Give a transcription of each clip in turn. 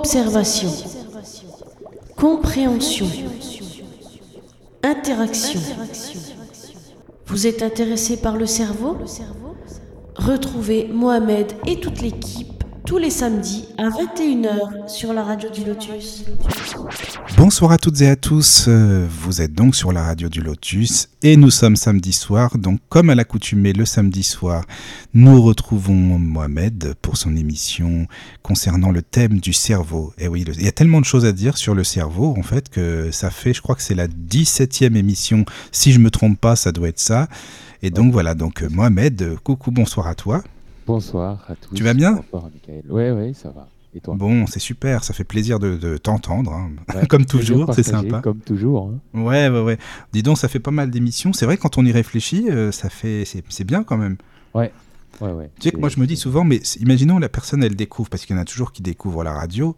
Observation. Compréhension. Interaction. Vous êtes intéressé par le cerveau? Retrouvez Mohamed et toute l'équipe tous les samedis à 21h sur la radio du Lotus. Bonsoir à toutes et à tous, euh, vous êtes donc sur la radio du Lotus et nous sommes samedi soir, donc comme à l'accoutumée le samedi soir, nous retrouvons Mohamed pour son émission concernant le thème du cerveau. Et oui, il y a tellement de choses à dire sur le cerveau en fait que ça fait, je crois que c'est la 17e émission, si je me trompe pas, ça doit être ça. Et donc voilà, donc Mohamed, coucou, bonsoir à toi. Bonsoir à tous. Tu vas bien Bonsoir Michael. Oui, oui, ça va. Et toi Bon, c'est super, ça fait plaisir de, t'entendre. Hein. comme toujours, c'est sympa. Comme toujours. Hein. Ouais, ouais, ouais. Dis donc, ça fait pas mal d'émissions. C'est vrai, quand on y réfléchit, euh, ça fait, c'est bien quand même. Ouais. Ouais, ouais. Tu sais que moi, je me dis souvent, mais imaginons la personne, elle découvre, parce qu'il y en a toujours qui découvrent la radio,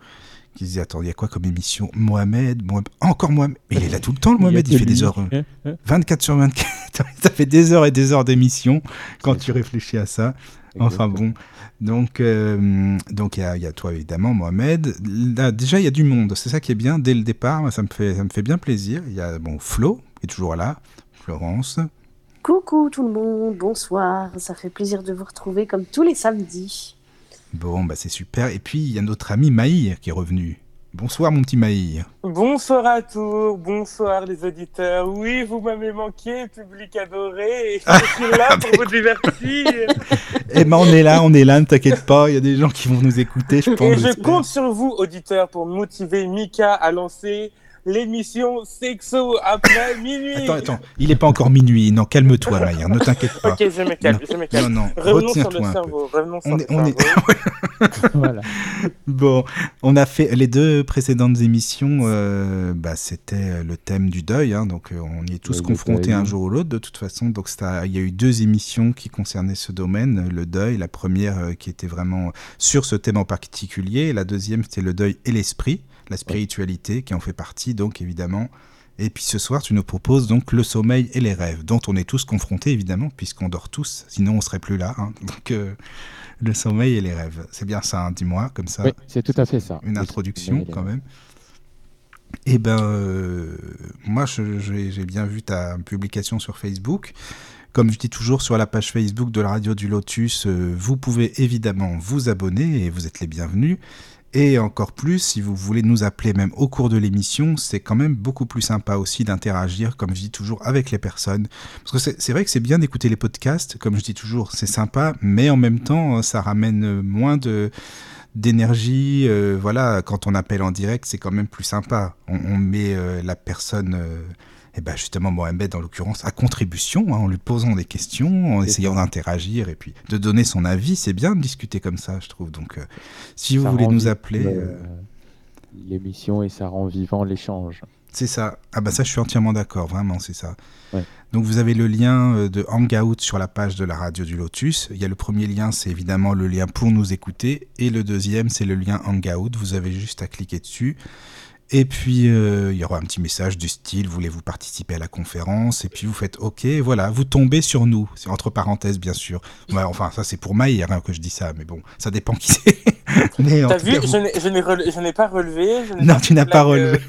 qui se disent, attends, il y a quoi comme émission? Mohamed, encore Mohamed. Mais il est là tout le temps, le Mohamed, il, fait des heures. 24 sur 24. ça fait des heures et des heures d'émission quand tu réfléchis à ça. Enfin bon, donc euh, donc il y, a toi évidemment Mohamed. déjà il y a du monde, c'est ça qui est bien dès le départ. Ça me fait ça me fait bien plaisir. Il y a bon Flo qui est toujours là, Florence. Coucou tout le monde, bonsoir. Ça fait plaisir de vous retrouver comme tous les samedis. Bon bah c'est super. Et puis il y a notre ami Maï qui est revenu. Bonsoir mon petit Maï. Bonsoir à tous, bonsoir les auditeurs. Oui, vous m'avez manqué, public adoré, et je suis là pour vous divertir. eh ben on est là, on est là, ne t'inquiète pas, il y a des gens qui vont nous écouter, je pense. Et je compte sur vous, auditeurs, pour motiver Mika à lancer l'émission Sexo après minuit. Attends, attends, il n'est pas encore minuit. Non, calme-toi, Maïr, ne t'inquiète pas. ok, je me calme, je me calme. Non, non, revenons sur le cerveau. Revenons sur on le est, cerveau. voilà. Bon, on a fait les deux précédentes émissions. Euh, bah, c'était le thème du deuil, hein, donc euh, on y est tous confrontés un jour ou l'autre de toute façon. Donc il y a eu deux émissions qui concernaient ce domaine, le deuil. La première euh, qui était vraiment sur ce thème en particulier, la deuxième c'était le deuil et l'esprit la spiritualité qui en fait partie donc évidemment. Et puis ce soir, tu nous proposes donc le sommeil et les rêves, dont on est tous confrontés évidemment, puisqu'on dort tous, sinon on serait plus là. Hein. Donc euh, le sommeil et les rêves, c'est bien ça, hein, dis-moi, comme ça. Oui, c'est tout à fait ça. Une introduction quand même. Eh ben, euh, moi, j'ai bien vu ta publication sur Facebook. Comme je dis toujours sur la page Facebook de la radio du Lotus, euh, vous pouvez évidemment vous abonner et vous êtes les bienvenus. Et encore plus, si vous voulez nous appeler même au cours de l'émission, c'est quand même beaucoup plus sympa aussi d'interagir, comme je dis toujours, avec les personnes. Parce que c'est vrai que c'est bien d'écouter les podcasts, comme je dis toujours, c'est sympa, mais en même temps, ça ramène moins de d'énergie. Euh, voilà, quand on appelle en direct, c'est quand même plus sympa. On, met euh, la personne... Et ben justement Mohamed en l'occurrence à contribution, hein, en lui posant des questions, en essayant d'interagir et puis de donner son avis. C'est bien de discuter comme ça, je trouve. Donc, euh, si vous voulez nous appeler, euh, l'émission et ça rend vivant l'échange. C'est ça. Ah bah ça, je suis entièrement d'accord. Vraiment, c'est ça. Donc vous avez le lien euh, de Hangout sur la page de la radio du Lotus. Il y a le premier lien, c'est évidemment le lien pour nous écouter, et le deuxième, c'est le lien Hangout. Vous avez juste à cliquer dessus. Et puis, euh, il y aura un petit message du style, voulez-vous participer à la conférence? Et puis, vous faites OK, voilà, vous tombez sur nous. C'est entre parenthèses, bien sûr. enfin, ça, c'est pour Maïr hein, que je dis ça, mais bon, ça dépend qui c'est. T'as vu, je n'ai pas relevé. non, tu n'as pas relevé.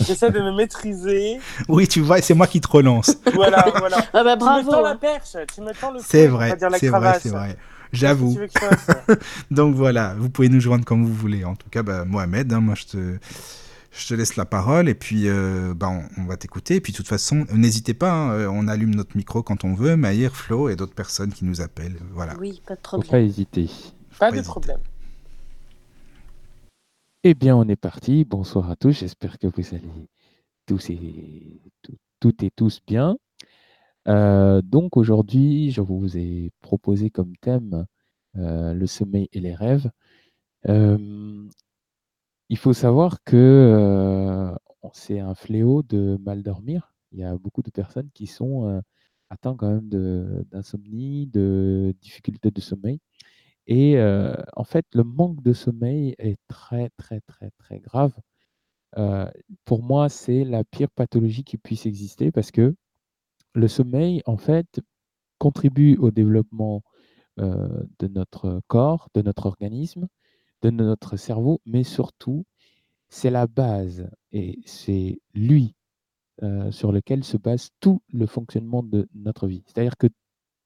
J'essaie de me maîtriser. Oui, tu vois, c'est moi qui te relance. voilà, voilà. Ah bah bravo. Tu me tends la perche, tu me tends le C'est vrai, c'est vrai, c'est vrai. J'avoue. Donc voilà, vous pouvez nous joindre comme vous voulez. En tout cas, bah, Mohamed, hein, moi je te, je te laisse la parole et puis euh, bah, on, va t'écouter. Et puis de toute façon, n'hésitez pas, hein, euh, on allume notre micro quand on veut. Maïr, Flo et d'autres personnes qui nous appellent. Voilà. Oui, pas de problème. Faut pas hésiter. Pas, de problème. Eh bien, on est parti. Bonsoir à tous. J'espère que vous allez tous et toutes et tous bien. Euh, donc aujourd'hui, je vous ai proposé comme thème euh, le sommeil et les rêves. il faut savoir que euh, c'est un fléau de mal dormir. Il y a beaucoup de personnes qui sont atteintes quand même d'insomnie, de, difficultés de sommeil. Et en fait, le manque de sommeil est très, très, très, très grave. pour moi, c'est la pire pathologie qui puisse exister parce que le sommeil, en fait, contribue au développement de notre corps, de notre organisme, de notre cerveau, mais surtout, c'est la base et c'est lui euh, sur lequel se base tout le fonctionnement de notre vie. C'est-à-dire que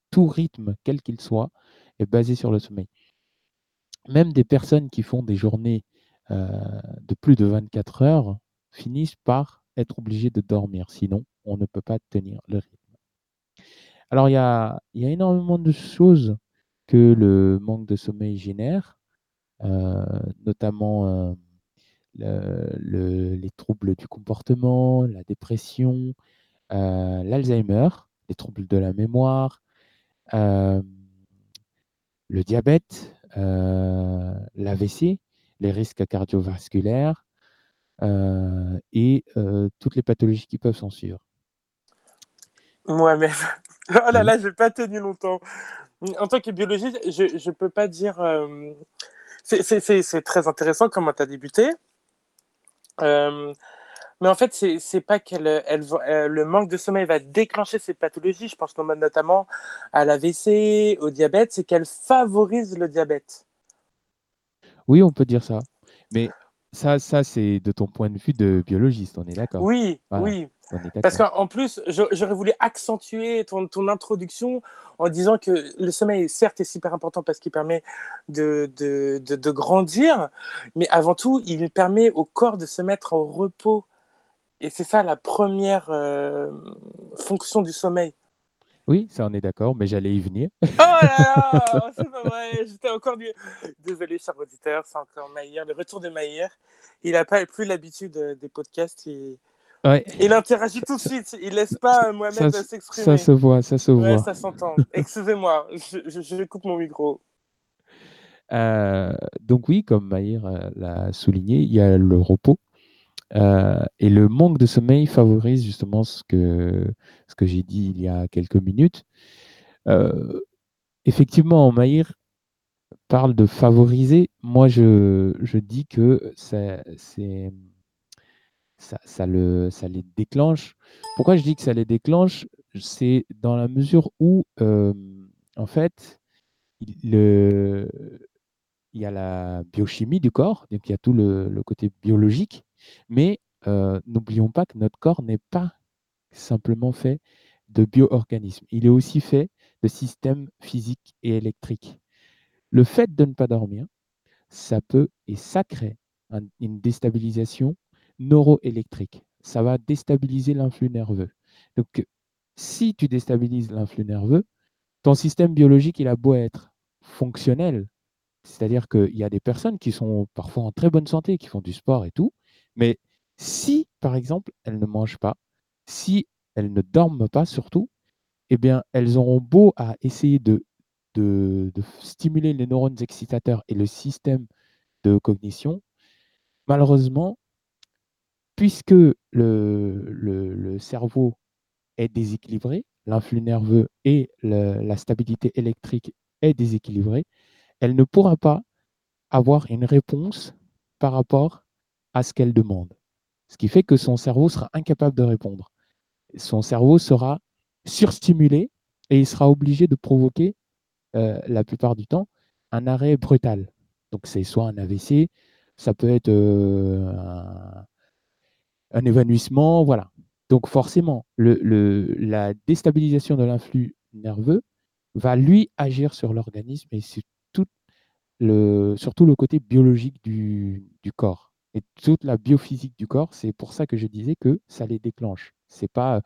tout rythme, quel qu'il soit, est basé sur le sommeil. Même des personnes qui font des journées euh, de plus de 24 heures finissent par être obligées de dormir, sinon on ne peut pas tenir le rythme. Alors il y a, énormément de choses que le manque de sommeil génère, euh, notamment le- les troubles du comportement, la dépression, euh, l'Alzheimer, les troubles de la mémoire, euh, le diabète, euh, l'AVC, les risques cardiovasculaires euh, et euh, toutes les pathologies qui peuvent s'en suivre. Moi-même. Oh là Oui. là, j'ai pas tenu longtemps. En tant que biologiste, je je peux pas dire. euh, C'est très intéressant comment tu as débuté. Euh, mais en fait, c'est pas qu'elle elle, euh, le manque de sommeil va déclencher ces pathologies. Je pense notamment notamment à l'AVC, au diabète, c'est qu'elle favorise le diabète. Oui, on peut dire ça. Mais ça, ça c'est de ton point de vue de biologiste, on est d'accord. Oui, Voilà, oui. Parce qu'en plus, j'aurais voulu accentuer ton, ton introduction en disant que le sommeil, certes, est super important parce qu'il permet de, de, de, de grandir, mais avant tout, il permet au corps de se mettre au repos. Et c'est ça la première euh, fonction du sommeil. Oui, ça on est d'accord, mais j'allais y venir. Oh là là, c'est pas vrai, j'étais encore du... Désolé, cher auditeur, c'est encore Maïr, le retour de Maïr. Il n'a pas plus l'habitude euh, des podcasts, il, Ouais, il interagit tout de suite, il laisse pas euh, Mohamed se- s'exprimer. ça se voit, ça se Ouais, voit. ça s'entend. Excusez-moi, je, je, je coupe mon micro. Euh, donc oui, comme Maïr euh, l'a souligné, il y a le repos. Euh, et le manque de sommeil favorise justement ce que, ce que j'ai dit il y a quelques minutes. Euh, effectivement, Maïr parle de favoriser. Moi, je, je dis que ça, ça, le, ça les déclenche. Pourquoi je dis que ça les déclenche? C'est dans la mesure où, euh, en fait, il, le, il y a la biochimie du corps, donc il y a tout le, le côté biologique, mais euh, n'oublions pas que notre corps n'est pas simplement fait de bio-organismes, il est aussi fait de systèmes physiques et électriques. Le fait de ne pas dormir, ça peut et ça crée un- une déstabilisation neuroélectrique. Ça va déstabiliser l'influx nerveux. Donc, si tu déstabilises l'influx nerveux, ton système biologique, il a beau être fonctionnel, c'est-à-dire qu'il y a des personnes qui sont parfois en très bonne santé, qui font du sport et tout, mais si, par exemple, elles ne mangent pas, si elles ne dorment pas surtout, eh bien, elles auront beau à essayer de, stimuler les neurones excitateurs et le système de cognition, malheureusement, puisque le, cerveau est déséquilibré, l'influx nerveux et la stabilité électrique est déséquilibrée, elle ne pourra pas avoir une réponse par rapport à ce qu'elle demande. Ce qui fait que son cerveau sera incapable de répondre. Son cerveau sera surstimulé et il sera obligé de provoquer, euh, la plupart du temps, un arrêt brutal. Donc c'est soit un AVC, ça peut être euh, un, évanouissement, voilà. Donc forcément, le, la déstabilisation de l'influx nerveux va lui agir sur l'organisme et c'est tout le, surtout le côté biologique du corps et toute la biophysique du corps. C'est pour ça que je disais que ça les déclenche. C'est pas euh,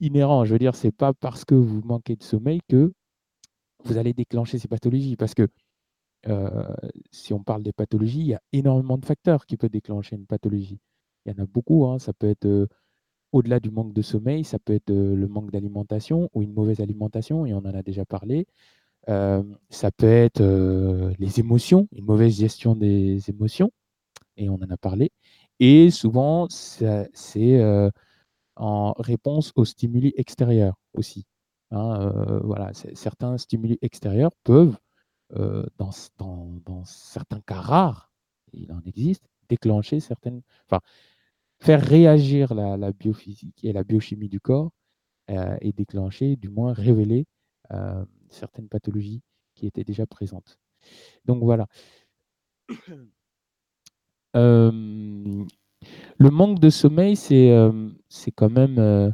inhérent. Je veux dire, c'est pas parce que vous manquez de sommeil que vous allez déclencher ces pathologies. Parce que euh, si on parle des pathologies, il y a énormément de facteurs qui peuvent déclencher une pathologie. Il y en a beaucoup. hein. Ça peut être euh, au-delà du manque de sommeil, ça peut être le manque d'alimentation ou une mauvaise alimentation, et on en a déjà parlé. Ça peut être les émotions, une mauvaise gestion des émotions, et on en a parlé. Et souvent, c'est euh, en réponse aux stimuli extérieurs aussi. Hein, euh, voilà, certains stimuli extérieurs peuvent, euh, dans, certains cas rares, il en existe, déclencher certaines, enfin, faire réagir la, la biophysique et la biochimie du corps et déclencher, du moins révéler certaines pathologies qui étaient déjà présentes. Donc voilà. Euh, le manque de sommeil, c'est euh, c'est quand même euh,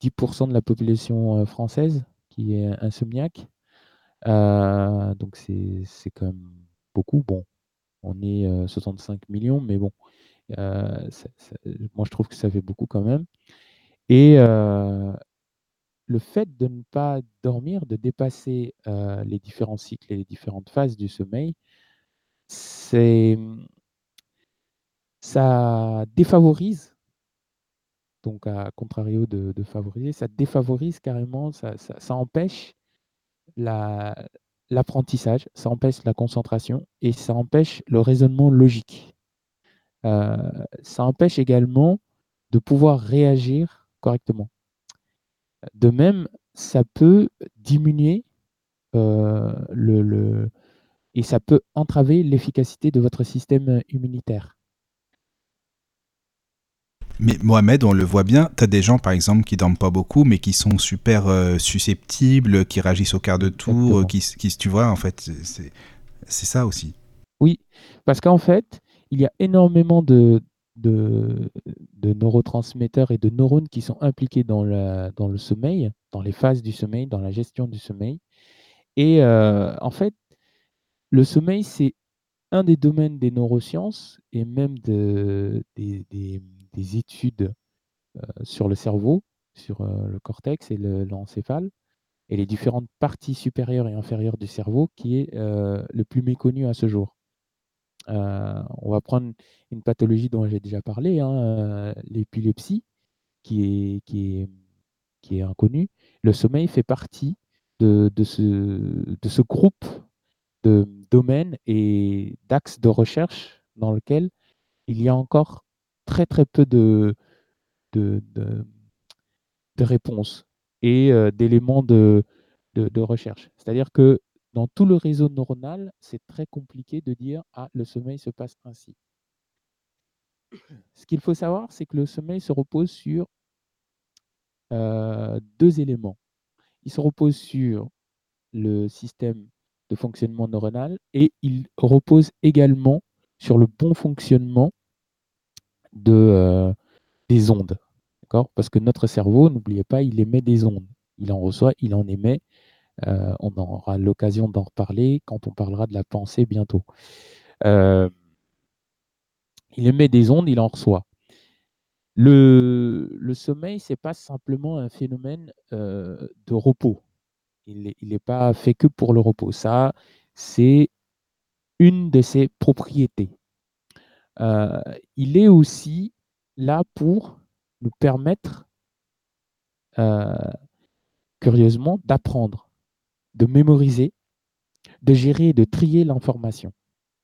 10% de la population euh, française qui est insomniaque. Euh, donc c'est quand même beaucoup. Bon, on est euh, 65 millions, mais bon, euh, moi je trouve que ça fait beaucoup quand même. Et euh, le fait de ne pas dormir, de dépasser euh, les différents cycles et les différentes phases du sommeil, c'est ça défavorise, donc à contrario de, favoriser, ça défavorise carrément, ça, empêche la- l'apprentissage, ça empêche la concentration et ça empêche le raisonnement logique. Euh, ça empêche également de pouvoir réagir correctement. De même, ça peut diminuer euh, le- et ça peut entraver l'efficacité de votre système immunitaire. Mais Mohamed, on le voit bien, tu as des gens par exemple qui dorment pas beaucoup, mais qui sont super euh, susceptibles, qui réagissent au quart de tour, euh, qui, qui, tu vois, en fait, c'est c'est ça aussi. Oui, parce qu'en fait, il y a énormément de, de, de neurotransmetteurs et de neurones qui sont impliqués dans, la, dans le sommeil, dans les phases du sommeil, dans la gestion du sommeil. Et euh, en fait, le sommeil, c'est un des domaines des neurosciences et même de, des, des- des études sur le cerveau, sur le cortex et le- l'encéphale, et les différentes parties supérieures et inférieures du cerveau qui est le plus méconnu à ce jour. On va prendre une pathologie dont j'ai déjà parlé, hein, l'épilepsie, qui est, qui, est, qui est inconnue. Le sommeil fait partie de, de ce, de ce groupe de domaines et d'axes de recherche dans lequel il y a encore très très peu de, de, de, réponses et euh, d'éléments de, de, de recherche. C'est-à-dire que dans tout le réseau neuronal, c'est très compliqué de dire ah le sommeil se passe ainsi. Ce qu'il faut savoir, c'est que le sommeil se repose sur euh, deux éléments. Il se repose sur le système de fonctionnement neuronal et il repose également sur le bon fonctionnement de, euh, des ondes. Parce que notre cerveau, n'oubliez pas, il émet des ondes. Il en reçoit, il en émet. Euh, on aura l'occasion d'en reparler quand on parlera de la pensée bientôt. Euh, il émet des ondes, il en reçoit. Le, sommeil, ce n'est pas simplement un phénomène de repos. Il n'est pas fait que pour le repos. Ça, c'est une de ses propriétés. Euh, il est aussi là pour nous permettre, euh, curieusement, d'apprendre, de mémoriser, de gérer et de trier l'information.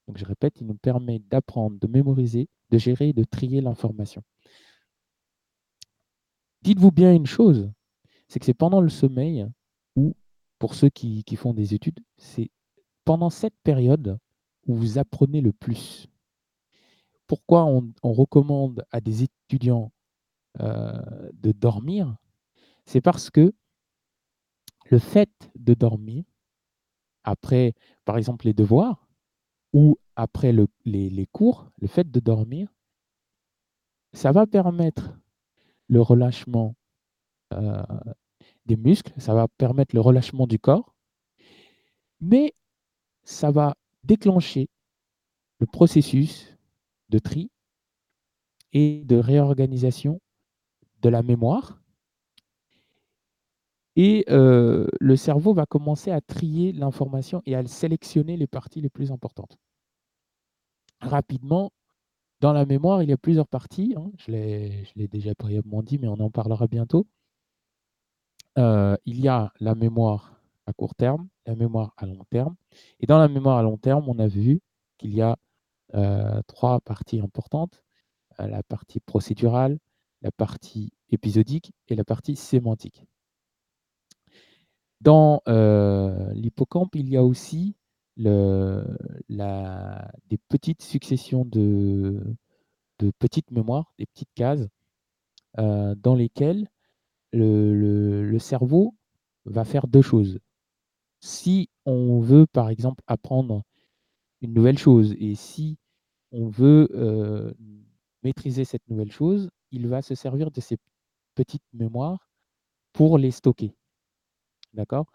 Donc, je répète, il nous permet d'apprendre, de mémoriser, de gérer et de trier l'information. Dites-vous bien une chose, c'est que c'est pendant le sommeil ou pour ceux qui, qui font des études, c'est pendant cette période où vous apprenez le plus. Pourquoi on, recommande à des étudiants euh, de dormir C'est parce que le fait de dormir, après, par exemple, les devoirs ou après le, les, les cours, le fait de dormir, ça va permettre le relâchement euh, des muscles, ça va permettre le relâchement du corps, mais ça va déclencher le processus de tri et de réorganisation de la mémoire. Et euh, le cerveau va commencer à trier l'information et à sélectionner les parties les plus importantes. Rapidement, dans la mémoire, il y a plusieurs parties. Hein. Je l'ai déjà brièvement dit, mais on en parlera bientôt. Euh, il y a la mémoire à court terme, la mémoire à long terme. Et dans la mémoire à long terme, on a vu qu'il y a trois parties importantes. Euh, la partie procédurale, la partie épisodique et la partie sémantique. Dans euh, l'hippocampe, il y a aussi le, la, des petites successions de, de, petites mémoires, des petites cases, euh, dans lesquelles le, le, le, cerveau va faire deux choses. Si on veut, par exemple, apprendre une nouvelle chose. Et si on veut euh, maîtriser cette nouvelle chose, il va se servir de ces petites mémoires pour les stocker. D'accord?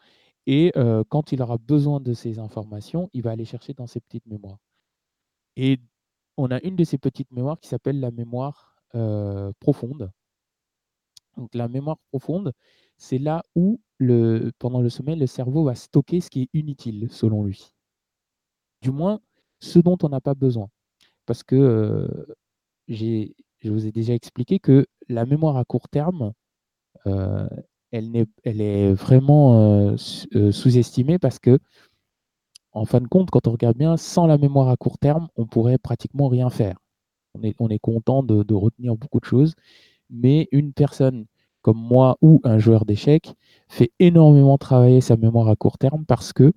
Et euh, quand il aura besoin de ces informations, il va aller chercher dans ces petites mémoires. Et on a une de ces petites mémoires qui s'appelle la mémoire euh, profonde. Donc la mémoire profonde, c'est là où, pendant le sommeil, le cerveau va stocker ce qui est inutile, selon lui. Du moins, ce dont on n'a pas besoin. Parce que je vous ai déjà expliqué que la mémoire à court terme, elle, est, vraiment sous-estimée parce que, en fin de compte, quand on regarde bien, sans la mémoire à court terme, on pourrait pratiquement rien faire. On est, on est content de retenir beaucoup de choses, mais une personne comme moi ou un joueur d'échecs fait énormément travailler sa mémoire à court terme parce que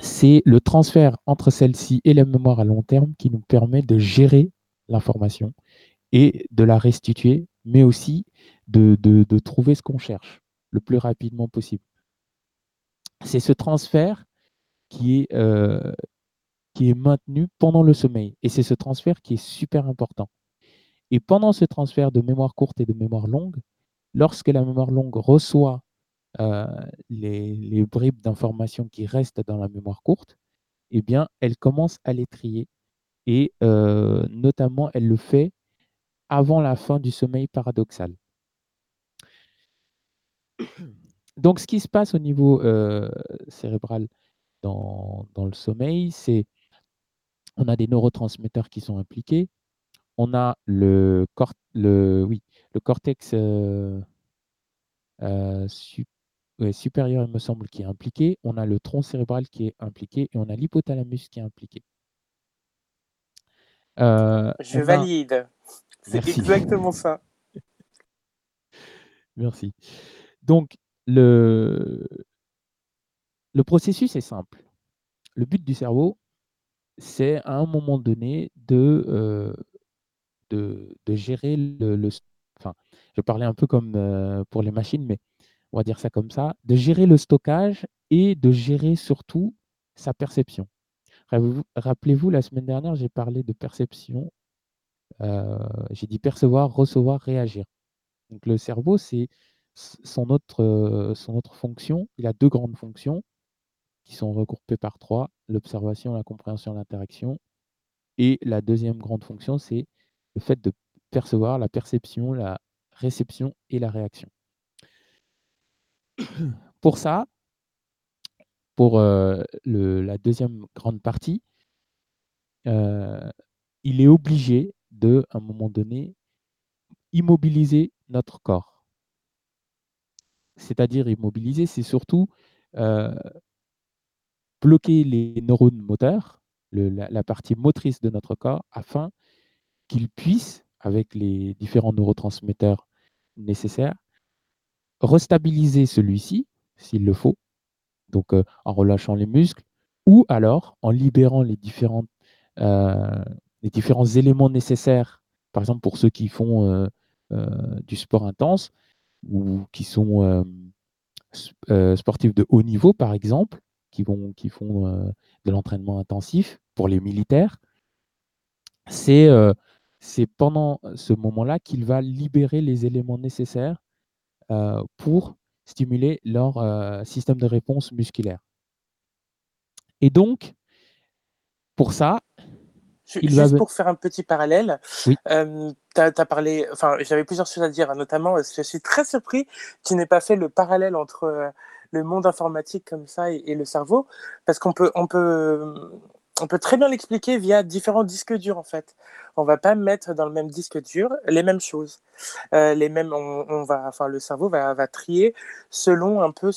c'est le transfert entre celle-ci et la mémoire à long terme qui nous permet de gérer l'information et de la restituer, mais aussi de, trouver ce qu'on cherche le plus rapidement possible. C'est ce transfert qui est, euh, qui est maintenu pendant le sommeil. Et c'est ce transfert qui est super important. Et pendant ce transfert de mémoire courte et de mémoire longue, lorsque la mémoire longue reçoit euh, les, bribes d'informations qui restent dans la mémoire courte, eh bien, elle commence à les trier. Et euh, notamment, elle le fait avant la fin du sommeil paradoxal. Donc, ce qui se passe au niveau euh, cérébral dans, le sommeil, c'est on a des neurotransmetteurs qui sont impliqués, on a le, cortex euh, euh, supérieur, il me semble, qui est impliqué, on a le tronc cérébral qui est impliqué et on a l'hypothalamus qui est impliqué. Je valide. C'est exactement ça. Merci. Donc, le, le processus est simple. Le but du cerveau, c'est à un moment donné de, euh, de, gérer le, Enfin, je parlais un peu comme euh, pour les machines, mais on va dire ça comme ça, de gérer le stockage et de gérer surtout sa perception. Rappelez-vous, la semaine dernière, j'ai parlé de perception. Euh, j'ai dit percevoir, recevoir, réagir. Donc le cerveau, c'est son autre, euh, son autre fonction, il a deux grandes fonctions qui sont regroupées par trois, l'observation, la compréhension, l'interaction. Et la deuxième grande fonction, c'est le fait de percevoir la perception, la réception et la réaction. Pour ça, pour euh, la deuxième grande partie, euh, il est obligé de, à un moment donné, immobiliser notre corps. C'est-à-dire immobiliser, c'est surtout euh, bloquer les neurones moteurs, la, partie motrice de notre corps, afin qu'ils puissent, avec les différents neurotransmetteurs nécessaires, restabiliser celui-ci, s'il le faut, donc euh, en relâchant les muscles, ou alors en libérant les, différentes, euh, différents éléments nécessaires, par exemple pour ceux qui font du sport intense, ou qui sont euh, euh, sportifs de haut niveau, par exemple, qui, vont, qui font euh, de l'entraînement intensif pour les militaires, c'est pendant ce moment-là qu'il va libérer les éléments nécessaires pour stimuler leur système de réponse musculaire. Et donc, pour ça, Juste pour faire un petit parallèle, euh, tu as, parlé, enfin, j'avais plusieurs choses à dire, notamment, je suis très surpris que tu n'aies pas fait le parallèle entre euh, le monde informatique comme ça et, le cerveau, parce qu'on peut, on peut, on peut très bien l'expliquer via différents disques durs, en fait. On va pas mettre dans le même disque dur les mêmes choses. Euh, les mêmes, on, va, enfin, le cerveau va, trier selon un peu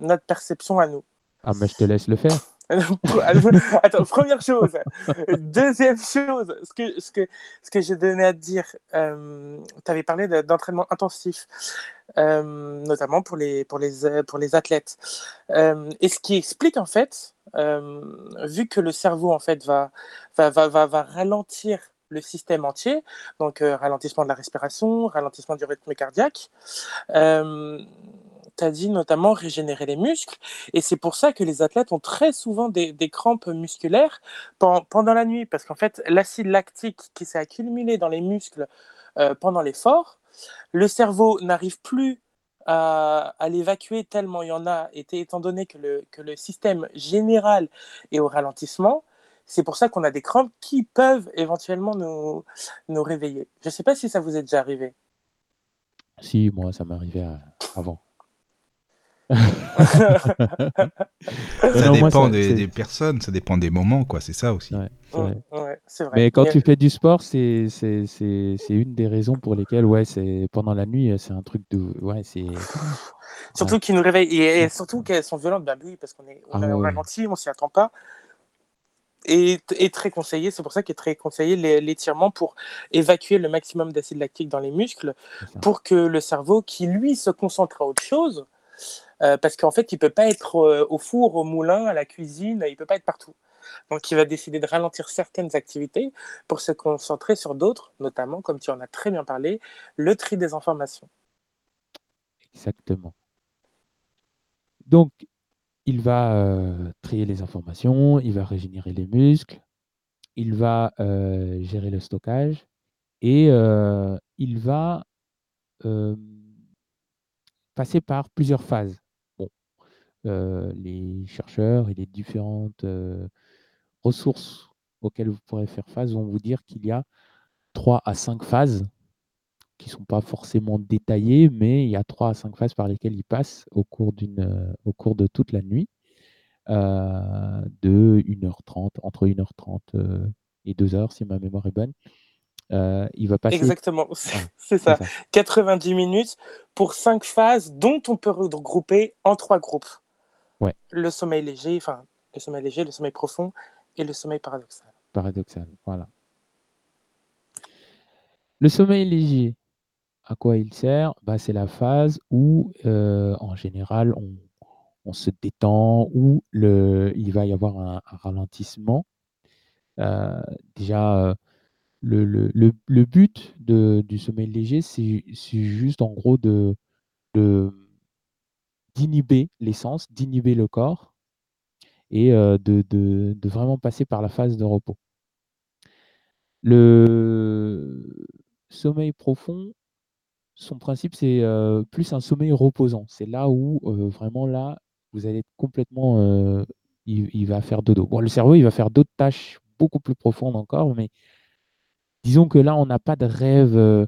notre perception à nous. Ah, mais je te laisse le faire. Attends, première chose. Deuxième chose, ce que, ce que, ce que j'ai donné à te dire, euh, tu avais parlé d'entraînement intensif, euh, notamment pour les, pour les, pour les athlètes. Euh, et ce qui explique, en fait, vu que le cerveau, en fait, va, va, va, va ralentir le système entier, donc ralentissement de la respiration, ralentissement du rythme cardiaque, tu as dit notamment régénérer les muscles. Et c'est pour ça que les athlètes ont très souvent des, crampes musculaires pendant la nuit. Parce qu'en fait, l'acide lactique qui s'est accumulé dans les muscles euh, pendant l'effort, le cerveau n'arrive plus à, l'évacuer tellement il y en a, étant donné que le, que le système général est au ralentissement. C'est pour ça qu'on a des crampes qui peuvent éventuellement nous, nous réveiller. Je ne sais pas si ça vous est déjà arrivé. Si, moi, ça m'arrivait avant. Ça dépend des, personnes, ça dépend des moments, quoi. C'est ça aussi. Mais quand tu fais du sport, c'est une des raisons pour lesquelles, ouais, c'est pendant la nuit, c'est un truc de, ouais, c'est. Surtout qui nous réveillent et, surtout qu'elles sont violentes, bah oui, parce qu'on est on ah, ralenti, on s'y attend pas est, très conseillé. C'est pour ça qu'il est très conseillé l'étirement pour évacuer le maximum d'acide lactique dans les muscles, pour que le cerveau, qui lui se concentre à autre chose, euh, parce qu'en fait, il peut pas être euh, au four, au moulin, à la cuisine, il peut pas être partout. Donc, il va décider de ralentir certaines activités pour se concentrer sur d'autres, notamment, comme tu en as très bien parlé, le tri des informations. Exactement. Donc, il va trier les informations, il va régénérer les muscles, il va gérer le stockage et il va passer par plusieurs phases. Bon, les chercheurs et les différentes ressources auxquelles vous pourrez faire face vont vous dire qu'il y a trois à cinq phases qui ne sont pas forcément détaillées, mais il y a trois à cinq phases par lesquelles il passe au cours, d'une, au cours de toute la nuit, euh, de 1h30, entre 1h30 euh, et 2h, si ma mémoire est bonne. Euh, il va passer... Exactement, c'est ça. 90 minutes pour cinq phases dont on peut regrouper en trois groupes. Ouais. Le sommeil léger, enfin, le sommeil léger, le sommeil profond et le sommeil paradoxal. Paradoxal, voilà. Le sommeil léger, à quoi il sert? Bah, C'est la phase où, euh, en général, on, se détend, où le, il va y avoir un, ralentissement. Euh, déjà, euh, le, le, but de, du sommeil léger, c'est juste en gros de, d'inhiber l'essence, d'inhiber le corps et de, de, vraiment passer par la phase de repos. Le sommeil profond, son principe, c'est plus un sommeil reposant. C'est là où vraiment là, vous allez être complètement. Il, va faire dodo. Bon, le cerveau, il va faire d'autres tâches beaucoup plus profondes encore, mais disons que là, on n'a pas de rêve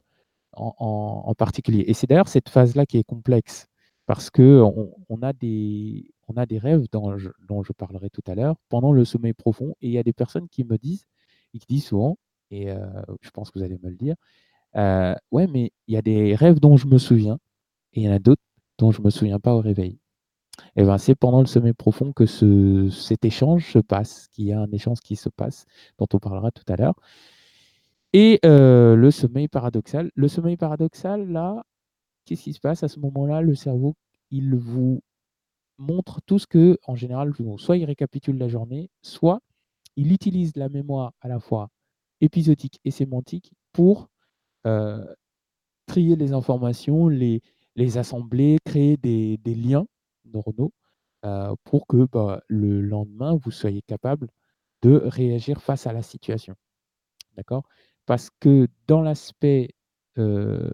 en, particulier. Et c'est d'ailleurs cette phase-là qui est complexe parce que on, a, des, on a des rêves dont je, parlerai tout à l'heure pendant le sommeil profond. Et il y a des personnes qui me disent, et qui disent souvent, et je pense que vous allez me le dire, euh, ouais, mais il y a des rêves dont je me souviens et il y en a d'autres dont je ne me souviens pas au réveil. Et ben, c'est pendant le sommeil profond que ce, cet échange se passe, qu'il y a un échange qui se passe, dont on parlera tout à l'heure. Et euh, le sommeil paradoxal. Le sommeil paradoxal, là, qu'est-ce qui se passe à ce moment-là? Le cerveau, il vous montre tout ce que, en général, soit il récapitule la journée, soit il utilise la mémoire à la fois épisodique et sémantique pour euh, trier les informations, les, les assembler, créer des, des liens neuronaux euh, pour que bah, le lendemain, vous soyez capable de réagir face à la situation. D'accord? Parce que dans l'aspect, euh,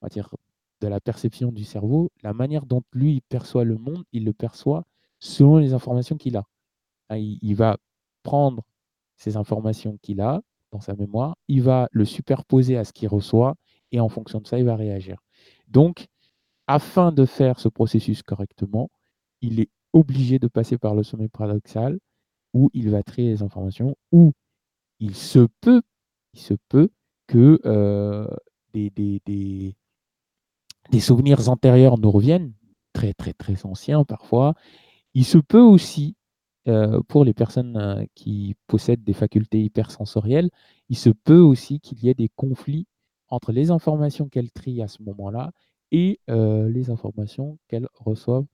on va dire, de la perception du cerveau, la manière dont lui perçoit le monde, il le perçoit selon les informations qu'il a. Hein, il va prendre ces informations qu'il a, dans sa mémoire, il va le superposer à ce qu'il reçoit et en fonction de ça, il va réagir. Donc, afin de faire ce processus correctement, il est obligé de passer par le sommet paradoxal où il va trier les informations, où il se peut, que euh, des, des souvenirs antérieurs nous reviennent, très très très anciens parfois. Il se peut aussi euh, pour les personnes euh, qui possèdent des facultés hypersensorielles, il se peut aussi qu'il y ait des conflits entre les informations qu'elles trient à ce moment-là et euh, les informations qu'elles reçoivent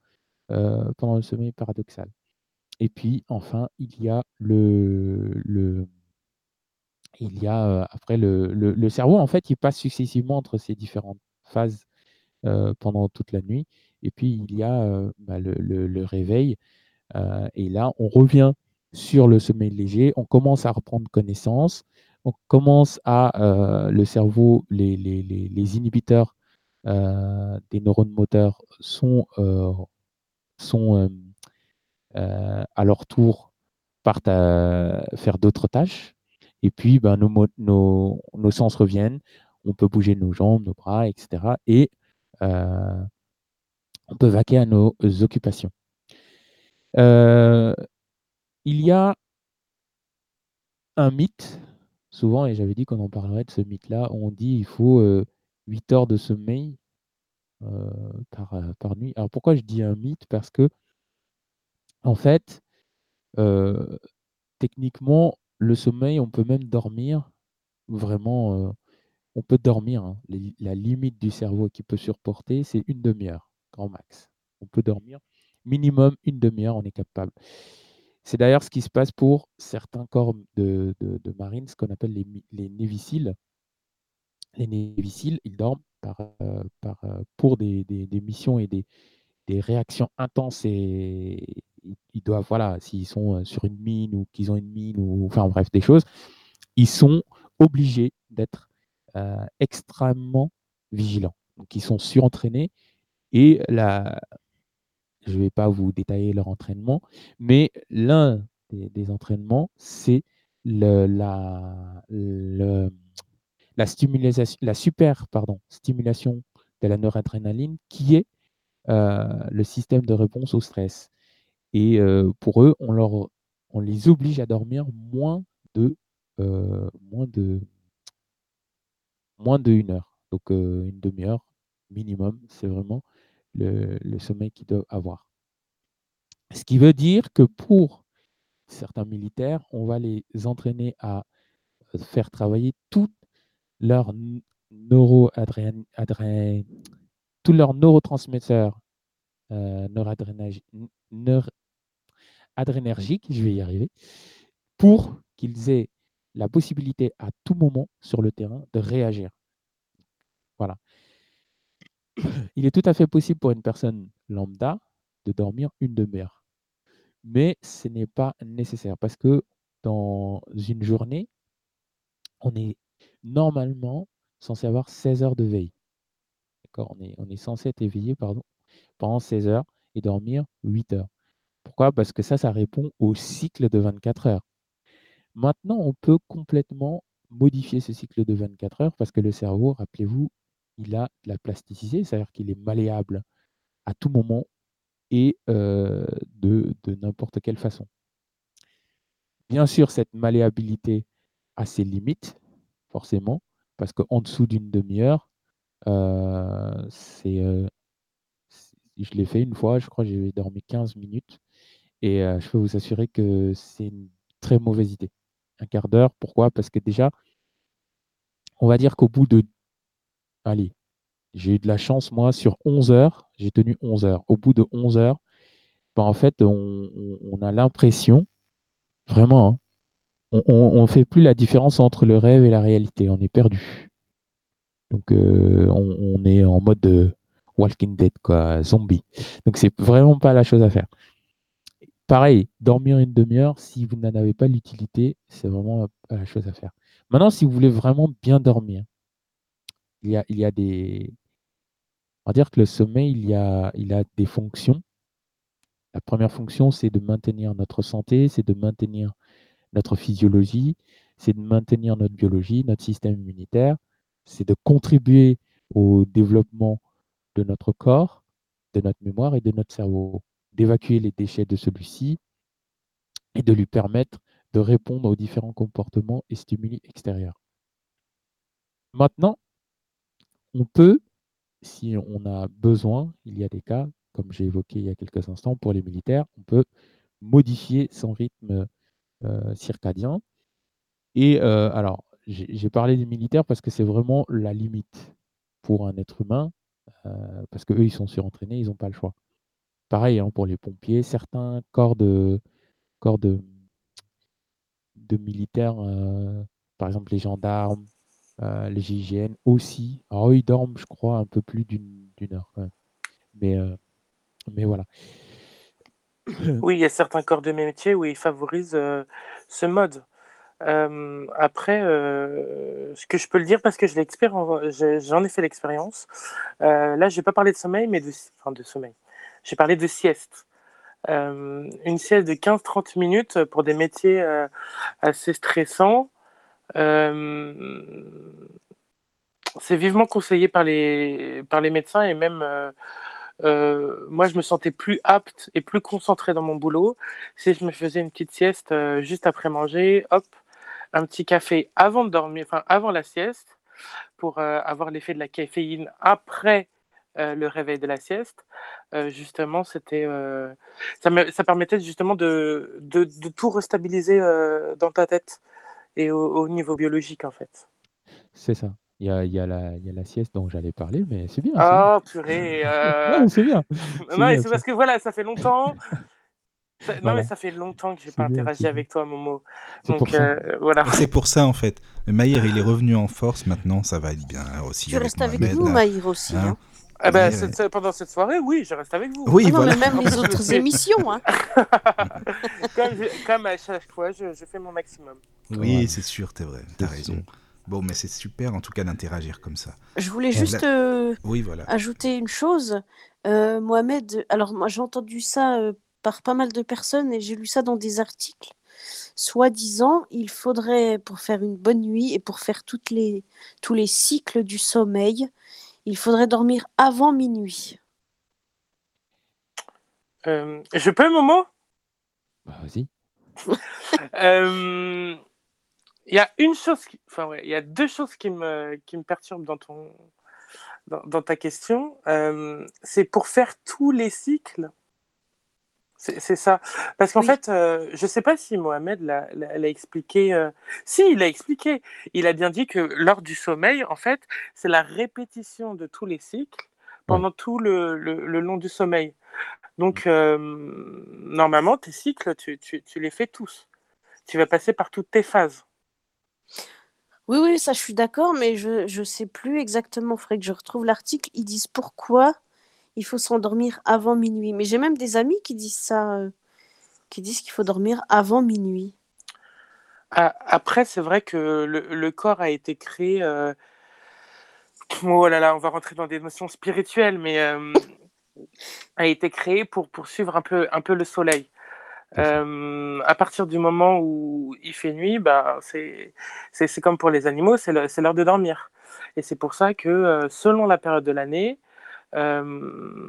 pendant le sommeil paradoxal. Et puis, enfin, il y a le, le il y a après le, le, le, cerveau, en fait, il passe successivement entre ces différentes phases pendant toute la nuit. Et puis, il y a bah, le, réveil. et là, on revient sur le sommeil léger, on commence à reprendre connaissance, on commence à, le cerveau, les, les, inhibiteurs des neurones moteurs sont, sont à leur tour partent à faire d'autres tâches. Et puis, ben, nos, nos, nos, sens reviennent. On peut bouger nos jambes, nos bras, etc. Et euh, on peut vaquer à nos occupations. Euh, il y a un mythe, souvent, et j'avais dit qu'on en parlerait de ce mythe-là, on dit il faut 8 euh, heures de sommeil par, par nuit. Alors pourquoi je dis un mythe? Parce que, en fait, techniquement, le sommeil, on peut même dormir vraiment. On peut dormir. Hein. La limite du cerveau qui peut surporter, c'est une demi-heure, grand max. On peut dormir minimum une demi-heure, on est capable. C'est d'ailleurs ce qui se passe pour certains corps de, marine, ce qu'on appelle les, les néviciles. Les néviciles, ils dorment par, pour des, missions et des, des réactions intenses et ils doivent, voilà, s'ils sont sur une mine ou qu'ils ont une mine ou enfin bref, des choses, ils sont obligés d'être extrêmement vigilants. Donc ils sont surentraînés et la, je ne vais pas vous détailler leur entraînement, mais l'un des, entraînements, c'est le, la, la, stimulation, la super pardon, stimulation de la noradrénaline qui est le système de réponse au stress. Et pour eux, on, leur, on les oblige à dormir moins de, moins de, moins de une heure. Donc une demi-heure minimum, c'est vraiment le, sommeil qu'ils doivent avoir. Ce qui veut dire que pour certains militaires, on va les entraîner à faire travailler neuroadrénaline tous leurs neurotransmetteurs euh, adrénergiques, je vais y arriver, pour qu'ils aient la possibilité à tout moment sur le terrain de réagir. Voilà. Il est tout à fait possible pour une personne lambda de dormir une demi-heure. Mais ce n'est pas nécessaire parce que dans une journée, on est normalement censé avoir 16 heures de veille. On est, on est censé être éveillé pendant 16 heures et dormir 8 heures. Pourquoi? Parce que ça, ça répond au cycle de 24 heures. Maintenant, on peut complètement modifier ce cycle de 24 heures parce que le cerveau, rappelez-vous, il a de la plasticité, c'est-à-dire qu'il est malléable à tout moment et de, n'importe quelle façon. Bien sûr, cette malléabilité a ses limites, forcément, parce qu'en dessous d'une demi-heure, c'est, je l'ai fait une fois, je crois que j'ai dormi 15 minutes. Et je peux vous assurer que c'est une très mauvaise idée. Un quart d'heure, pourquoi? Parce que déjà, on va dire qu'au bout de... Allez, j'ai eu de la chance, moi, sur 11 heures, j'ai tenu 11 heures. Au bout de 11 heures, ben, en fait, on, a l'impression, vraiment, hein, on ne fait plus la différence entre le rêve et la réalité. On est perdu. Donc, on, est en mode de Walking Dead, quoi, zombie. Donc, c'est vraiment pas la chose à faire. Pareil, dormir une demi-heure, si vous n'en avez pas l'utilité, c'est vraiment pas la chose à faire. Maintenant, si vous voulez vraiment bien dormir, il y a, des. On va dire que le sommeil, il a des fonctions. La première fonction, c'est de maintenir notre santé, c'est de maintenir notre physiologie, c'est de maintenir notre biologie, notre système immunitaire, c'est de contribuer au développement de notre corps, de notre mémoire et de notre cerveau, d'évacuer les déchets de celui-ci et de lui permettre de répondre aux différents comportements et stimuli extérieurs. Maintenant, on peut, si on a besoin, il y a des cas, comme j'ai évoqué il y a quelques instants pour les militaires, on peut modifier son rythme euh, circadien. Et euh, alors, j'ai parlé des militaires parce que c'est vraiment la limite pour un être humain. Euh, parce qu'eux, ils sont surentraînés, ils n'ont pas le choix. Pareil hein, pour les pompiers, certains corps de, corps de, militaires, euh, par exemple les gendarmes, euh, les GIGN aussi. Alors ils dorment, je crois, un peu plus d'une heure même. Mais voilà. Oui, il y a certains corps de métier où ils favorisent euh, ce mode. Euh, après, euh, ce que je peux le dire parce que j'en ai fait l'expérience. Euh, là, je vais pas parler de sommeil, mais de sommeil. J'ai parlé de sieste. Euh, une sieste de 15-30 minutes pour des métiers euh, assez stressants. euh, c'est vivement conseillé par les, par les médecins et même moi, je me sentais plus apte et plus concentré dans mon boulot si je me faisais une petite sieste juste après manger, hop, un petit café avant de dormir, enfin avant la sieste, pour avoir l'effet de la caféine après euh, le réveil de la sieste. Euh, justement, c'était, euh, ça, me- ça permettait justement de, de, de tout restabiliser euh, dans ta tête et au, au niveau biologique en fait. C'est ça. Il y a, il y a la, il y a la sieste dont j'allais parler, mais c'est bien. c'est bien. Oh purée. euh, Ouais, c'est bien. C'est Non, c'est parce que voilà, ça fait longtemps. Ça- Non, Voilà. mais ça fait longtemps que j'ai C'est pas bien, interagi avec toi, Momo. C'est Donc pour ça. euh, voilà. C'est pour ça en fait. Maïr, il est revenu en force maintenant, ça va être bien aussi. Tu restes avec Mohamed, nous. Maïr, aussi. Hein? hein. Ah ben, cette- pendant cette soirée, oui, je reste avec vous. Oui, Ah non, voilà. mais même les autres émissions. Hein. comme, je- comme à chaque fois, je, je fais mon maximum. Oui, c'est sûr, t'es vrai, t'as raison. sûr. Bon, mais c'est super en tout cas d'interagir comme ça. Je voulais Et juste euh, Oui, voilà. ajouter une chose. Euh, Mohamed, alors moi j'ai entendu ça euh, par pas mal de personnes et j'ai lu ça dans des articles. Soi-disant, il faudrait, pour faire une bonne nuit et pour faire toutes les, tous les cycles du sommeil, il faudrait dormir avant minuit. Euh, je peux, Momo? Bah, vas-y. Euh, Il y a une chose, qui- enfin ouais, il y a deux choses qui me, qui me perturbent dans ton, dans, dans ta question. Euh, c'est pour faire tous les cycles. C'est ça. Parce qu'en Oui. fait, euh, je ne sais pas si Mohamed l'a expliqué. euh, Si, il l'a expliqué. Il a bien dit que lors du sommeil, en fait, c'est la répétition de tous les cycles pendant tout le, le- le long du sommeil. Donc, euh, normalement, tes cycles, tu, tu- tu les fais tous. Tu vas passer par toutes tes phases. Oui, oui, ça je suis d'accord, mais je ne sais plus exactement. Il faudrait que je retrouve l'article. Ils disent pourquoi il faut s'endormir avant minuit. Mais j'ai même des amis qui disent ça, euh, qui disent qu'il faut dormir avant minuit. A- Après, c'est vrai que le, le corps a été créé. euh, Oh là là, on va rentrer dans des notions spirituelles, mais euh, a été créé pour, pour suivre un peu, un peu le soleil. Euh, à partir du moment où il fait nuit, bah, c'est c'est- c'est comme pour les animaux, c'est l'heure de dormir. Et c'est pour ça que selon la période de l'année, euh,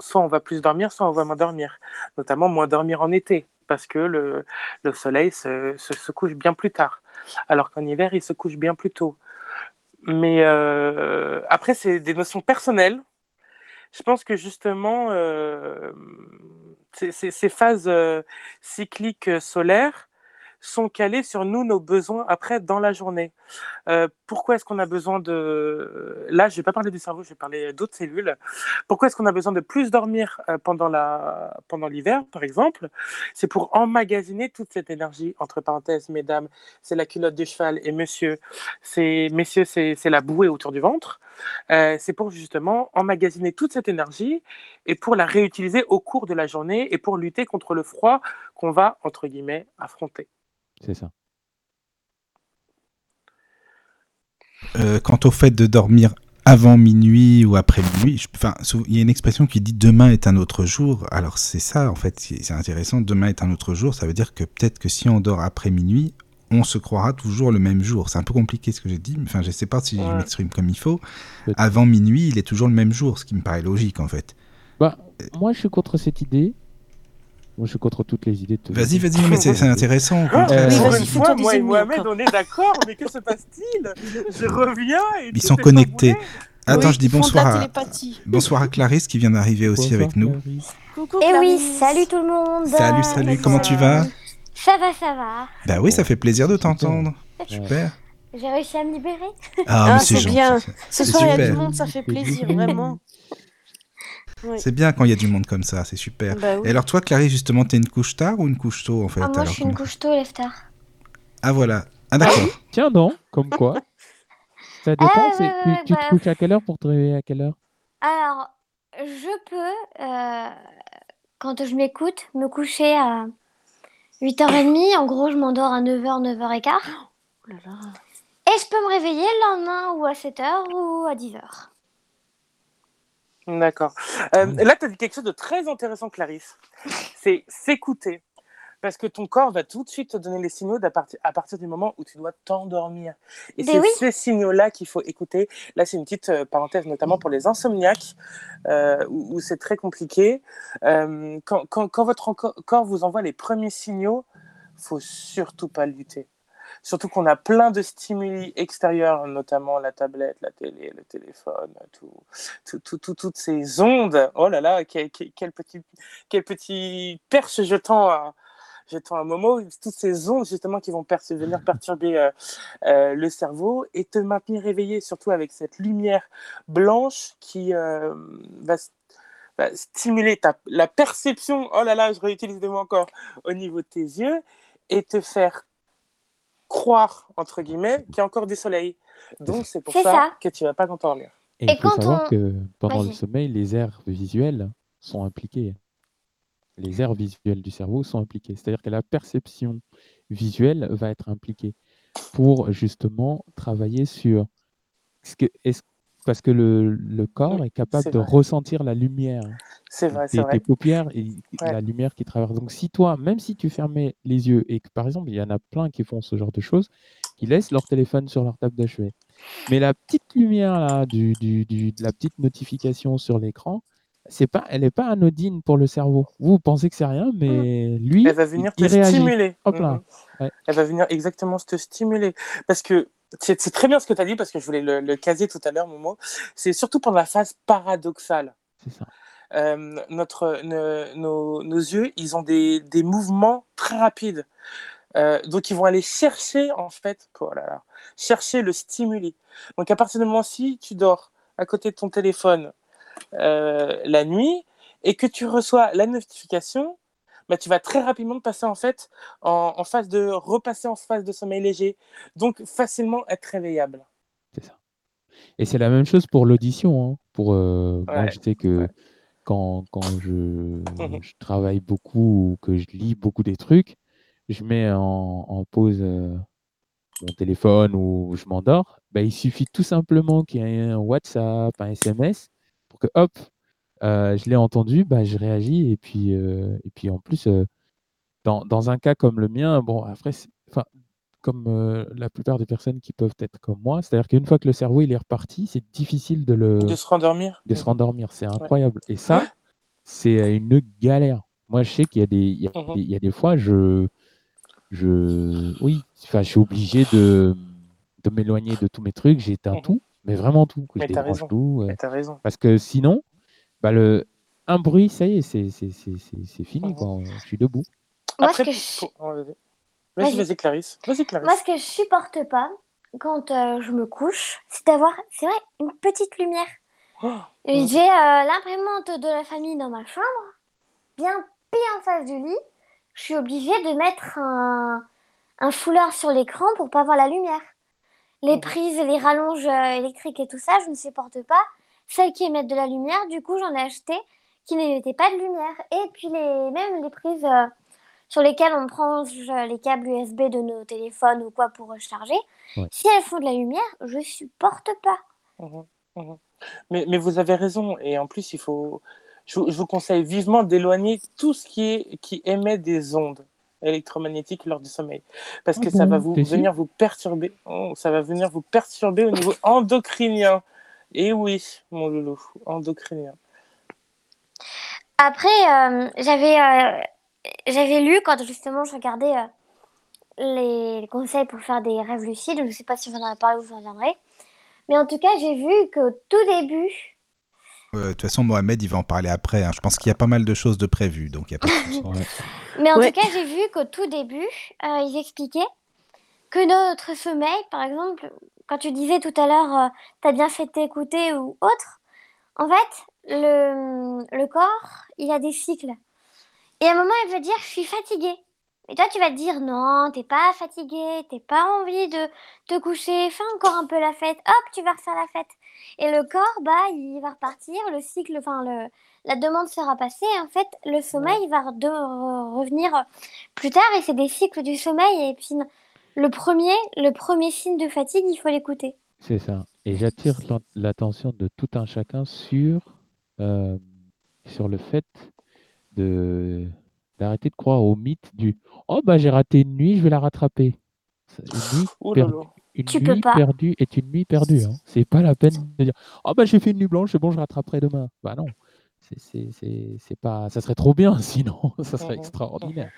soit on va plus dormir, soit on va moins dormir. Notamment moins dormir en été, parce que le, le soleil se, couche bien plus tard, alors qu'en hiver, il se couche bien plus tôt. Mais euh, après, c'est des notions personnelles. Je pense que justement, euh, ces, phases cycliques solaires sont calées sur nous, nos besoins après dans la journée. Euh, pourquoi est-ce qu'on a besoin de... Là, je ne vais pas parler du cerveau, je vais parler d'autres cellules. Pourquoi est-ce qu'on a besoin de plus dormir euh, pendant la... pendant l'hiver, par exemple? C'est pour emmagasiner toute cette énergie. Entre parenthèses, mesdames, c'est la culotte de cheval et monsieur, c'est messieurs, c'est la bouée autour du ventre. Euh, c'est pour justement emmagasiner toute cette énergie et pour la réutiliser au cours de la journée et pour lutter contre le froid qu'on va, entre guillemets, affronter. C'est ça. Euh, quant au fait de dormir avant minuit ou après minuit, enfin, il y a une expression qui dit demain est un autre jour. Alors c'est ça en fait, c'est intéressant. Demain est un autre jour, ça veut dire que peut-être que si on dort après minuit, on se croira toujours le même jour. C'est un peu compliqué ce que j'ai dit, mais enfin je sais pas si je m'exprime comme il faut. Avant minuit, il est toujours le même jour, ce qui me paraît logique en fait. Bah, moi, je suis contre cette idée. Moi, je suis contre toutes les idées. de- Vas-y, vas-y, mais c'est intéressant. Ah, pour une fois, des moi et Mohamed, on est d'accord, mais que se passe-t-il? Je reviens et Ils sont connectés. Attends, Oui, je dis bonsoir à, bonsoir à Clarisse qui vient d'arriver aussi Bonsoir, avec nous. Clarisse. Coucou Eh oui, salut tout le monde. Salut, salut, comment tu vas? Ça va, ça va. Bah oui, ça fait plaisir de t'entendre. Super. J'ai réussi à me libérer. Ah, Ah, c'est gentil. bien. Ce C'est soir, il y a du monde, ça fait plaisir, vraiment. Oui. C'est bien quand il y a du monde comme ça, c'est super. Bah oui. Et alors toi, Clarisse, justement, t'es une couche tard ou une couche tôt en fait Ah, moi, alors, je suis une couche tôt, lève tard. Ah voilà. Ah d'accord. Tiens, non, comme quoi. Ça dépend. Ah, c'est- ouais, tu ouais, tu bah, te couches à quelle heure pour te réveiller à quelle heure Alors, je peux, euh, quand je m'écoute, me coucher à 8h30. En gros, je m'endors à 9h, 9h15. Oh là là. Et je peux me réveiller le lendemain ou à 7h ou à 10h. D'accord. Euh, là, tu as dit quelque chose de très intéressant, Clarisse. C'est s'écouter. Parce que ton corps va tout de suite te donner les signaux partir- à partir du moment où tu dois t'endormir. Et Ben c'est oui. ces signaux-là qu'il faut écouter. Là, c'est une petite euh, parenthèse, notamment pour les insomniaques, euh, où, où c'est très compliqué. Euh, quand, quand- quand votre corps vous envoie les premiers signaux, faut surtout pas lutter. Surtout qu'on a plein de stimuli extérieurs, notamment la tablette, la télé, le téléphone, tout, tout- tout- tout- toutes ces ondes. Oh là là, quel, quel- petit, quel petit perche jetant à, jetant à Momo. Toutes ces ondes justement qui vont venir perturber euh, euh, le cerveau et te maintenir éveillé, surtout avec cette lumière blanche qui euh, va stimuler ta, la perception. Oh là là, je réutilise des mots encore au niveau de tes yeux et te faire croire, entre guillemets, qu'il y a encore du soleil. Donc, c'est pour ça, ça. que tu vas pas t'endormir. Et Et il faut quand savoir on- que pendant le sommeil, les aires visuelles sont impliquées. Les aires visuelles du cerveau sont impliquées. C'est-à-dire que la perception visuelle va être impliquée pour justement travailler sur ce que est-ce parce que le, le corps est capable de ressentir la lumière. C'est vrai, c'est vrai. tes paupières et Ouais. la lumière qui traverse. Donc, si toi, même si tu fermais les yeux et que par exemple, il y en a plein qui font ce genre de choses, qui laissent leur téléphone sur leur table de chevet. Mais la petite lumière là, du, du- du- de la petite notification sur l'écran, c'est pas, elle n'est pas anodine pour le cerveau. Vous, vous pensez que c'est rien, mais lui, Elle va venir il te stimuler. Hop là. Mhm. Ouais. Elle va venir exactement te stimuler. Parce que c'est très bien ce que tu as dit, parce que je voulais le, le caser tout à l'heure, Momo. C'est surtout pendant la phase paradoxale. Ça. Euh, notre, ne- nos, nos yeux, ils ont des, des mouvements très rapides. Euh, donc, ils vont aller chercher, en fait, oh là là, chercher le stimuli. Donc, à partir du moment si tu dors à côté de ton téléphone euh, la nuit et que tu reçois la notification, bah, tu vas très rapidement passer en fait en, en phase de repasser en phase de sommeil léger, donc facilement être réveillable. C'est ça. Et c'est la même chose pour l'audition. hein. Pour, euh, Moi, je sais que ouais. quand, quand je, Mhm. je travaille beaucoup ou que je lis beaucoup des trucs, je mets en, en pause euh, mon téléphone ou je m'endors. Bah, il suffit tout simplement qu'il y ait un WhatsApp, un SMS pour que, hop, euh, je l'ai entendu, bah, je réagis. Et puis, euh, et puis en plus, euh, dans, dans un cas comme le mien, bon, après, enfin, comme la plupart des personnes qui peuvent être comme moi, c'est-à-dire qu'une fois que le cerveau il est reparti, c'est difficile de le De se rendormir. de se rendormir. C'est incroyable. Et ça, c'est une galère. Moi, je sais qu'il y a des, il y a, des- il y a des fois, je, je, oui, je suis obligé de, de m'éloigner de tous mes trucs. J'éteins Mhm. tout, mais vraiment tout. que Mais raison. tout. Mais t'as raison. parce que sinon, bah, le, un bruit, ça y est, c'est, c'est, c'est, c'est, c'est fini. Quoi. Je suis debout. Moi, Après, ce que je... pour- oh, vas-y. Vas-y, Clarisse. Vas-y, Clarisse. Moi, ce que je supporte pas quand euh, je me couche, c'est d'avoir, c'est vrai, une petite lumière. Oh, Et. J'ai euh, l'imprimante de la famille dans ma chambre, bien pile en face du lit. Je suis obligée de mettre un, un foulard sur l'écran pour pas voir la lumière. Les Mhm. prises, les rallonges euh, électriques et tout ça, je ne supporte pas. Celles qui émettent de la lumière, du coup, j'en ai acheté qui n'émettaient pas de lumière. Et puis les, même les prises euh, sur lesquelles on branche euh, les câbles USB de nos téléphones ou quoi pour recharger, Ouais. si elles font de la lumière, je supporte pas. Mhm, mhm. Mais, mais vous avez raison. Et en plus, il faut. Je, vous- je vous conseille vivement d'éloigner tout ce qui, est, qui émet des ondes électromagnétiques lors du sommeil. Parce Ah que ça va vous venir vous perturber. Oh, ça va venir vous perturber au niveau endocrinien. Et oui, mon loulou, endocrinien. Après, euh, j'avais euh, j'avais lu quand justement je regardais euh, les conseils pour faire des rêves lucides. Je ne sais pas si j'en ai parlé ou j'en reviendrai. Mais en tout cas, j'ai vu qu'au tout début, Euh, De toute façon, Mohamed, il va en parler après. hein. Je pense qu'il y a pas mal de choses de prévues, donc il y a pas de mais en Ouais. tout cas, j'ai vu qu'au tout début, euh, ils expliquaient que notre sommeil, par exemple, quand tu disais tout à l'heure, tu t'as bien fait t'écouter ou autre, en fait, le, le corps, il a des cycles. Et à un moment, il veut dire, je suis fatigué. Mais toi, tu vas te dire non, t'es pas fatigué, t'es pas envie de te coucher, fais encore un peu la fête, hop, tu vas refaire la fête. Et le corps, bah, il va repartir, le cycle, enfin, le, la demande sera passée. Et en fait, le sommeil va de- revenir plus tard et c'est des cycles du sommeil. Et puis, le premier, le premier signe de fatigue, il faut l'écouter. C'est ça. Et j'attire l'attention de tout un chacun sur, euh, sur le fait de d'arrêter de croire au mythe du Oh bah j'ai raté une nuit, je vais la rattraper. Une nuit, Oh là perdue, là. une Tu peux nuit pas. perdue est une nuit perdue. Hein. C'est pas la peine de dire Oh bah j'ai fait une nuit blanche, c'est bon, je rattraperai demain. Bah non. C'est c'est- c'est- c'est pas ça serait trop bien sinon ça serait Mhm. extraordinaire.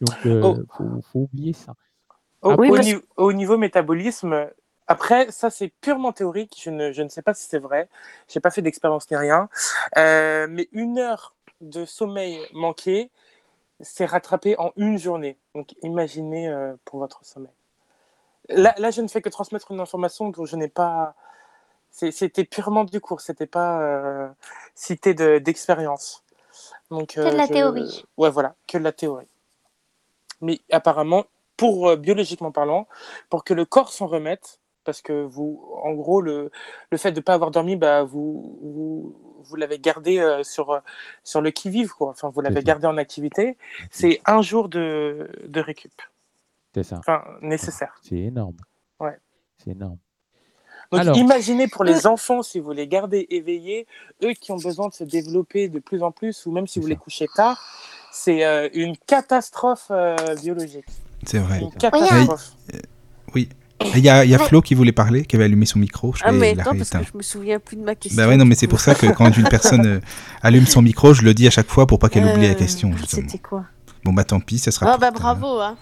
Donc euh, Oh. faut, faut oublier ça. Au, parce- niveau, au niveau métabolisme, après, ça c'est purement théorique, je ne, je ne sais pas si c'est vrai, j'ai pas fait d'expérience ni rien, Euh, mais une heure de sommeil manqué, c'est rattrapé en une journée. Donc imaginez euh, pour votre sommeil. Là, là, je ne fais que transmettre une information dont je n'ai pas. C'était purement du cours, c'était pas euh, cité de- d'expérience. Donc, C'est de la je- théorie. Ouais, voilà, que de la théorie. Mais apparemment, pour euh, biologiquement parlant, pour que le corps s'en remette, parce que vous, en gros, le, le fait de ne pas avoir dormi, bah, vous, vous, vous l'avez gardé euh, sur, euh, sur le qui-vive, quoi. Enfin, vous l'avez gardé en activité. C'est un jour de, de récup, C'est ça. enfin, nécessaire. C'est énorme. Ouais. C'est énorme. Donc Alors- imaginez pour les enfants, si vous les gardez éveillés, eux qui ont besoin de se développer de plus en plus, ou même si vous les couchez tard, c'est euh, une catastrophe euh, biologique. C'est vrai. Une ça. catastrophe. Oui. Il y a, il y a Ouais. Flo qui voulait parler, qui avait allumé son micro. Je Ah, mais attends, parce que je me souviens plus de ma question. Bah ouais, non, mais c'est pour ça que quand une personne euh, allume son micro, je le dis à chaque fois pour pas qu'elle oublie la Euh, question. justement. C'était quoi? Bon, bah tant pis, ça sera. Ah, bah bravo, hein.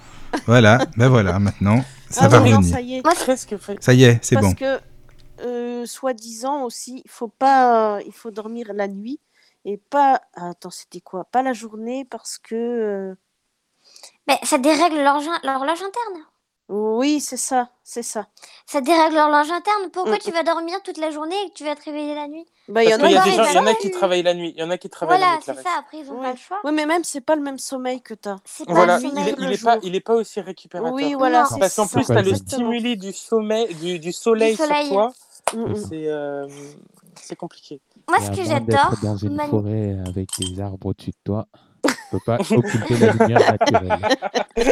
Voilà, bah voilà, maintenant, ça Ah va oui, non, revenir. ça y est. Ça y est, c'est Parce bon. que, euh, soi-disant aussi, il faut pas, il faut dormir la nuit et pas. ah, attends, c'était quoi? Pas la journée parce que. Mais ça dérègle l'horloge interne. Oui, c'est ça, c'est ça. Ça dérègle l'horloge interne. Pourquoi Mm, tu vas dormir toute la journée et que tu vas te réveiller la nuit? Bah, il y en a qu'il y, a qui des font gens- il y en a ça, qui oui. travaillent la nuit. Il y en a qui travaillent Voilà, la nuit. c'est ça. Après, ils ont Ouais. pas le choix. Oui, mais même, c'est pas le même sommeil que t'as. C'est pas Voilà, le il sommeil. il est pas, il est pas aussi récupérateur. Oui, voilà, Non. Parce qu'en plus, tu as le stimuli du, sommeil, du, du soleil, soleil. sur toi. Mm, mm. C'est euh, c'est compliqué. Moi, ce que j'adore, dans une forêt avec des arbres au-dessus de toi, pas occulter la lumière naturelle.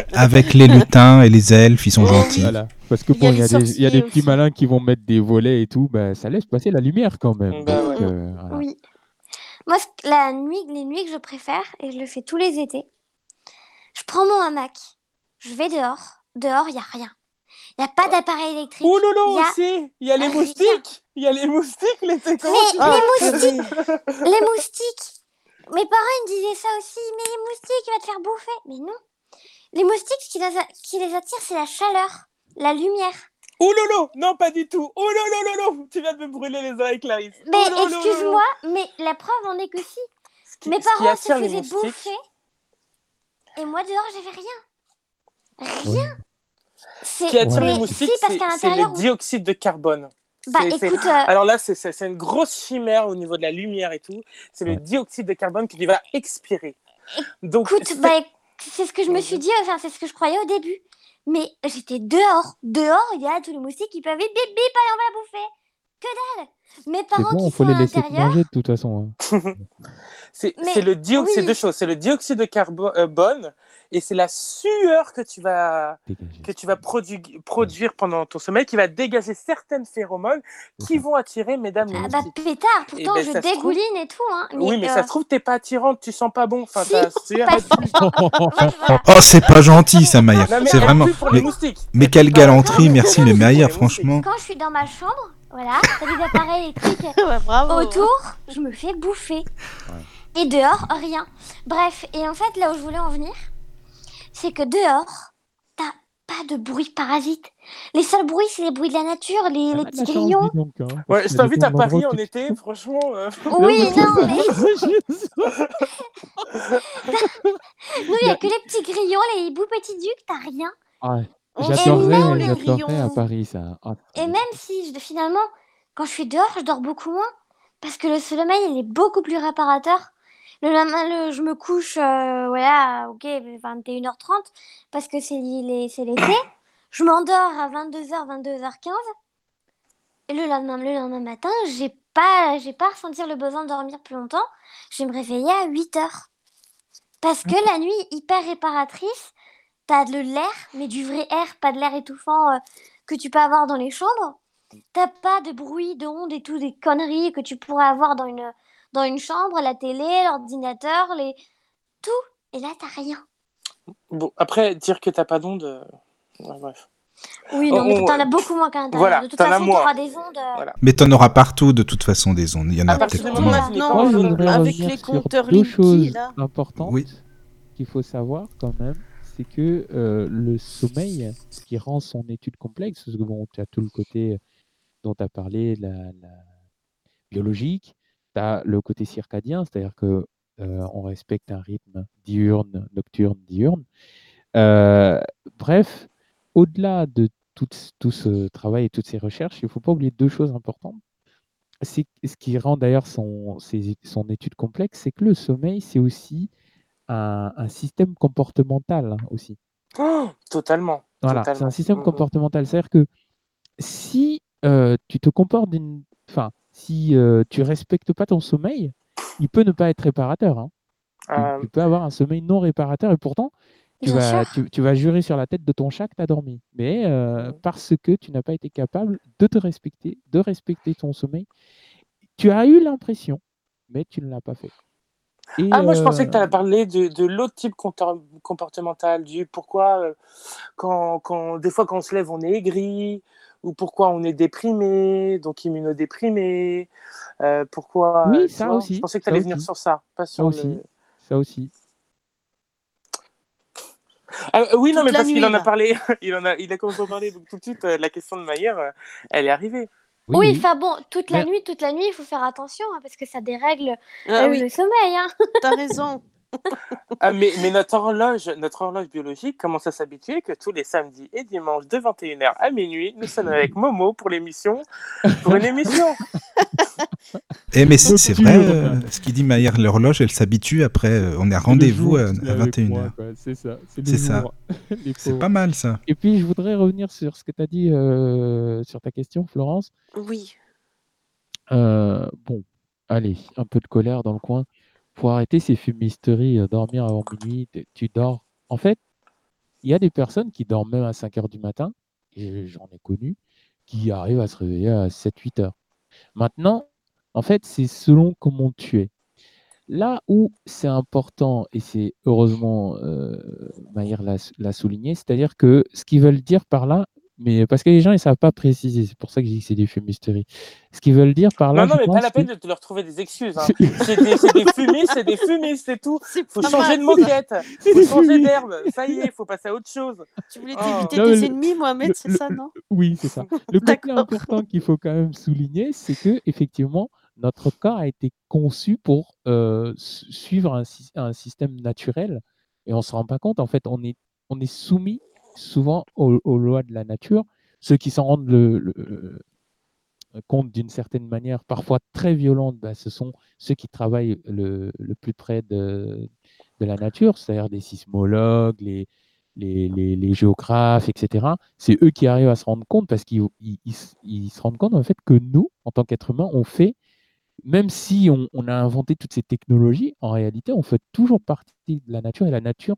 Avec les lutins et les elfes, ils sont gentils. Voilà. Parce que Il y a bon, il y a les des, il y a des sorciers petits malins qui vont mettre des volets et tout, bah, ça laisse passer la lumière quand même. Bah Donc, ouais. euh, voilà. oui. Moi, la nuit, les nuits que je préfère, et je le fais tous les étés, je prends mon hamac, je vais dehors. Dehors, il n'y a rien. Il n'y a pas d'appareil électrique. Oh là là, Il y a- aussi Il y a les moustiques Il y a les moustiques, l'été comment Mais Ah, les moustiques, les moustiques. Mes parents ils me disaient ça aussi. Mais les moustiques, il va te faire bouffer. Mais non. Les moustiques, ce qui les, a- qui les attire, c'est la chaleur, la lumière. Oh là Non, pas du tout Oh là Tu viens de me brûler les oreilles, Clarisse Mais Oh excuse-moi, mais la preuve en est que si. Qui- Mes parents se faisaient bouffer. Et moi, dehors, j'avais rien. Rien. C'est Ce qui attire mais les moustiques, si, c'est le dioxyde de carbone. Bah écoute, euh, Alors là, c'est- une grosse chimère au niveau de la lumière et tout. C'est le dioxyde de carbone que tu vas expirer. Donc, écoute, c'est- bah, c'est ce que je me suis dit, enfin, c'est ce que je croyais au début. Mais j'étais dehors. Dehors, il y a tous les moustiques qui peuvent vite, bip, bip, allez, on va la bouffer. Que dalle Mes parents bon, qui faut sont à les laisser l'intérieur, manger de toute façon. hein. c'est le dio- c'est oui. deux choses. C'est le dioxyde de carbone et c'est la sueur que tu vas que tu vas produ- produire pendant ton sommeil qui va dégager certaines phéromones qui vont attirer, mesdames les ah bah pétard, pourtant ben, je trouve- dégouline et tout. Hein. Oui, mais euh, ça se trouve, t'es pas attirante, tu sens pas bon. Enfin, Si, Oh, c'est pas gentil, ça, Maya. C'est vraiment. pue pour les Mais, quelle galanterie, merci, mais Maya, franchement. Quand je suis dans ma chambre, voilà, t'as des appareils électriques Ouais, bravo. autour, je me fais bouffer. Et dehors, rien. Bref, et en fait, là où je voulais en venir, c'est que dehors, t'as pas de bruit parasite. Les seuls bruits, c'est les bruits de la nature, les, petits grillons. donc, hein, Ouais, je t'invite à Paris en été, franchement. euh, Oui, non, mais nous, il y a que les petits grillons, les hiboux petits ducs, t'as rien. Ah, On aime J'adorerais les j'adorerais grillons. à Paris ça. Ah, Et même si, je- finalement, quand je suis dehors, je dors beaucoup moins. Parce que le sommeil, il est beaucoup plus réparateur. Le lendemain, le- je me couche, euh, voilà, ok, 21h30, parce que c'est l'été. Je m'endors à 22h, 22h15. Et le lendemain, le lendemain matin, j'ai pas, j'ai pas ressenti le besoin de dormir plus longtemps. Je vais me réveiller à 8h. Parce que la nuit hyper réparatrice. T'as de l'air, mais du vrai air, pas de l'air étouffant euh, que tu peux avoir dans les chambres. T'as pas de bruit, d'ondes et tout, des conneries que tu pourrais avoir dans une, dans une chambre, la télé, l'ordinateur, les... tout. Et là, t'as rien. Bon, après, dire que t'as pas d'onde. euh, ouais, bref. Oui, non, Oh, mais oh, t'en as beaucoup moins qu'à l'intérieur. voilà, de toute façon, moins. t'auras des ondes. euh, Voilà. Mais t'en auras partout de toute façon des ondes. Il y en a peut-être Maintenant, avec les compteurs deux Linky, choses là. importantes Oui. qu'il faut savoir quand même. C'est que euh, le sommeil, ce qui rend son étude complexe, parce que bon, tu as tout le côté dont tu as parlé, la, la biologique, tu as le côté circadien, c'est-à-dire que euh, on respecte un rythme diurne, nocturne, diurne. Euh, bref, au-delà de tout, tout ce travail et toutes ces recherches, il ne faut pas oublier deux choses importantes. C'est ce qui rend d'ailleurs son, ses- son étude complexe, c'est que le sommeil, c'est aussi un, un système comportemental hein, aussi. Oh, totalement. Voilà, c'est un système Mhm. comportemental. C'est-à-dire que si euh, tu te comportes d'une... Enfin, si euh, tu respectes pas ton sommeil, il peut ne pas être réparateur. hein. Tu, Euh, tu peux avoir un sommeil non réparateur et pourtant, tu vas, tu, tu jurer sur la tête de ton chat que tu as dormi. Mais euh, Mhm. parce que tu n'as pas été capable de te respecter, de respecter ton sommeil, tu as eu l'impression, mais tu ne l'as pas fait. Et, Ah, moi, je pensais que tu euh, allais parler de, de l'autre type comportemental, du pourquoi, euh, quand, quand, des fois, quand on se lève, on est aigri, ou pourquoi on est déprimé, donc immunodéprimé, euh, pourquoi. Oui, euh, ça vois, aussi, Je pensais que tu ça allais venir sur ça, pas ça sur aussi, le. ça aussi. Ah, euh, oui, non, mais parce qu'il en a parlé, il, en a, il a commencé à en parler, donc tout de suite, euh, la question de Maillère, euh, elle est arrivée. Oui, Oui, oui. enfin bon, toute la Mais- nuit, toute la nuit, il faut faire attention hein, parce que ça dérègle Ah euh, oui, le sommeil. Hein. t'as raison. Ah, mais, mais notre horloge, notre horloge biologique commence à s'habituer que tous les samedis et dimanches de 21h à minuit, nous sommes avec Momo pour l'émission, pour une émission. Eh, mais c'est c'est vrai, euh, ce qu'il dit Maillard, l'horloge, elle s'habitue. Après, euh, on est à rendez-vous jour à, à avec 21h. moi, quoi, C'est ça. C'est ça. jour. Les C'est pauvres. pas mal ça. Et puis, je voudrais revenir sur ce que tu as dit euh, sur ta question, Florence. Oui. Euh, bon, allez, un peu de colère dans le coin. Pour arrêter ces fumisteries, euh, dormir avant minuit, tu dors. En fait, il y a des personnes qui dorment même à 5 heures du matin, et j'en ai connu, qui arrivent à se réveiller à 7-8 heures. Maintenant, en fait, c'est selon comment tu es. Là où c'est important, et c'est heureusement, euh, Maïr l'a souligné, c'est-à-dire que ce qu'ils veulent dire par là, mais parce que les gens ils savent pas préciser, c'est pour ça que je dis que c'est des fumisteries. Ce qu'ils veulent dire par là, Non, non, mais pas la peine que- de te leur trouver des excuses. Hein. C'est- C'est des, c'est des fumistes, c'est des fumistes et tout. C'est Faut changer de moquette, C'est faut changer d'herbe. Ça y est, faut passer à autre chose. Tu voulais Oh. t'éviter Non, des le- ennemis, Mohamed, c'est le- ça, non Oui, c'est ça. Le côté important qu'il faut quand même souligner, c'est que effectivement, notre corps a été conçu pour euh, su- suivre un, sy- un système naturel et on se rend pas compte. En fait, on est, on est soumis souvent aux, lois de la nature. Ceux qui s'en rendent compte d'une certaine manière, parfois très violente, bah, ce sont ceux qui travaillent le, plus près de, la nature, c'est-à-dire des sismologues, les, géographes, etc. C'est eux qui arrivent à se rendre compte parce qu'ils ils- ils se- ils se rendent compte en fait que nous, en tant qu'êtres humains, on fait, même si on, on a inventé toutes ces technologies, en réalité, on fait toujours partie de la nature et la nature,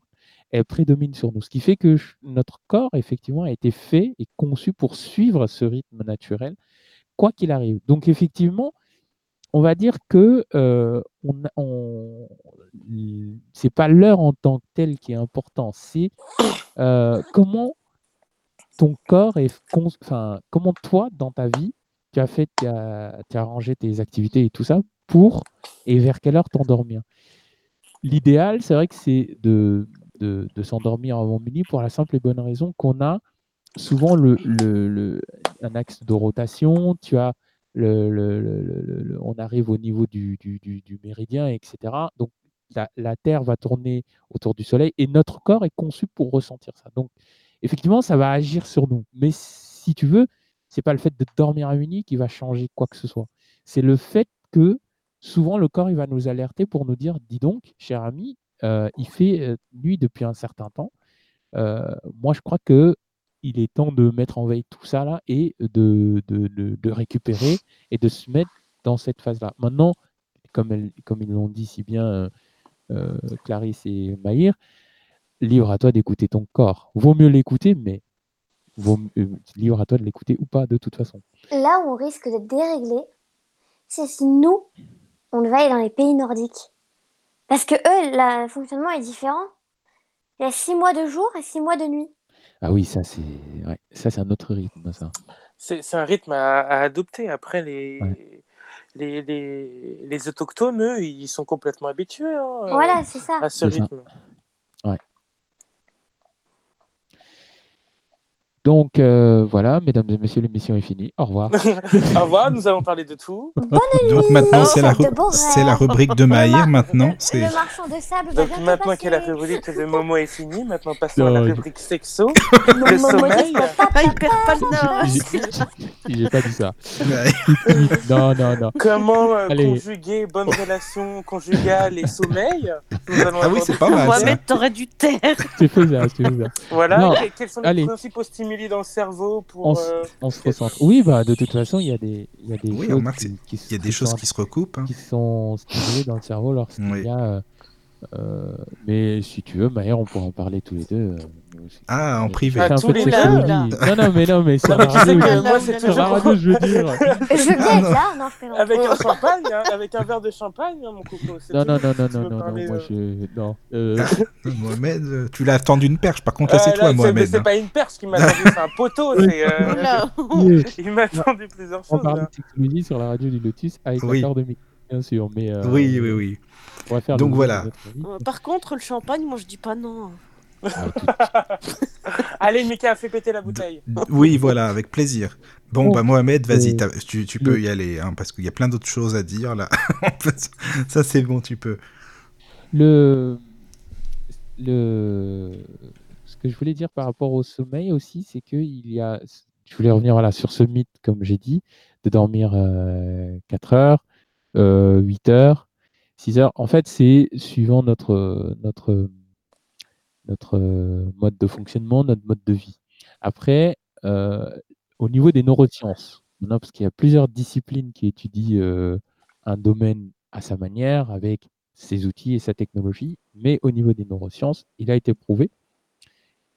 elle prédomine sur nous. Ce qui fait que notre corps, effectivement, a été fait et conçu pour suivre ce rythme naturel, quoi qu'il arrive. Donc, effectivement, on va dire que euh, on, c'est pas l'heure en tant que telle qui est important, c'est euh, comment ton corps est, enfin, comment toi, dans ta vie, tu as fait, tu as, tu as rangé tes activités et tout ça pour et vers quelle heure t'endormir? L'idéal, c'est vrai que c'est de, de, de s'endormir avant minuit pour la simple et bonne raison qu'on a souvent le, un axe de rotation, tu as le, on arrive au niveau du, du- du- méridien, etc. Donc la, la Terre va tourner autour du Soleil et notre corps est conçu pour ressentir ça. Donc effectivement, ça va agir sur nous. Mais si tu veux, c'est pas le fait de dormir à minuit qui va changer quoi que ce soit. C'est le fait que souvent le corps il va nous alerter pour nous dire dis donc, cher ami, il fait euh, nuit depuis un certain temps. Euh, moi, je crois que il est temps de mettre en veille tout ça là et de, de, de- de récupérer et de se mettre dans cette phase-là. Maintenant, comme, comme ils l'ont dit si bien euh, euh, Clarisse et Maïr, libre à toi d'écouter ton corps. Vaut mieux l'écouter, mais vaut, euh, libre à toi de l'écouter ou pas de toute façon. Là où on risque d'être déréglé, c'est si nous, on va aller dans les pays nordiques. Parce que eux, la- le fonctionnement est différent. Il y a six mois de jour et six mois de nuit. Ah oui, ça c'est ouais, ça c'est un autre rythme ça. C'est un rythme à, à adopter. Après, les, Ouais. les, les, les autochtones, eux, ils sont complètement habitués hein, euh, Voilà, c'est ça. à ce ça. rythme. Donc euh, voilà, mesdames et messieurs, l'émission est finie. Au revoir. Au revoir, nous allons parler de tout. Donc maintenant, c'est la, c'est la rubrique de Maïr maintenant. C'est Le marchand de sable va Donc bientôt maintenant passer. que la rubrique de Momo est finie, maintenant passons à la je- rubrique sexo, le Momo sommeil. Ah, il perd pas le nord. J'ai j'ai pas dit ça. Non, non, non. Comment euh, Allez. conjuguer bonne relation conjugale et sommeil Nous allons Ah oui, c'est pas mal. Mohamed, t'aurais dû taire. C'est faisable, c'est faisable. Voilà, quels sont les principaux stimuli dans le cerveau pour... On, euh, on se recentre. Oui, bah de toute façon, il y a des, il y a des Oui, choses remarque, qui, y a des choses qui se recoupent. hein. qui sont stimulées dans le cerveau lorsqu'il Oui. y a. euh, euh, mais si tu veux, Maher, on pourra en parler tous les deux. Ah, en privé. Ah, tous peu de les. Là, Non, non, mais non, mais sur Non, la mais tu sais radio, que moi, c'est toujours... radio, je veux dire. Je être là. Non. Avec un champagne, hein, avec un verre de champagne, hein, mon coco. Non, non, non, non, non, non, moi euh, je. Non. Euh, Mohamed, euh, tu l'as tendu une perche. Par contre, là, c'est toi, c'est- mais Mohamed. C'est hein. pas une perche qui m'a tendu, c'est un poteau. Il m'a tendu plusieurs on choses. parle là. de sur la radio du Lotus avec l'accord de micro, bien sûr. Mais, Oui, oui, oui. On Donc voilà. Par contre, le champagne, moi, je dis pas non. Ah, tout- Allez, Mika, fais péter la bouteille. Oui, voilà, avec plaisir. Bon, bah Mohamed, vas-y, euh, t'as- tu, peux y aller, hein, parce qu'il y a plein d'autres choses à dire là. Ça, c'est bon, tu peux. Le, le, ce que je voulais dire par rapport au sommeil aussi, c'est que il y a, je voulais revenir voilà, sur ce mythe, comme j'ai dit, de dormir euh, 4 heures, euh, 8 heures, 6 heures. En fait, c'est suivant notre, notre, notre euh, mode de fonctionnement, notre mode de vie. Après, euh, au niveau des neurosciences, parce qu'il y a plusieurs disciplines qui étudient euh, un domaine à sa manière, avec ses outils et sa technologie, mais au niveau des neurosciences, il a été prouvé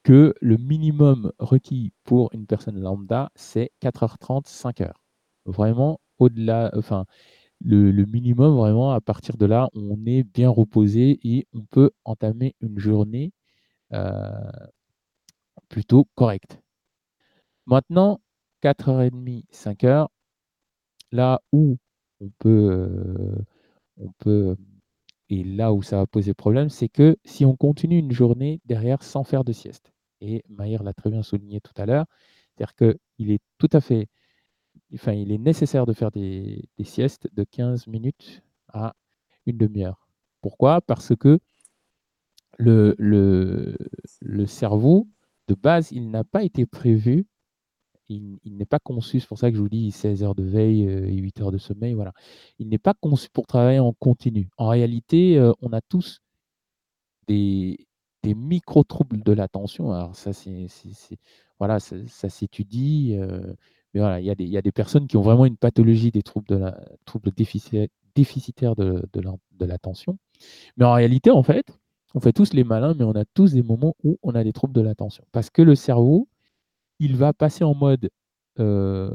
que le minimum requis pour une personne lambda, c'est 4h30, 5h. Vraiment, au-delà, enfin, le, minimum, vraiment, à partir de là, on est bien reposé et on peut entamer une journée plutôt correcte. Maintenant, 4h30, 5h, là où on peut, euh, on peut, et là où ça va poser problème, c'est que si on continue une journée derrière sans faire de sieste, et Maïr l'a très bien souligné tout à l'heure, c'est-à-dire qu'il est tout à fait, enfin, il est nécessaire de faire des siestes de 15 minutes à une demi-heure. Pourquoi? Parce que le, le, le cerveau, de base, il n'a pas été prévu il, n'est pas conçu, c'est pour ça que je vous dis 16 heures de veille euh, et 8 heures de sommeil, voilà. Il n'est pas conçu pour travailler en continu. En réalité, euh, on a tous des, des micro-troubles de l'attention. Alors ça, c'est, voilà, ça, s'étudie. euh, mais voilà, il y, a des- y a des personnes qui ont vraiment une pathologie des troubles, de la, troubles défici- déficitaires de, de l'attention. Mais en réalité, en fait, on fait tous les malins, mais on a tous des moments où on a des troubles de l'attention. Parce que le cerveau, il va passer en mode, euh,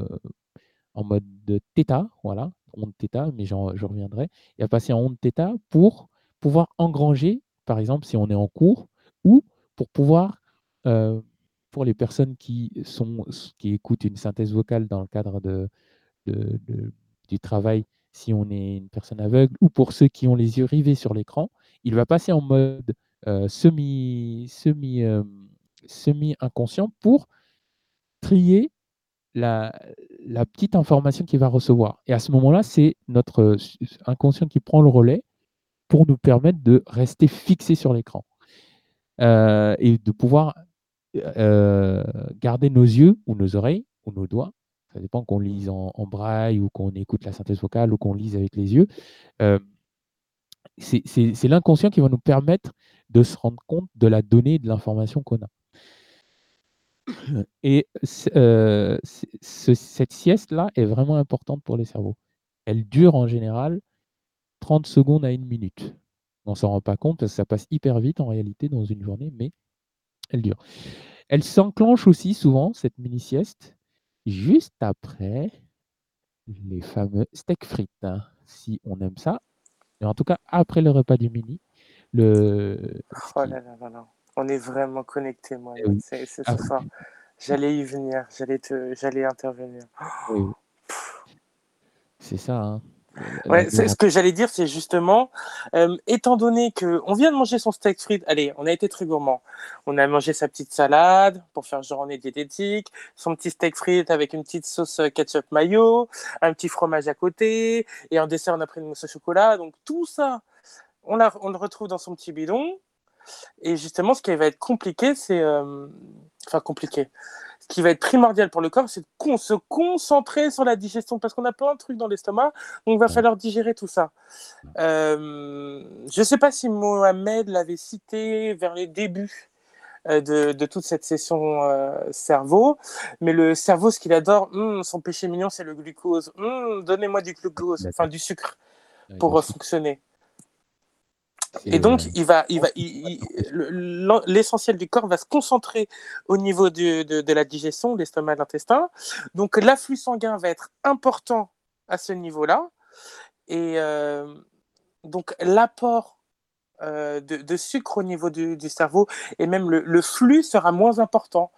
en mode de θ, voilà, onde θ, mais j'en- je reviendrai. Il va passer en onde θ pour pouvoir engranger, par exemple, si on est en cours, ou pour pouvoir, euh, pour les personnes qui, sont, qui écoutent une synthèse vocale dans le cadre de, de- de- du travail, si on est une personne aveugle, ou pour ceux qui ont les yeux rivés sur l'écran, il va passer en mode euh, semi, semi, euh, semi-inconscient pour trier la, petite information qu'il va recevoir. Et à ce moment-là, c'est notre euh, inconscient qui prend le relais pour nous permettre de rester fixé sur l'écran et de pouvoir garder nos yeux ou nos oreilles ou nos doigts, ça dépend qu'on lise en, braille ou qu'on écoute la synthèse vocale ou qu'on lise avec les yeux. C'est l'inconscient qui va nous permettre de se rendre compte de la donnée et de l'information qu'on a. Et cette sieste-là est vraiment importante pour les cerveaux. Elle dure en général 30 secondes à une minute. On s'en rend pas compte parce que ça passe hyper vite en réalité dans une journée, mais elle dure. Elle s'enclenche aussi souvent, cette mini-sieste, juste après les fameux steak frites, hein, si on aime ça. Mais en tout cas, après le repas du mini, le... Oh là là là On est vraiment connectés, moi. Eh c'est ce ah soir. J'allais y venir, j'allais te... j'allais intervenir. C'est ça, hein. Ouais, ce que j'allais dire, c'est justement, euh, étant donné que on vient de manger son steak frites, allez, on a été très gourmand. On a mangé sa petite salade pour faire journée diététique, son petit steak frites avec une petite sauce euh, ketchup mayo, un petit fromage à côté, et en dessert, on a pris une mousse au chocolat. Donc tout ça, on, on le retrouve dans son petit bidon. Et justement, ce qui va être compliqué, c'est... Euh, enfin, compliqué qui va être primordial pour le corps, c'est de se concentrer sur la digestion parce qu'on a plein de trucs dans l'estomac, donc il va falloir digérer tout ça. Euh, je ne sais pas si Mohamed l'avait cité vers les débuts euh, de, toute cette session euh, cerveau, mais le cerveau, ce qu'il adore, hmm, son péché mignon, c'est le glucose. Hmm, donnez-moi du glucose, enfin du sucre pour fonctionner. Et donc, il va, il va, l'essentiel du corps va se concentrer au niveau de, de, la digestion, l'estomac, l'intestin. Donc, l'afflux sanguin va être important à ce niveau-là. Et euh, donc, l'apport euh, de, de, sucre au niveau du, du cerveau et même le, le, flux sera moins important.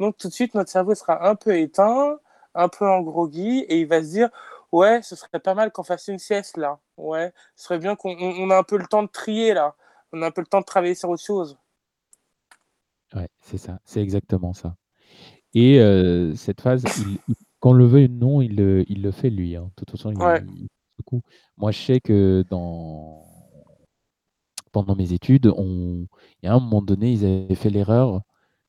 Donc, tout de suite, notre cerveau sera un peu éteint, un peu en groggy, et il va se dire ouais, ce serait pas mal qu'on fasse une sieste là. Ouais, ce serait bien qu'on on, a un peu le temps de trier là. On a un peu le temps de travailler sur autre chose. Ouais, c'est ça, c'est exactement ça. Et euh, cette phase, qu'on le veuille ou non, il le, il le fait lui. Hein. De toute façon, il, moi, je sais que dans pendant mes études, on... il y a un moment donné, ils avaient fait l'erreur,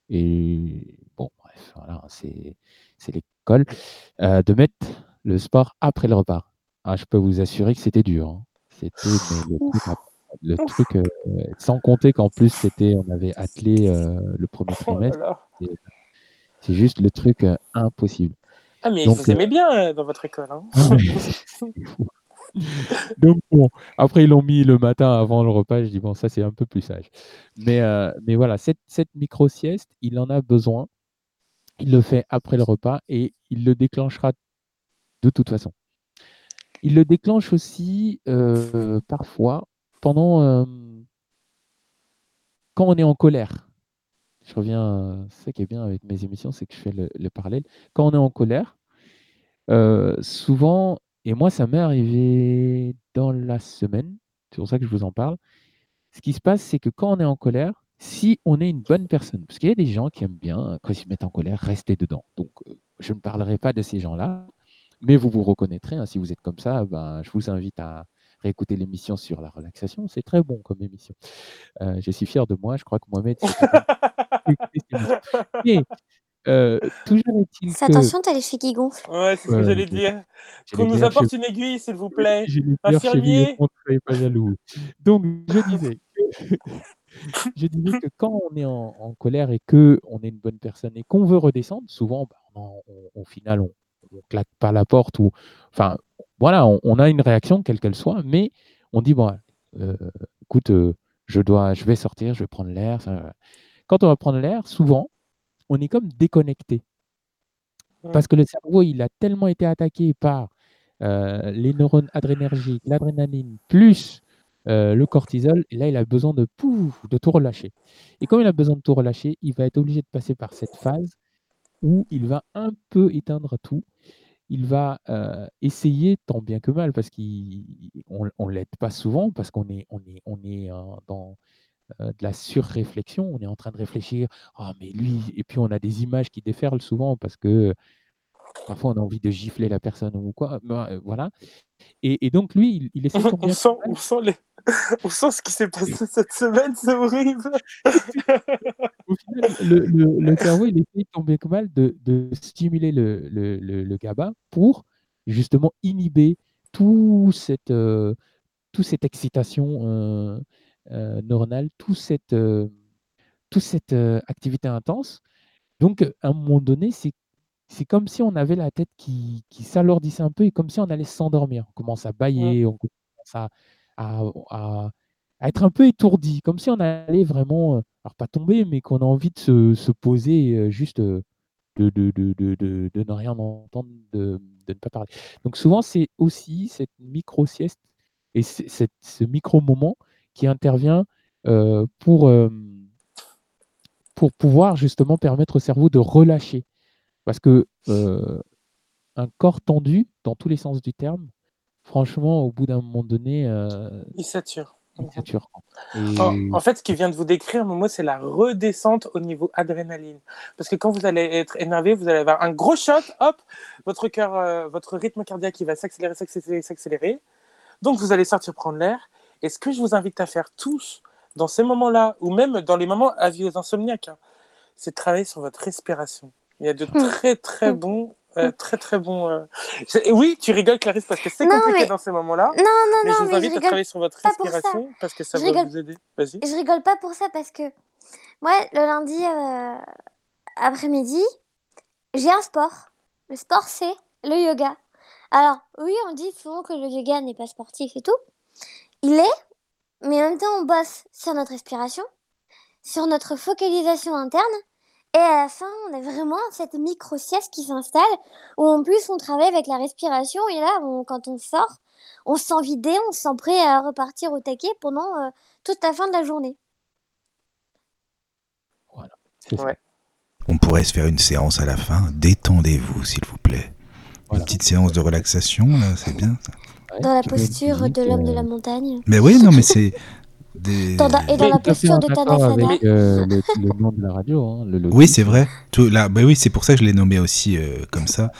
et bon, bref, voilà, c'est l'école, euh, de mettre le sport après le repas. Ah, je peux vous assurer que c'était dur. Hein. C'était le truc, euh, sans compter qu'en plus c'était, on avait attelé euh, le premier oh trimestre. c'est juste le truc euh, impossible. Ah mais vous aimez bien dans votre école. Hein. Donc bon, après ils l'ont mis le matin avant le repas. Je dis bon ça c'est un peu plus sage. Mais mais voilà cette, cette micro sieste, il en a besoin. Il le fait après le repas et il le déclenchera de toute façon. Il le déclenche aussi euh, parfois pendant euh, quand on est en colère. Je reviens, euh, c'est qui est bien avec mes émissions, c'est que je fais le, parallèle. Quand on est en colère, souvent, et moi ça m'est arrivé dans la semaine, c'est pour ça que je vous en parle. Ce qui se passe, c'est que quand on est en colère, si on est une bonne personne, parce qu'il y a des gens qui aiment bien, quand ils se mettent en colère, rester dedans. Donc, je ne parlerai pas de ces gens-là. Mais vous vous reconnaîtrez, hein, si vous êtes comme ça, ben, je vous invite à réécouter l'émission sur la relaxation. C'est très bon comme émission. Euh, je suis fier de moi, je crois que Mohamed. Euh, toujours est-il que... Attention, t'as les cheveux qui gonflent. Ouais, c'est ce que j'allais dire. Qu'on nous apporte une aiguille, s'il vous plaît. Infirmier. Pas jaloux. Donc, je disais. je disais que quand on est en, colère et que on est une bonne personne et qu'on veut redescendre, souvent, ben, au final, on, on claque pas la porte ou enfin voilà, on, a une réaction quelle qu'elle soit, mais on dit bon, euh, écoute, euh, je dois, je vais sortir, je vais prendre l'air. Quand on va prendre l'air, souvent, on est comme déconnecté parce que le cerveau il a tellement été attaqué par euh, les neurones adrénergiques, l'adrénaline plus le cortisol, et là il a besoin de pouf, de tout relâcher. Et comme il a besoin de tout relâcher, il va être obligé de passer par cette phase où il va un peu éteindre tout il va essayer tant bien que mal, parce qu'on ne l'aide pas souvent, parce qu'on est, on est, on est dans de la surréflexion, on est en train de réfléchir, ah mais lui, et puis on a des images qui déferlent souvent parce que parfois on a envie de gifler la personne ou quoi, bah, voilà. Et, donc lui, il, essaie on, sent, on, sent les, On sent ce qui s'est passé cette semaine, c'est horrible. Au final, le, le- le cerveau, il essaye tant bien que mal de, de stimuler le, GABA pour justement inhiber tout cette, euh, toute cette excitation euh, euh, neuronale, cette, toute cette activité intense. Donc, à un moment donné, c'est c'est comme si on avait la tête qui, qui s'alourdissait un peu et comme si on allait s'endormir. On commence à bailler, on commence à, à, être un peu étourdi, comme si on allait vraiment, euh, alors pas tomber, mais qu'on a envie de se, se poser, euh, juste euh, de, de, de, de, ne rien entendre, de, ne pas parler. Donc souvent, c'est aussi cette micro-sieste et ce micro-moment qui intervient pour, pour pouvoir justement permettre au cerveau de relâcher. Parce que un corps tendu, dans tous les sens du terme, franchement, au bout d'un moment donné, euh, Il sature. il sature. Et En, en fait, ce qui vient de vous décrire, moi, c'est la redescente au niveau adrénaline. Parce que quand vous allez être énervé, vous allez avoir un gros shot, hop, votre cœur, euh, votre rythme cardiaque, qui va s'accélérer, s'accélérer, s'accélérer. Donc, vous allez sortir prendre l'air. Et ce que je vous invite à faire tous dans ces moments-là, ou même dans les moments avis aux insomniaques, hein, c'est de travailler sur votre respiration. Il y a de très, très bons, euh, très, très bons. euh, Oui, tu rigoles, Clarisse, parce que c'est compliqué mais- dans ces moments-là. Non, non, Mais non, je vous mais invite je à travailler sur votre respiration parce que ça Je va rigole- vous aider. Vas-y. Je rigole pas pour ça parce que moi, le lundi euh, après-midi, j'ai un sport. Le sport, c'est le yoga. Alors, oui, on dit souvent que le yoga n'est pas sportif et tout. Il est, mais en même temps, on bosse sur notre respiration, sur notre focalisation interne. Et à la fin, on a vraiment cette micro-sieste qui s'installe, où en plus, on travaille avec la respiration. Et là, on- quand on sort, on se sent vidé, on se sent prêt à repartir au taquet pendant euh, toute la fin de la journée. Ouais. On pourrait se faire une séance à la fin. Détendez-vous, s'il vous plaît. Voilà. Une petite séance de relaxation, là, c'est bien. ça. Dans la posture de l'homme de euh, la montagne. Mais oui, non, mais c'est des. Dans la- et dans oui, la posture de Tanasana. avec euh, le, le nom de la radio. hein, le. Oui, c'est vrai. Tout, là, bah oui, c'est pour ça que je l'ai nommé aussi euh, comme ça.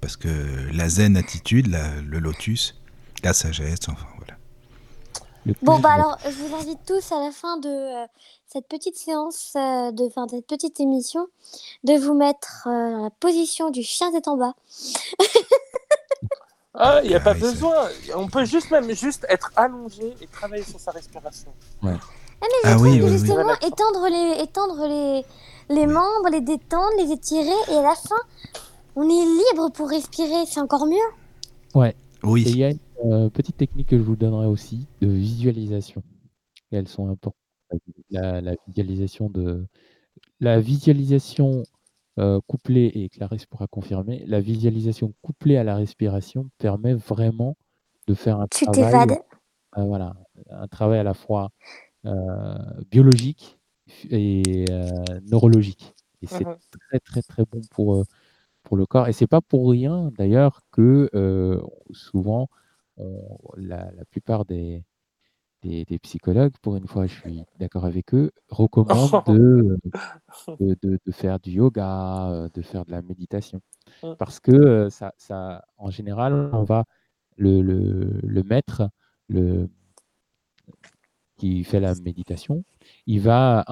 Parce que la zen attitude, la- le lotus, la sagesse, enfin voilà. Bon, bah alors, je vous invite tous à la fin de euh, cette petite séance, euh, de, de cette petite émission, de vous mettre euh, dans la position du chien tête en bas. Ah, il n'y a Ah pas oui, besoin. On peut juste même juste être allongé et travailler sur sa respiration. Ah, mais Ah je oui, trouve que oui, oui. justement, Voilà. étendre, les, étendre les, les membres, les détendre, les étirer, et à la fin, on est libre pour respirer, c'est encore mieux. Et il Oui, y a une euh, petite technique que je vous donnerai aussi de visualisation. Et elles sont importantes. La, la visualisation de la visualisation euh, couplée, et Clarisse pourra confirmer, la visualisation couplée à la respiration permet vraiment de faire un Tu travail, euh, voilà, un travail à la fois euh, biologique et neurologique. Et c'est Mhm. très très très bon pour, pour le corps. Et c'est pas pour rien d'ailleurs que souvent on- la, la plupart des, des, des psychologues, pour une fois je suis d'accord avec eux, recommandent de, de, de- de faire du yoga, euh, de faire de la méditation. Mm. Parce que euh, ça, ça, en général, on va le, le, le maître, le, qui fait la méditation, il va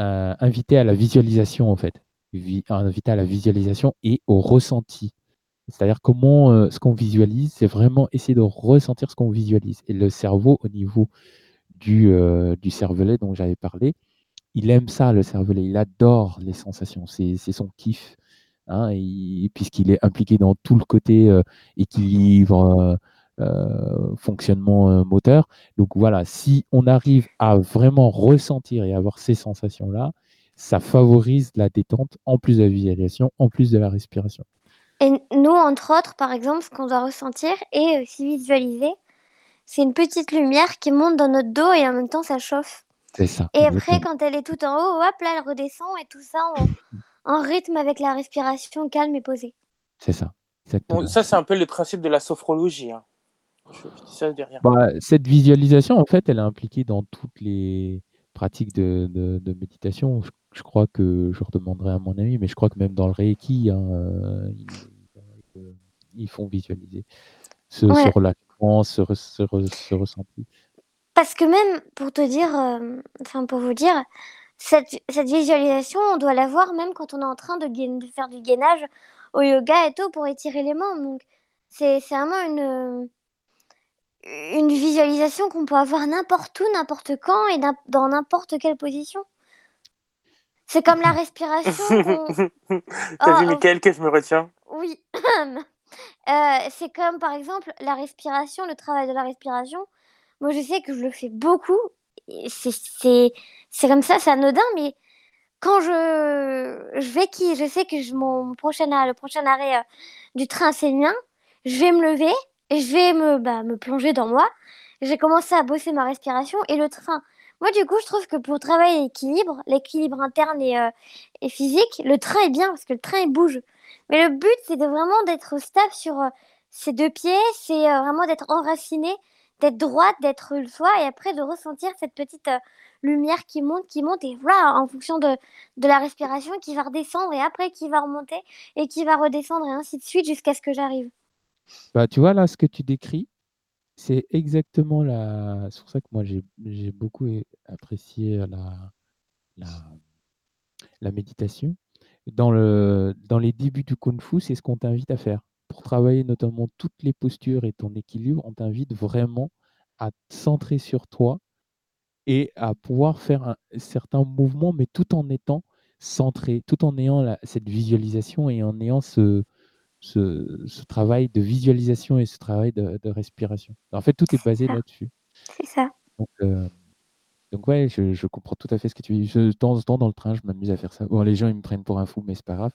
euh, inviter à la visualisation en fait, Vi- inviter à la visualisation et au ressenti. C'est-à-dire comment euh, ce qu'on visualise, c'est vraiment essayer de ressentir ce qu'on visualise. Et le cerveau, au niveau du, euh, du cervelet dont j'avais parlé, il aime ça, le cervelet. Il adore les sensations. C'est son kiff. hein, il- Puisqu'il est impliqué dans tout le côté euh, équilibre, fonctionnement moteur. Donc voilà, si on arrive à vraiment ressentir et avoir ces sensations-là, ça favorise la détente en plus de la visualisation, en plus de la respiration. Et nous, entre autres, par exemple, ce qu'on doit ressentir et aussi visualiser, c'est une petite lumière qui monte dans notre dos et en même temps ça chauffe. C'est ça. Et après, exactement. quand elle est tout en haut, hop, là, elle redescend et tout ça en, en rythme avec la respiration calme et posée. C'est ça. exactement. Ça, c'est un peu le principe de la sophrologie. hein. Je, je dis ça derrière. Bah, cette visualisation, en fait, elle est impliquée dans toutes les pratiques de, de- de méditation. Je, je crois que je redemanderai à mon ami, mais je crois que même dans le Reiki, hein, euh, ils, font visualiser ce, ce Ouais. relâchement, ce, re- ce re- ce ressenti. Parce que même, pour te dire, euh, enfin pour vous dire, cette, cette visualisation, on doit la voir même quand on est en train de, gain- de faire du gainage au yoga et tout pour étirer les membres. Donc, c'est vraiment une, une visualisation qu'on peut avoir n'importe où, n'importe quand et dans n'importe quelle position. C'est comme la respiration. T'as Oh, vu, oh. Que je me retiens? Oui. Euh, c'est comme par exemple la respiration, le travail de la respiration. Moi, je sais que je le fais beaucoup. C'est comme ça, c'est anodin, mais quand je, je vais qui, je sais que je, mon prochain, le prochain arrêt euh, du train, c'est le mien. Je vais me lever, je vais me, bah, me plonger dans moi. J'ai commencé à bosser ma respiration et le train. Moi, du coup, je trouve que pour travailler l'équilibre, l'équilibre interne et, euh, et physique, le train est bien parce que le train bouge. Mais le but, c'est de vraiment d'être stable sur euh, ses deux pieds, c'est euh, vraiment d'être enraciné, d'être droite, d'être soi, et après de ressentir cette petite euh, lumière qui monte, qui monte, et voilà, en fonction de, de la respiration, qui va redescendre, et après qui va remonter, et qui va redescendre, et ainsi de suite, jusqu'à ce que j'arrive. Bah, tu vois, là, ce que tu décris, c'est exactement la. C'est pour ça que moi, j'ai beaucoup apprécié la, la, méditation. Dans, dans les débuts du Kung Fu, c'est ce qu'on t'invite à faire. Pour travailler notamment toutes les postures et ton équilibre, on t'invite vraiment à te centrer sur toi et à pouvoir faire un, certains mouvements, mais tout en étant centré, tout en ayant cette visualisation et en ayant ce, ce, ce travail de visualisation et ce travail de, de respiration. En fait, tout est basé là-dessus. C'est ça. Donc, euh, donc ouais, je, je comprends tout à fait ce que tu dis. Je- De temps en temps, dans le train, je m'amuse à faire ça. Bon, les gens, ils me prennent pour un fou, mais c'est pas grave.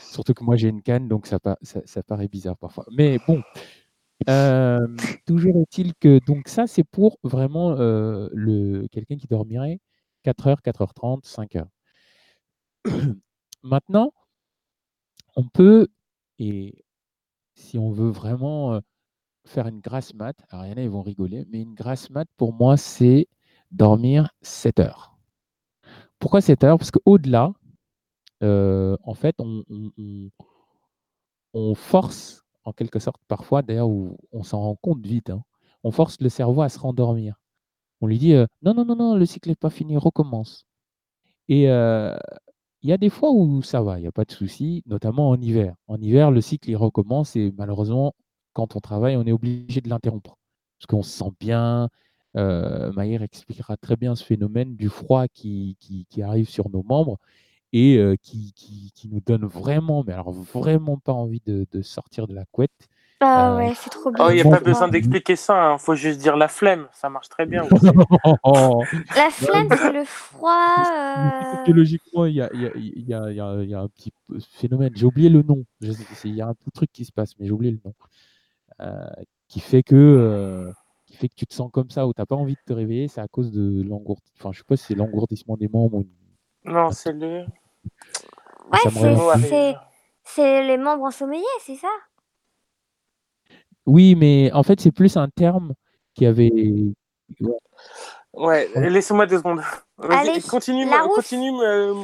Surtout que moi, j'ai une canne, donc ça, pa- ça, ça paraît bizarre parfois. Mais bon, euh, toujours est-il que donc ça, c'est pour vraiment euh, le quelqu'un qui dormirait 4h, 4h30, 5h. Maintenant, on peut, et si on veut vraiment faire une grasse mat, alors il y en a, ils vont rigoler, mais une grasse mat, pour moi, c'est dormir 7 heures. Pourquoi 7 heures? Parce qu'au-delà, en fait, on, force, en quelque sorte, parfois, d'ailleurs, on s'en rend compte vite, hein, on force le cerveau à se rendormir. On lui dit non, non, non, non, le cycle n'est pas fini, recommence. Et euh, il y a des fois où ça va, il n'y a pas de souci, notamment en hiver. En hiver, le cycle il recommence et malheureusement, quand on travaille, on est obligé de l'interrompre parce qu'on se sent bien. Euh, expliquera très bien ce phénomène du froid qui, arrive sur nos membres et euh, qui, nous donne vraiment, mais alors vraiment pas envie de sortir de la couette. Ah Euh, ouais, c'est trop Oh, bien. il n'y a pas besoin d'expliquer ça, il faut juste dire la flemme, ça marche très bien. Oh, La flemme, c'est le froid. euh, Physiologiquement, il y a, il y, a, il y, a, il y, a, il y a un petit phénomène, j'ai oublié le nom, il y a un petit truc qui se passe, mais j'ai oublié le nom, euh, qui, fait que, euh, qui fait que tu te sens comme ça, où tu n'as pas envie de te réveiller, c'est à cause de l'engourdissement, enfin je sais pas si c'est l'engourdissement des membres ou Non, c'est le. Ouais, c'est les membres ensommeillés, c'est ça? Oui, mais en fait, c'est plus un terme qui avait... Ouais, laissez-moi deux secondes. Allez, continue, continue, euh,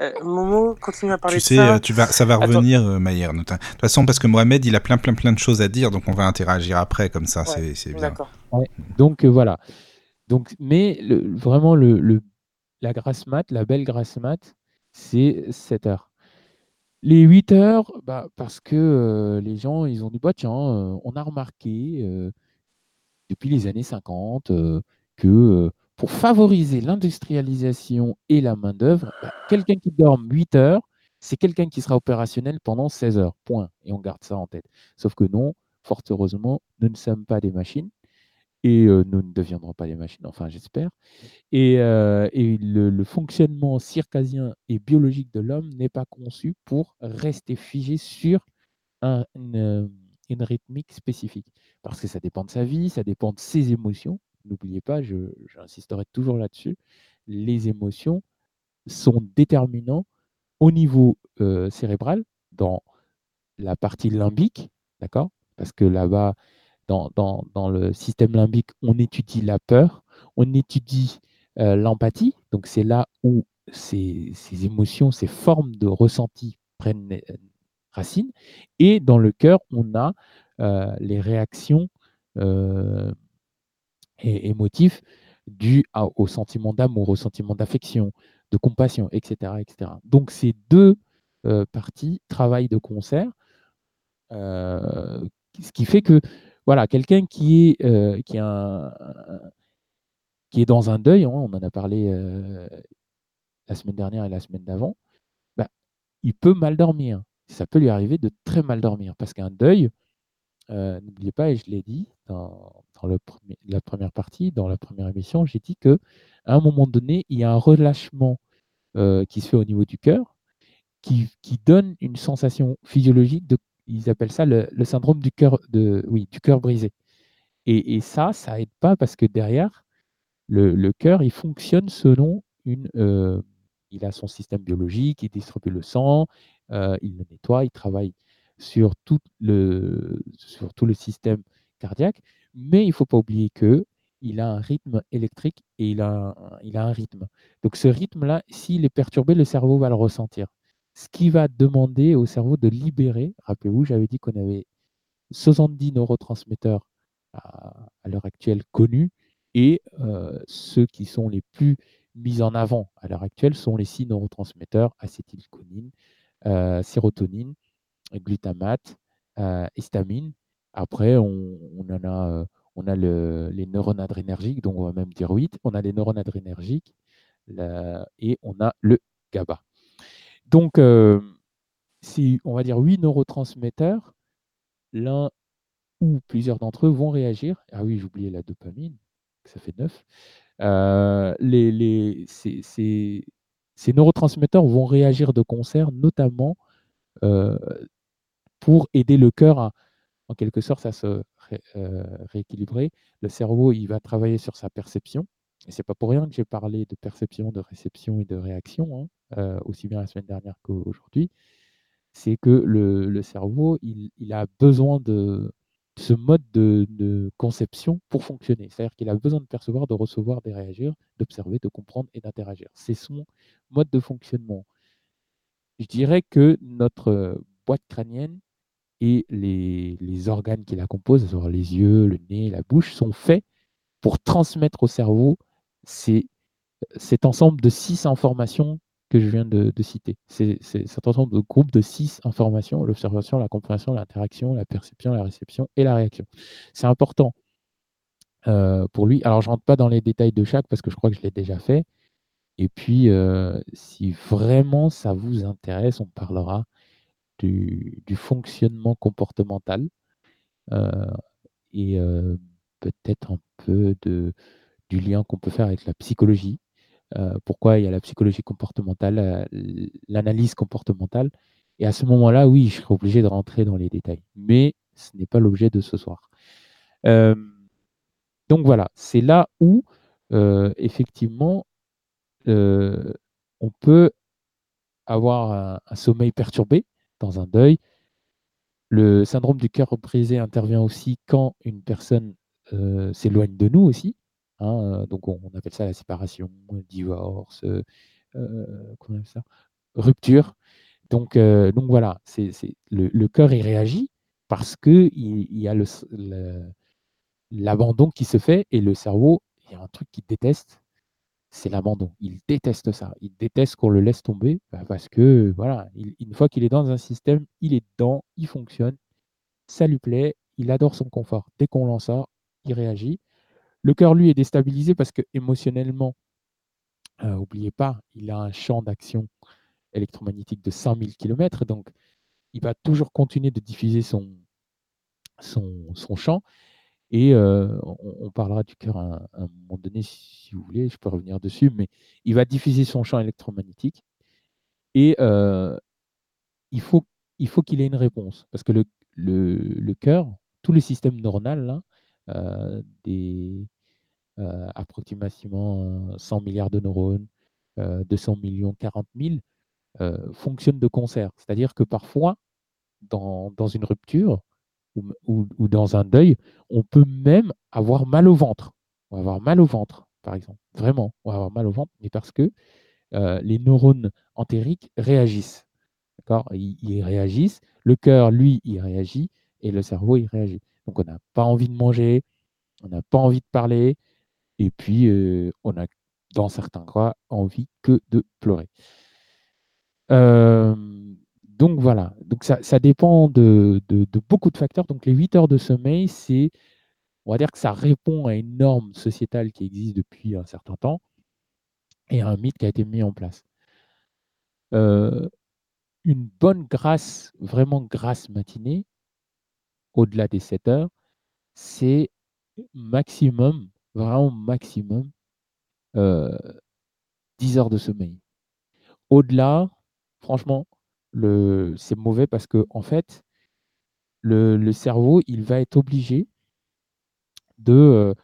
euh, Momo, continue à parler Tu de sais, ça. euh, tu vas, ça va revenir, euh, Maillère. De toute façon, parce que Mohamed, il a plein, plein, plein de choses à dire, donc on va interagir après, comme ça, Ouais, c'est c'est bien. D'accord. Donc euh, voilà. Donc, mais le- vraiment, le, le- la grasse mat, la belle grasse mat, c'est 7 heures. Les 8 heures, bah, parce que euh, les gens, ils ont dit, bah, tiens, euh, on a remarqué euh, depuis les années 50 euh, que pour favoriser l'industrialisation et la main-d'œuvre, bah, quelqu'un qui dorme 8 heures, c'est quelqu'un qui sera opérationnel pendant 16 heures. Point. Et on garde ça en tête. Sauf que non, fort heureusement, nous ne sommes pas des machines et euh, nous ne deviendrons pas des machines, enfin j'espère. Et, euh, le, fonctionnement circadien et biologique de l'homme n'est pas conçu pour rester figé sur un- une, euh, une rythmique spécifique. Parce que ça dépend de sa vie, ça dépend de ses émotions. N'oubliez pas, j'insisterai toujours là-dessus, les émotions sont déterminants au niveau cérébral, dans la partie limbique, d'accord? Parce que là-bas, dans, le système limbique, on étudie la peur, on étudie euh, l'empathie. Donc, c'est là où ces, émotions, ces formes de ressenti prennent euh, racine. Et dans le cœur, on a euh, les réactions émotif dû au sentiment d'amour, au sentiment d'affection, de compassion, etc., etc. Donc ces deux parties travaillent de concert, ce qui fait que voilà, quelqu'un qui est qui est dans un deuil, hein, on en a parlé la semaine dernière et la semaine d'avant, bah, il peut mal dormir. Ça peut lui arriver de très mal dormir parce qu'un deuil, n'oubliez pas, et je l'ai dit dans, la première partie, dans la première émission, j'ai dit que un moment donné, il y a un relâchement qui se fait au niveau du cœur, qui, donne une sensation physiologique de, ils appellent ça le, syndrome du cœur de, oui, du cœur brisé. Et, ça, ça aide pas parce que derrière, le, cœur, il fonctionne selon une, il a son système biologique, il distribue le sang, il le nettoie, il travaille sur tout le, sur tout le système cardiaque, mais il ne faut pas oublier que il a un rythme électrique et il a, il a un rythme. Donc ce rythme-là, s'il est perturbé, le cerveau va le ressentir. Ce qui va demander au cerveau de libérer, rappelez-vous, j'avais dit qu'on avait 70 neurotransmetteurs à, l'heure actuelle connus, et ceux qui sont les plus mis en avant à l'heure actuelle sont les six neurotransmetteurs acétylcholine, sérotonine, glutamate, euh, histamine. Après, on, a, euh, les neurones adrénergiques, donc on va même dire 8. On a les neurones adrénergiques et on a le GABA. Donc, euh, si on va dire 8 neurotransmetteurs, l'un ou plusieurs d'entre eux vont réagir. Ah oui, j'oubliais la dopamine, ça fait 9. les, les, ces, neurotransmetteurs vont réagir de concert, notamment pour aider le cœur à, en quelque sorte, à se euh, rééquilibrer. Le cerveau, il va travailler sur sa perception. Et c'est pas pour rien que j'ai parlé de perception, de réception et de réaction, hein, euh, aussi bien la semaine dernière qu'aujourd'hui. C'est que le, cerveau, il, a besoin de ce mode de, conception pour fonctionner. C'est-à-dire qu'il a besoin de percevoir, de recevoir, de réagir, d'observer, de comprendre et d'interagir. C'est son mode de fonctionnement. Je dirais que notre boîte crânienne et les, organes qui la composent, à les yeux, le nez, la bouche, sont faits pour transmettre au cerveau cet ensemble de six informations que je viens de, citer. C'est cet ensemble de groupes de six informations, l'observation, la compréhension, l'interaction, la perception, la réception et la réaction. C'est important euh, pour lui. Alors, je ne rentre pas dans les détails de chaque parce que je crois que je l'ai déjà fait. Et puis, euh, si vraiment ça vous intéresse, on parlera du, fonctionnement comportemental euh, et peut-être un peu de, du lien qu'on peut faire avec la psychologie. Euh, pourquoi il y a la psychologie comportementale, l'analyse comportementale. Et à ce moment-là, oui, je serai obligé de rentrer dans les détails. Mais ce n'est pas l'objet de ce soir. donc voilà, c'est là où, effectivement, on peut avoir un, sommeil perturbé dans un deuil. Le syndrome du cœur brisé intervient aussi quand une personne euh, s'éloigne de nous aussi. Hein, donc on, appelle ça la séparation, divorce, ça? Rupture. Donc, donc voilà, le, le, cœur il réagit parce qu'il il y a l'abandon qui se fait et le cerveau, il y a un truc qu'il déteste, c'est l'abandon. Il déteste ça. Il déteste qu'on le laisse tomber bah, parce que, voilà, une fois qu'il est dans un système, il est dedans, il fonctionne, ça lui plaît, il adore son confort. Dès qu'on lance ça, il réagit. Le cœur, lui, est déstabilisé parce que émotionnellement, euh, pas, il a un champ d'action électromagnétique de 100 000 km, donc il va toujours continuer de diffuser son, son, son champ. Et on, parlera du cœur à, un moment donné, si vous voulez, je peux revenir dessus, mais il va diffuser son champ électromagnétique et il faut il faut qu'il ait une réponse parce que le, le, cœur, tout le système neuronal, là, des approximativement 100 milliards de neurones, 200 millions, 40 000, fonctionne de concert. C'est-à-dire que parfois, dans, dans une rupture, ou, dans un deuil, on peut même avoir mal au ventre. On va avoir mal au ventre, par exemple. Vraiment, on va avoir mal au ventre, mais parce que euh, les neurones entériques réagissent. D'accord? Ils, réagissent. Le cœur, lui, il réagit et le cerveau, il réagit. Donc, on n'a pas envie de manger, on n'a pas envie de parler, et puis on a, dans certains cas, envie que de pleurer. Donc voilà, donc ça, ça dépend de, beaucoup de facteurs. Donc les 8 heures de sommeil, c'est, on va dire que ça répond à une norme sociétale qui existe depuis un certain temps et à un mythe qui a été mis en place. Une bonne grâce, vraiment grâce matinée, au-delà des 7 heures, c'est maximum, vraiment maximum, 10 euh, heures de sommeil. Au-delà, franchement, c'est mauvais parce que en fait, le, cerveau, il va être obligé de... Euh,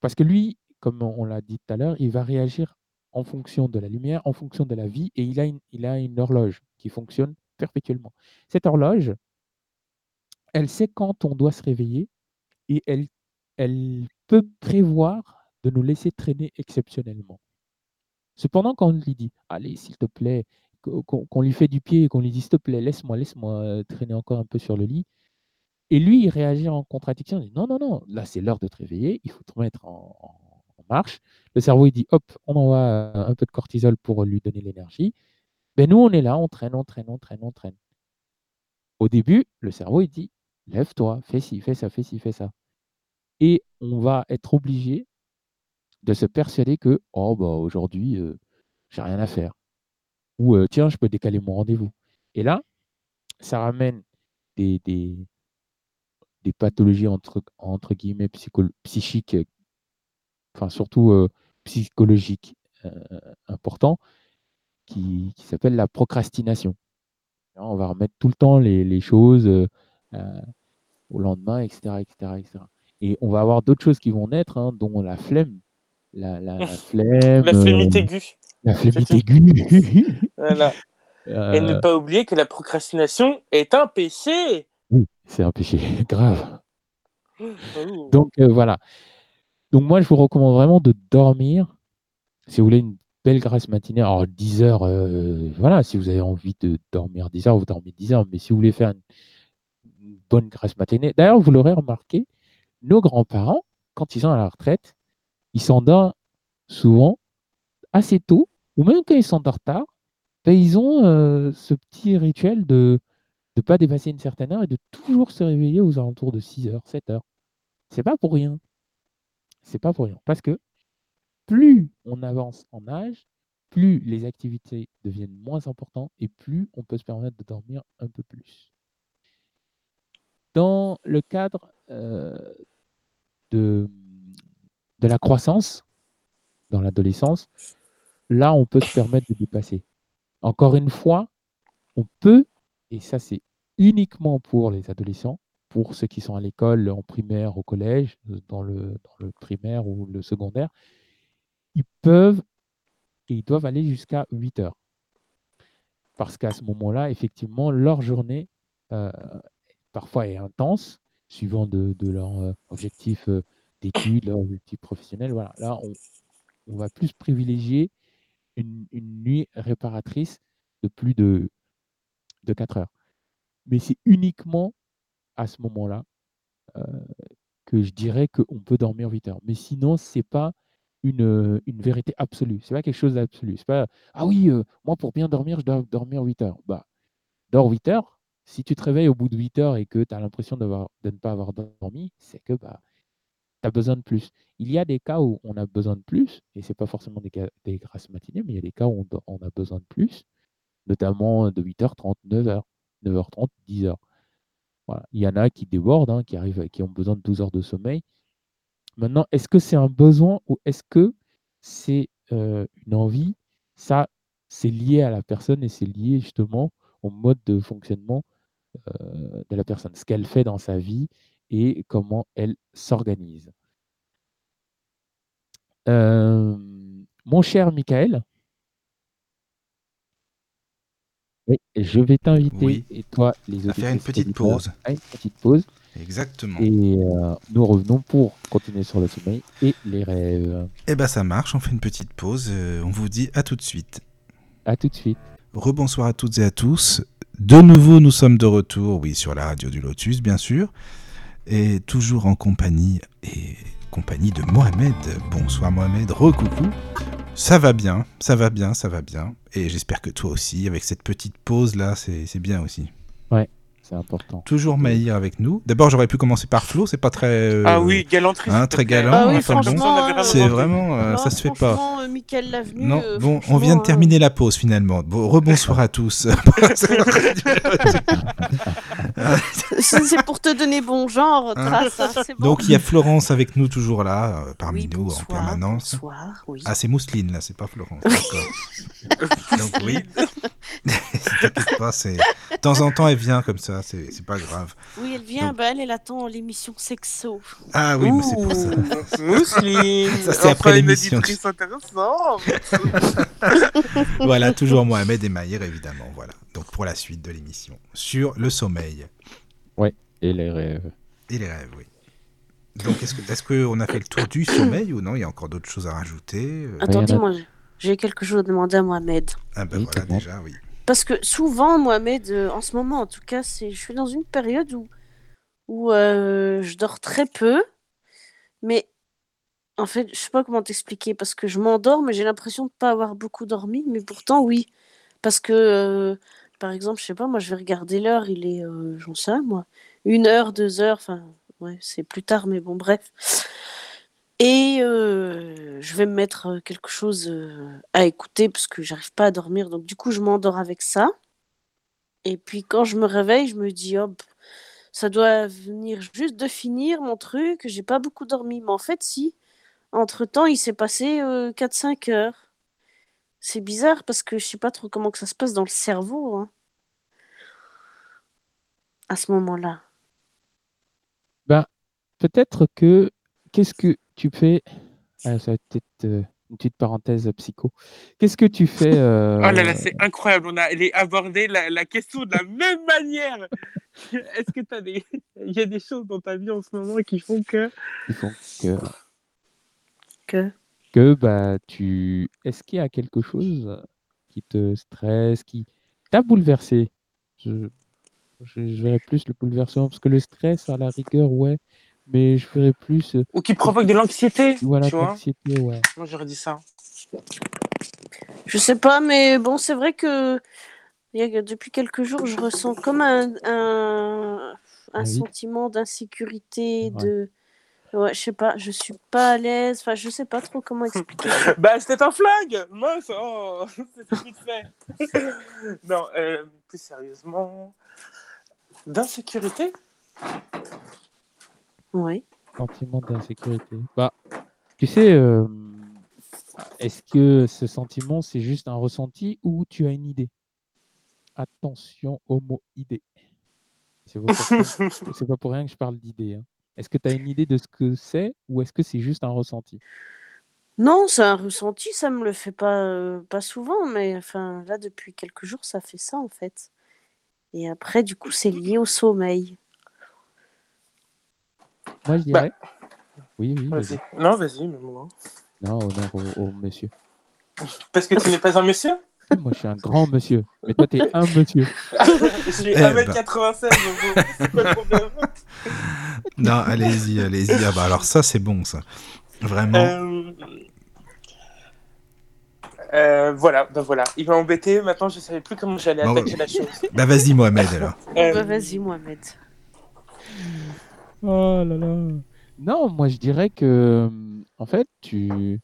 parce que lui, comme on l'a dit tout à l'heure, il va réagir en fonction de la lumière, en fonction de la vie, et il a il a une horloge qui fonctionne perpétuellement. Cette horloge, elle sait quand on doit se réveiller et elle, elle peut prévoir de nous laisser traîner exceptionnellement. Cependant, quand on lui dit Allez, s'il te plaît, qu'on lui fait du pied et qu'on lui dit S'il te plaît, laisse-moi, laisse-moi euh, traîner encore un peu sur le lit. Et lui, il réagit en contradiction. Il dit Non, non, non, là, c'est l'heure de te réveiller, il faut te remettre en, marche. Le cerveau, il dit Hop, on envoie euh, un peu de cortisol pour lui donner l'énergie. Ben, nous, on est là, on traîne, on traîne, on traîne, on traîne. Au début, le cerveau, il dit Lève-toi, fais ci, fais ça, fais ci, fais ça. Et on va être obligé de se persuader que oh bah aujourd'hui euh, j'ai rien à faire. Ou euh, tiens je peux décaler mon rendez-vous. Et là ça ramène des, des, pathologies entre, entre guillemets psychiques enfin surtout euh, psychologiques importants qui, qui s'appelle la procrastination. On va remettre tout le temps les, les choses au lendemain etc etc etc et on va avoir d'autres choses qui vont naître hein, dont la flemme la, la, flemme. La flémite euh, aiguë. La flémite aiguë. voilà. Et ne euh, pas oublier que la procrastination est un péché. Oui, c'est un péché grave. Oh. Donc euh, voilà. Donc moi, je vous recommande vraiment de dormir. Si vous voulez une belle grasse matinée, alors 10 heures, voilà, si vous avez envie de dormir 10 heures, vous dormez 10 heures. Mais si vous voulez faire une bonne grasse matinée, d'ailleurs, vous l'aurez remarqué, nos grands-parents, quand ils sont à la retraite, ils s'endorment souvent assez tôt, ou même quand ils s'endorment tard, ben, ils ont euh, ce petit rituel de ne pas dépasser une certaine heure et de toujours se réveiller aux alentours de 6 heures, 7 heures. C'est pas pour rien. C'est pas pour rien. Parce que plus on avance en âge, plus les activités deviennent moins importantes et plus on peut se permettre de dormir un peu plus. Dans le cadre euh, de la croissance dans l'adolescence, là, on peut se permettre de dépasser. Encore une fois, on peut, et ça c'est uniquement pour les adolescents, pour ceux qui sont à l'école, en primaire, au collège, dans le, dans le primaire ou le secondaire, ils peuvent et ils doivent aller jusqu'à 8 heures. Parce qu'à ce moment-là, effectivement, leur journée euh, parfois est intense, suivant de, leur euh, objectif euh, d'études, leur objectif professionnel. Voilà. Là, on, va plus privilégier une, nuit réparatrice de plus de, de 4 heures. Mais c'est uniquement à ce moment-là euh, que je dirais qu'on peut dormir 8 heures. Mais sinon, ce n'est pas une, vérité absolue. Ce n'est pas quelque chose d'absolu. C'est pas Ah oui, moi pour bien dormir, je dois dormir 8 heures. Bah, dors 8 heures. Si tu te réveilles au bout de 8 heures et que tu as l'impression de ne pas avoir dormi, c'est que bah, tu as besoin de plus. Il y a des cas où on a besoin de plus, et ce n'est pas forcément des, des grâces matinées, mais il y a des cas où on, a besoin de plus, notamment de 8h30, 9h, 9h30, 10h. Voilà. Il y en a qui débordent, hein, qui, arrivent, qui ont besoin de 12 heures de sommeil. Maintenant, est-ce que c'est un besoin ou est-ce que c'est euh, une envie? Ça, c'est lié à la personne et c'est lié justement au mode de fonctionnement de la personne, ce qu'elle fait dans sa vie et comment elle s'organise. Euh, mon cher Michael, je vais t'inviter, et toi, les à faire une petite pause. une petite pause. Exactement. Et euh, nous revenons pour continuer sur le sommeil et les rêves. Eh ben ça marche, on fait une petite pause. Euh, on vous dit à tout de suite. À tout de suite. Rebonsoir à toutes et à tous. De nouveau, nous sommes de retour, oui, sur la radio du Lotus, bien sûr et toujours en compagnie et compagnie de Mohamed. Bonsoir Mohamed, recoucou. Ça va bien, ça va bien, ça va bien. Et j'espère que toi aussi, avec cette petite pause là, c'est bien aussi. Ouais, c'est important. Toujours Maïr avec nous. D'abord, j'aurais pu commencer par Flo, c'est pas très. euh, Ah oui, galanterie. hein, très galant. Ah oui, enfin, bon, c'est vraiment, euh, non, ça se fait pas. euh, Mickaël Lavenu. Non, euh, bon, on vient de euh, terminer la pause finalement. Bon, rebonsoir à tous. C'est pour te donner bon genre, Trace. hein, bon. Donc il y a Florence avec nous toujours là, euh, parmi Oui, nous bonsoir, en permanence. Bonsoir, oui. Ah, c'est Mousseline là, c'est pas Florence. Donc oui. T'inquiète pas, c'est. De temps en temps, elle vient comme ça, c'est c'est pas grave. Oui, elle vient, Donc- bah, elle, elle attend l'émission Sexo. Ah oui, mais c'est pour ça. Ouh, Mousseline. Ça, c'est après Enfin, l'émission. intéressante. Voilà, toujours Mohamed et Maïr, évidemment. Voilà. Donc pour la suite de l'émission. Sur le sommeil Et les rêves. et les rêves, oui. Donc est-ce qu'on est a fait le tour du sommeil ou non? Il y a encore d'autres choses à rajouter euh, Attendez, moi, j'ai quelque chose à demander à Mohamed. Ah ben Oui, voilà, déjà, oui. Parce que souvent, Mohamed, euh, en ce moment en tout cas, c'est, je suis dans une période où, où euh, je dors très peu. Mais en fait, je sais pas comment t'expliquer. Parce que je m'endors, mais j'ai l'impression de pas avoir beaucoup dormi. Mais pourtant, oui. Parce que, euh, par exemple, je sais pas, moi, je vais regarder l'heure. Il est, j'en sais, moi, une heure, deux heures. Enfin, ouais, c'est plus tard, mais bon, bref. Et je vais me mettre quelque chose à écouter parce que j'arrive pas à dormir. Donc du coup, je m'endors avec ça. Et puis quand je me réveille, je me dis, hop, ça doit venir juste de finir mon truc. J'ai pas beaucoup dormi. Mais en fait, si. Entre-temps, il s'est passé euh, 4-5 heures. C'est bizarre parce que je sais pas trop comment que ça se passe dans le cerveau. hein, à ce moment-là. Peut-être que. Qu'est-ce que tu fais Ah, Ça va être peut-être euh, une petite parenthèse psycho. Qu'est-ce que tu fais euh, Oh là là, c'est incroyable. On a elle est abordé la, la question de la même manière. Est-ce que t'as des. Il y a des choses dans ta vie en ce moment qui font que. qui font que. Que... que bah tu est-ce qu'il y a quelque chose qui te stresse qui t'a bouleversé? Je, je, je verrais plus le bouleversement parce que le stress à la rigueur ouais mais je ferais plus euh, Ou qui provoquent de l'anxiété. voilà tu vois ouais Moi, j'aurais dit ça. Je sais pas, mais bon, c'est vrai que il y a- depuis quelques jours, je ressens comme un, un, un Oui. sentiment d'insécurité, Ouais. de. Ouais, je sais pas, je suis pas à l'aise. Enfin, je sais pas trop comment expliquer. Bah, c'était un flag Mince, oh, c'est vite fait. non, euh, plus sérieusement. D'insécurité? Sentiment d'insécurité bah tu sais euh, est-ce que ce sentiment c'est juste un ressenti ou tu as une idée? Attention au mot idée c'est pas pour rien- c'est pas pour rien que je parle d'idée hein. est-ce que tu as une idée de ce que c'est ou est-ce que c'est juste un ressenti? Non, c'est un ressenti, ça me le fait pas, euh, pas souvent, mais enfin, là, depuis quelques jours, ça fait ça, en fait. Et après, du coup, c'est lié au sommeil. Moi, je Bah, dirais. Oui, oui, vas-y. Vas-y. Non, vas-y, mais moi. Non, honneur au, au monsieur. Parce que tu n'es pas un monsieur? Moi, je suis un grand monsieur. Mais toi, t'es un monsieur. Je suis Eh ben. 1m96, donc c'est quoi le problème Non, allez-y, allez-y. Ah bah alors ça, c'est bon, ça. Vraiment. Euh, euh, voilà, ben voilà. Il m'a embêté. Maintenant, je savais plus comment j'allais Bon, attaquer la chose. Bah vas-y, Mohamed, alors. Euh, Bah, vas-y, Mohamed. Oh là là. Non, moi, je dirais que, hum, en fait, tu.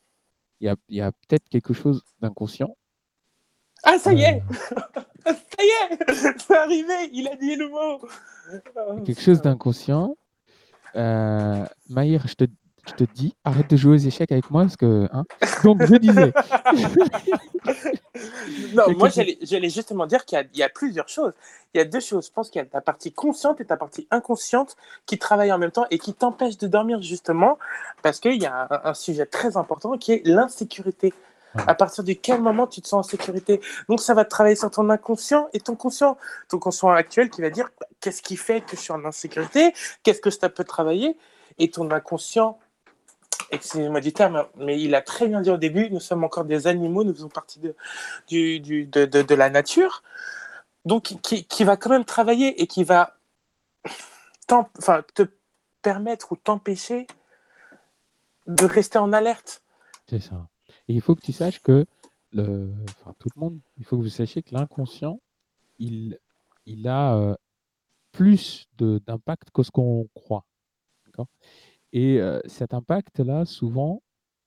Il y a, il y a peut-être quelque chose d'inconscient. Ah, ça y Euh, est Ça y est C'est arrivé Il a dit le mot Oh, quelque chose d'inconscient. Euh, Maïr, je te, je te dis, arrête de jouer aux échecs avec moi parce que. Hein Donc, je disais. Non, moi j'allais j'allais justement dire qu'il y a- il y, a plusieurs choses. Il y a deux choses. Je pense qu'il y a ta partie consciente et ta partie inconsciente qui travaillent en même temps et qui t'empêchent de dormir justement parce qu'il y a un, un sujet très important qui est l'insécurité. À partir de quel moment tu te sens en sécurité? Donc ça va travailler sur ton inconscient et ton conscient. Ton conscient actuel qui va dire bah, qu'est-ce qui fait que je suis en insécurité? Qu'est-ce que ça peut travailler? Et ton inconscient excusez-moi du terme, mais il a très bien dit au début, nous sommes encore des animaux, nous faisons partie de, la nature, donc qui, va quand même travailler et qui va te permettre ou t'empêcher de rester en alerte. C'est ça. Et il faut que tu saches que enfin, tout le monde, il faut que vous sachiez que l'inconscient, il, a euh, plus d'impact que ce qu'on croit. Et euh, cet impact-là, souvent,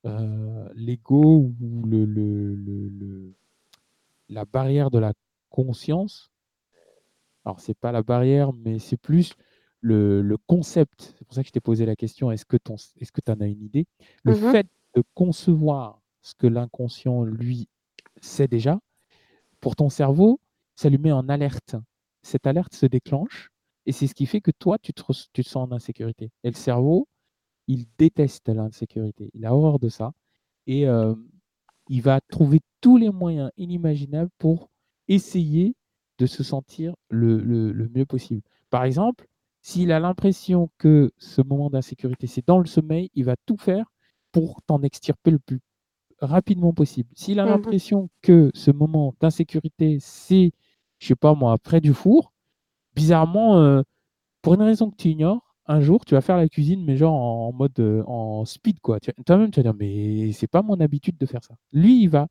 euh, l'ego ou le, le- le- le- la barrière de la conscience, alors c'est pas la barrière, mais c'est plus le, concept. C'est pour ça que je t'ai posé la question, est-ce que tu que en as une idée? Le Mhm. fait de concevoir ce que l'inconscient, lui, sait déjà, pour ton cerveau, ça lui met en alerte. Cette alerte se déclenche et c'est ce qui fait que toi, tu te, tu te sens en insécurité. Et le cerveau, il déteste l'insécurité. Il a horreur de ça. Et euh, il va trouver tous les moyens inimaginables pour essayer de se sentir le, le- le mieux possible. Par exemple, s'il a l'impression que ce moment d'insécurité, c'est dans le sommeil, il va tout faire pour t'en extirper le plus rapidement possible. S'il a Mhm. l'impression que ce moment d'insécurité, c'est, je sais pas moi, près du four, bizarrement, euh, pour une raison que tu ignores, un jour, tu vas faire la cuisine, mais genre en mode euh, en speed, quoi. Toi-même, tu vas dire, mais c'est pas mon habitude de faire ça. Lui, il va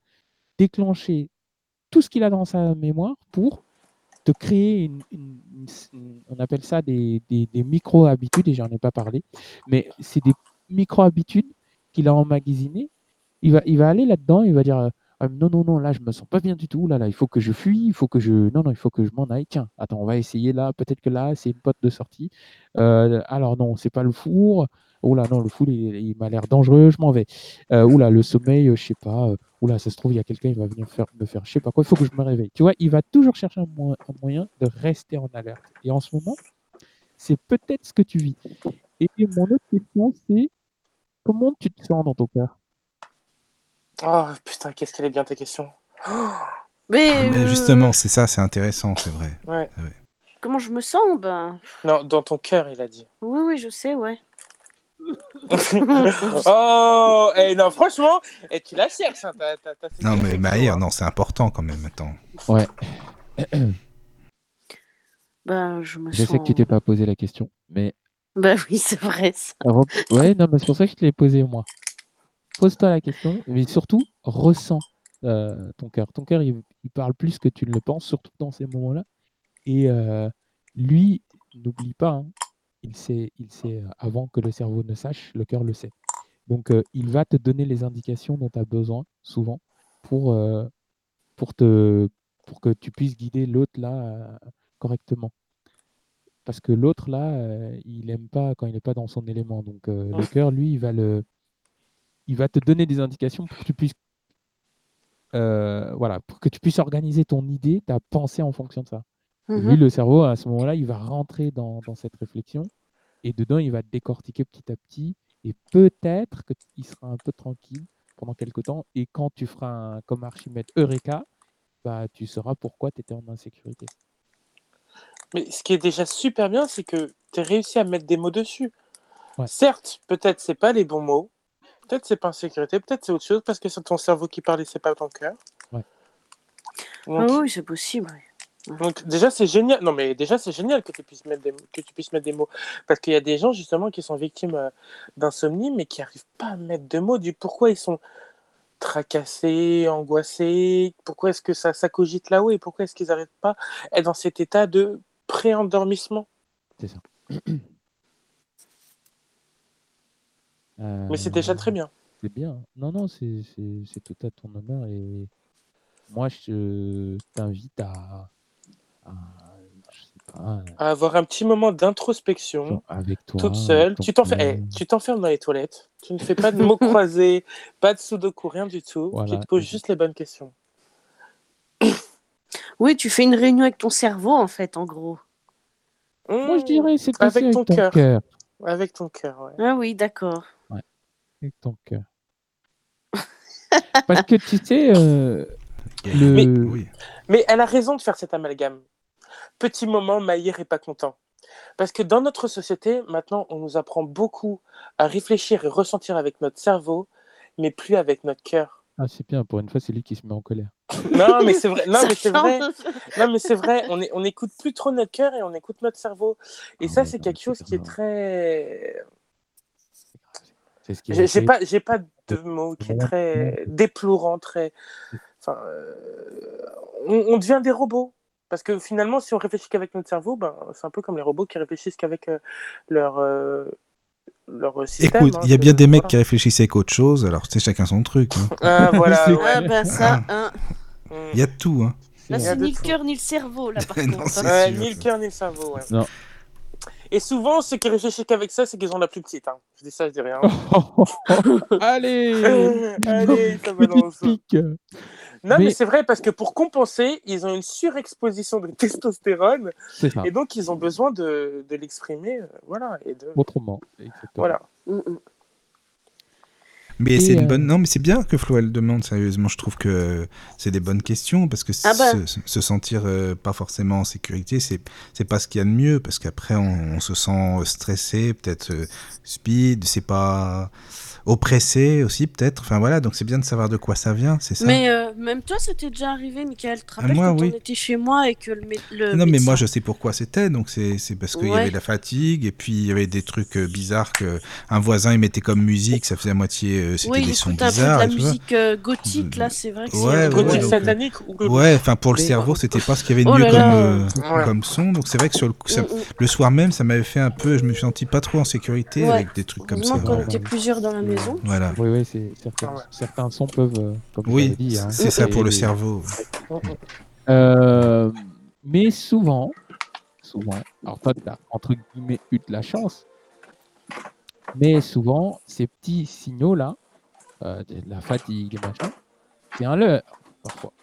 déclencher tout ce qu'il a dans sa mémoire pour te créer une, on appelle ça des, des- des micro-habitudes, et j'en ai pas parlé, mais c'est des micro-habitudes qu'il a emmagasinées. Il va, il va aller là-dedans, il va dire euh, Non, non, non, là, je me sens pas bien du tout, là, là, il faut que je fuis, il faut que je, non, non, il faut que je m'en aille. Tiens, attends, on va essayer là, peut-être que là, c'est une porte de sortie. Euh, alors non, c'est pas le four. Oula, non, le four, il, il m'a l'air dangereux, je m'en vais. Euh, oula, le sommeil, euh, je sais pas. euh, oula, ça se trouve, il y a quelqu'un, il va venir faire, me faire, je sais pas quoi, il faut que je me réveille. Tu vois, il va toujours chercher un, un moyen de rester en alerte. Et en ce moment, c'est peut-être ce que tu vis. Et mon autre question, c'est comment tu te sens dans ton cœur? Oh putain, qu'est-ce qu'elle est bien ta question. Mais, Mais euh, justement, c'est ça, c'est intéressant, c'est vrai. Ouais. comment je me sens Ben, Non, dans ton cœur, il a dit. oui, oui, je sais, ouais. oh, eh, non, franchement, et tu la cherches. Hein, fait Non, mais Maïr, hein. non, c'est important quand même, attends. Ouais, Ben, je me je sens. sais que tu t'es pas posé la question, mais Ben oui, c'est vrai ça. Ouais, non, mais c'est pour ça que je te l'ai posé moi. Pose-toi la question, mais surtout, ressens euh, ton cœur. Ton cœur, il, il parle plus que tu ne le penses, surtout dans ces moments-là. Et euh, lui, n'oublie pas, hein, il sait, il sait euh, avant que le cerveau ne sache, le cœur le sait. Donc, euh, il va te donner les indications dont tu as besoin, souvent, pour, pour, te, pour que tu puisses guider l'autre là correctement. Parce que l'autre là, euh, il aime pas quand il n'est pas dans son élément. Donc, euh, le cœur, lui, il va, le, il va te donner des indications pour que tu puisses euh, voilà, pour que tu puisses organiser ton idée, ta pensée en fonction de ça. Et Mhm. lui, le cerveau, à ce moment-là, il va rentrer dans, dans cette réflexion et dedans, il va décortiquer petit à petit et peut-être qu'il sera un peu tranquille pendant quelques temps. Et quand tu feras un, comme Archimède Eureka, bah, tu sauras pourquoi tu étais en insécurité. Mais ce qui est déjà super bien, c'est que tu as réussi à mettre des mots dessus. Ouais. Certes, peut-être c'est pas les bons mots, peut-être c'est pas insécurité, peut-être c'est autre chose parce que c'est ton cerveau qui parle et c'est pas ton cœur. Ouais. Donc, Ah oui, c'est possible. ouais. donc déjà c'est génial. Non mais déjà c'est génial que tu puisses mettre des que tu puisses mettre des mots parce qu'il y a des gens justement qui sont victimes euh, d'insomnie mais qui arrivent pas à mettre de mots du pourquoi ils sont tracassés, angoissés, pourquoi est-ce que ça, ça cogite là-haut et pourquoi est-ce qu'ils n'arrivent pas à être dans cet état de pré-endormissement? C'est ça. Mais c'est déjà Euh, très bien. C'est bien. Non, non, c'est tout à ton honneur. Et moi, je t'invite à, à, avoir un petit moment d'introspection avec toi. toute seule. Tu t'enfermes, eh, tu t'enfermes dans les toilettes. Tu ne fais pas de mots croisés, pas de sudoku, rien du tout. Voilà. Tu te poses juste les bonnes questions. Oui, tu fais une réunion avec ton cerveau, en fait, en gros. Moi, je Mmh, dirais, c'est Avec avec ton cœur. Avec ton cœur, ouais. Ah oui, d'accord. Avec ton cœur. Parce que tu sais, euh, le... Mais- Oui. Mais elle a raison de faire cet amalgame. Petit moment, Maïr est pas content. Parce que dans notre société, maintenant, on nous apprend beaucoup à réfléchir et ressentir avec notre cerveau, mais plus avec notre cœur. Ah, c'est bien, pour une fois, c'est lui qui se met en colère. Non, mais c'est vrai. Non, mais c'est vrai. Non, mais c'est vrai. On n'écoute plus trop notre cœur et on écoute notre cerveau. Et Ah ça, c'est quelque chose qui est très. C'est ce qui J'ai pas, j'ai pas de mot qui est très déplorant, très. Enfin, euh, on, on devient des robots. Parce que finalement, si on réfléchit qu'avec notre cerveau, ben, c'est un peu comme les robots qui réfléchissent qu'avec euh, leur, euh, leur système. Écoute, hein, il y a bien des mecs voilà. qui réfléchissent avec autre chose, alors c'est chacun son truc. hein. Ah, voilà, ouais. Ah ben ça, hein. Mm. Il y a tout. Hein. là C'est ni le cœur ni le cerveau là par Non, contre. c'est- hein. Ouais, sûr, ni le cœur ni le cerveau, ouais. Non. Et souvent, ceux qui réfléchissent qu'avec ça, c'est qu'ils ont la plus petite. Hein. Je dis ça, je dis rien. Allez Allez, ça balance. pique Non, mais, Mais- c'est vrai parce que pour compenser, ils ont une surexposition de testostérone C'est ça, et donc ils ont besoin de, de l'exprimer. euh, voilà. Et de... autrement. exactement. Voilà. Mm, mm. Mais c'est une euh, bonne. Non, mais c'est bien que Flo elle demande sérieusement. Je trouve que c'est des bonnes questions parce que Ah bah. se, se sentir euh, pas forcément en sécurité, c'est c'est pas ce qu'il y a de mieux parce qu'après on, on se sent stressé, peut-être euh, speed, c'est pas oppressé aussi peut-être. Enfin voilà, donc c'est bien de savoir de quoi ça vient, c'est ça. Mais euh, même toi, ça t'est déjà arrivé, Michael. Tu te rappelles moi, quand oui. on était chez moi et que le, mé- le non, mais moi je sais pourquoi c'était, donc c'est c'est parce qu'il y avait de la fatigue et puis il y avait des trucs euh, bizarres que un voisin il mettait comme musique, ça faisait à moitié, euh, c'était Oui, des sons écoute un peu de bizarres. la ça. musique euh, gothique, là, c'est vrai que Ouais, c'est... ouais, Gothique donc, satanique ou Ouais, enfin pour le Mais- cerveau, c'était pas ce qu'il y avait de Oh mieux là comme, là. euh, Ouais. comme son. Donc c'est vrai que sur le, ça- le soir même, ça m'avait fait un peu. Je me suis senti pas trop en sécurité Ouais. avec des trucs comme ça. Heureusement qu'on Ouais. était plusieurs dans la maison. Voilà. Oui, oui, c'est certains, Ah ouais. certains sons peuvent, euh, comme Oui, hein, c'est ça pour le cerveau. Euh, mais souvent, souvent, alors toi, tu as entre guillemets eu de la chance, mais souvent, ces petits signaux-là, euh, de la fatigue et machin, c'est un leurre, parfois.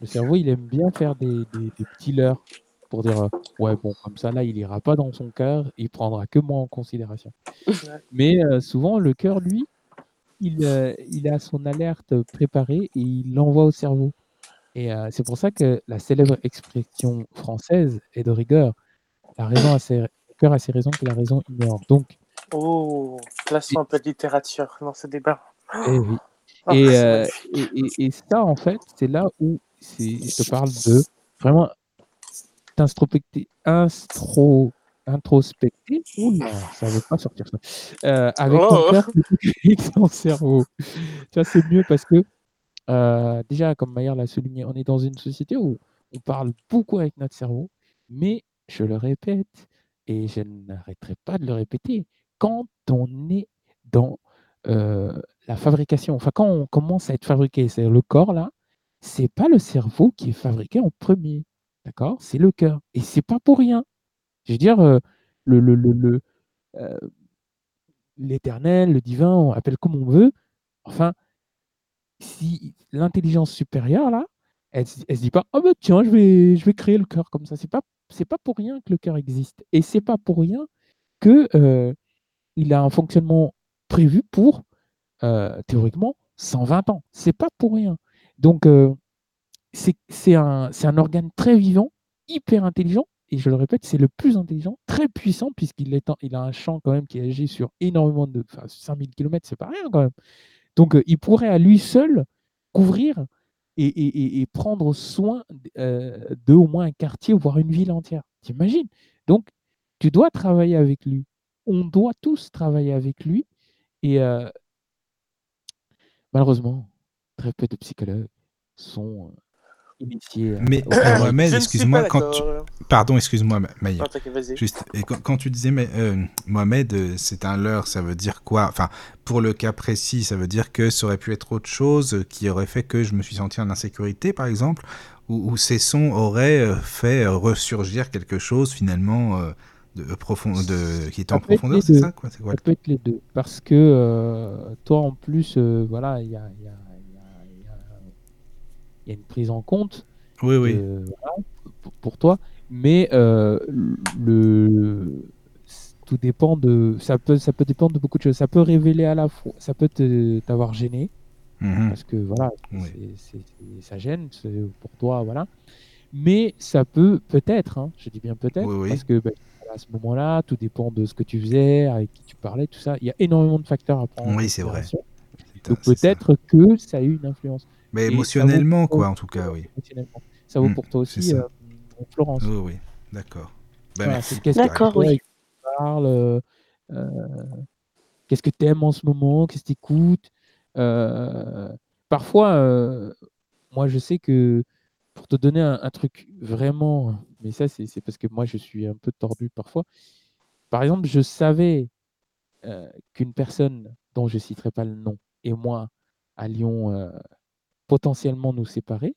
Le cerveau, il aime bien faire des, des- des petits leurres pour dire euh, ouais, bon, comme ça, là, il ira pas dans son cœur, il prendra que moi en considération. Mais euh, souvent, le cœur, lui, il, euh, il a son alerte préparée et il l'envoie au cerveau. Et c'est pour ça que la célèbre expression française est de rigueur. La raison a ses, le cœur a ses raisons que la raison ignore. Donc, Oh, plaçons un peu de littérature dans ce débat. eh oui. Ah, et, euh, et, et- et ça, en fait, c'est là où je te parle de vraiment t'introspecter, introspecter. Oula, ça ne veut pas sortir ça. Euh, avec Oh. ton cœur ton cerveau. Tu vois, c'est mieux parce que euh, déjà, comme Maillard l'a souligné, on est dans une société où on parle beaucoup avec notre cerveau, mais je le répète et je n'arrêterai pas de le répéter, quand on est dans la fabrication, enfin quand on commence à être fabriqué, c'est le corps là, c'est pas le cerveau qui est fabriqué en premier, d'accord? C'est le cœur. Et c'est pas pour rien. Je veux dire, le, le, le, l'éternel, le divin, on appelle comme on veut. Enfin, si l'intelligence supérieure là, elle, elle se dit pas, oh bah tiens, je vais, je vais créer le cœur comme ça. C'est pas, pas pour rien que le cœur existe. Et c'est pas pour rien que il a un fonctionnement prévu pour euh, théoriquement 120 ans. C'est pas pour rien. Donc euh, c'est un, organe très vivant, hyper intelligent. Et je le répète, c'est le plus intelligent, très puissant, puisqu'il il a un champ quand même qui agit sur énormément de. Enfin, 5000 km, c'est pas rien quand même. Donc, euh, il pourrait à lui seul couvrir et, prendre soin de au moins un quartier, voire une ville entière. T'imagines? Donc, tu dois travailler avec lui. On doit tous travailler avec lui. Et euh, malheureusement, très peu de psychologues sont euh, initiés. Mais euh, travail. Mohamed, excuse-moi, quand tu... Pardon, excuse-moi, Ma- Maïa. Juste, et quand, quand tu disais, mais, euh, Mohamed, euh, c'est un leurre, ça veut dire quoi? Enfin, pour le cas précis, ça veut dire que ça aurait pu être autre chose qui aurait fait que je me suis senti en insécurité, par exemple, ou, ou ces sons auraient fait ressurgir quelque chose finalement euh, de profond, de, qui était en profondeur, c'est ça quoi quoi Ça peut être les deux. Parce que euh, toi, en plus, euh, voilà, il y a, y y y une prise en compte Oui, oui. euh, voilà, pour, toi. Mais euh, le, tout dépend de. Ça peut, ça peut dépendre de beaucoup de choses. Ça peut révéler à la fois. Ça peut t'avoir gêné. Mhm. Parce que voilà, Oui. ça gêne pour toi. Voilà. Mais ça peut, peut-être, hein, je dis bien peut-être, Oui, parce que ben, à ce moment-là, tout dépend de ce que tu faisais, avec qui tu parlais, tout ça. Il y a énormément de facteurs à prendre en Oui, c'est vrai. Donc peut-être que ça a eu une influence. Mais Et émotionnellement, quoi, en tout cas, oui. émotionnellement. Ça vaut Mm, pour toi aussi, ça. euh, Florence. Oui, oui. D'accord. Ben, Voilà, D'accord, toi oui. et qui parle, euh, euh, Qu'est-ce que tu aimes en ce moment Qu'est-ce que tu écoutes Parfois, moi, je sais que pour te donner un, truc vraiment, mais ça, c'est parce que moi, je suis un peu tordu parfois. Par exemple, je savais qu'une personne dont je ne citerai pas le nom et moi allions potentiellement nous séparer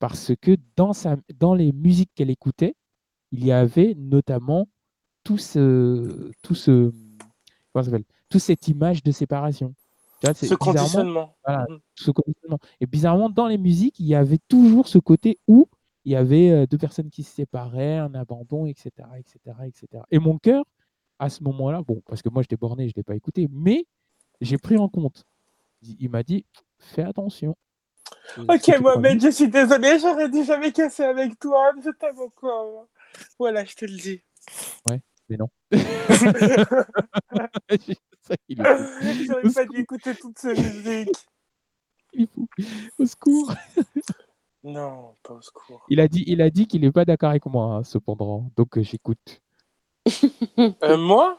parce que dans, sa, dans les musiques qu'elle écoutait, il y avait notamment tout ce, tout ce, comment ça toute cette image de séparation. ce conditionnement. Voilà, mmh. ce conditionnement. Et bizarrement, dans les musiques, il y avait toujours ce côté où il y avait deux personnes qui se séparaient, un abandon, etc., etc., etc. Et mon cœur, à ce moment-là, bon, parce que moi j'étais borné, je ne l'ai pas écouté, mais j'ai pris en compte. Il m'a dit, fais attention. Ok, Mohamed, je suis désolé, j'aurais dit jamais casser avec toi, je t'aime encore. Voilà, je te le dis. Ouais, mais non. J'aurais pas dû écouter toute cette musique. Il est fou. Au secours. Non, pas au secours. Il a dit, il a dit qu'il n'est pas d'accord avec moi, hein, cependant. Donc euh, j'écoute. Euh, moi?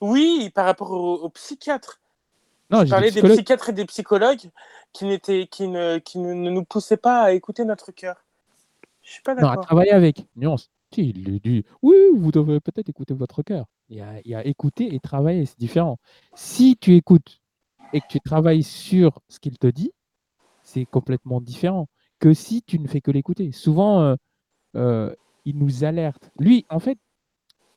Oui, par rapport aux psychiatres. Non, je parlais des psychiatres et des psychologues qui, n'étaient, qui, ne, qui ne, nous poussaient pas à écouter notre cœur. Je suis pas d'accord. Non, à travailler avec. Nuance. Il dit oui, vous devrez peut-être écouter votre cœur. Il y, a, il y a écouter et travailler, c'est différent. Si tu écoutes et que tu travailles sur ce qu'il te dit, c'est complètement différent que si tu ne fais que l'écouter. Souvent, euh, euh, il nous alerte. Lui, en fait,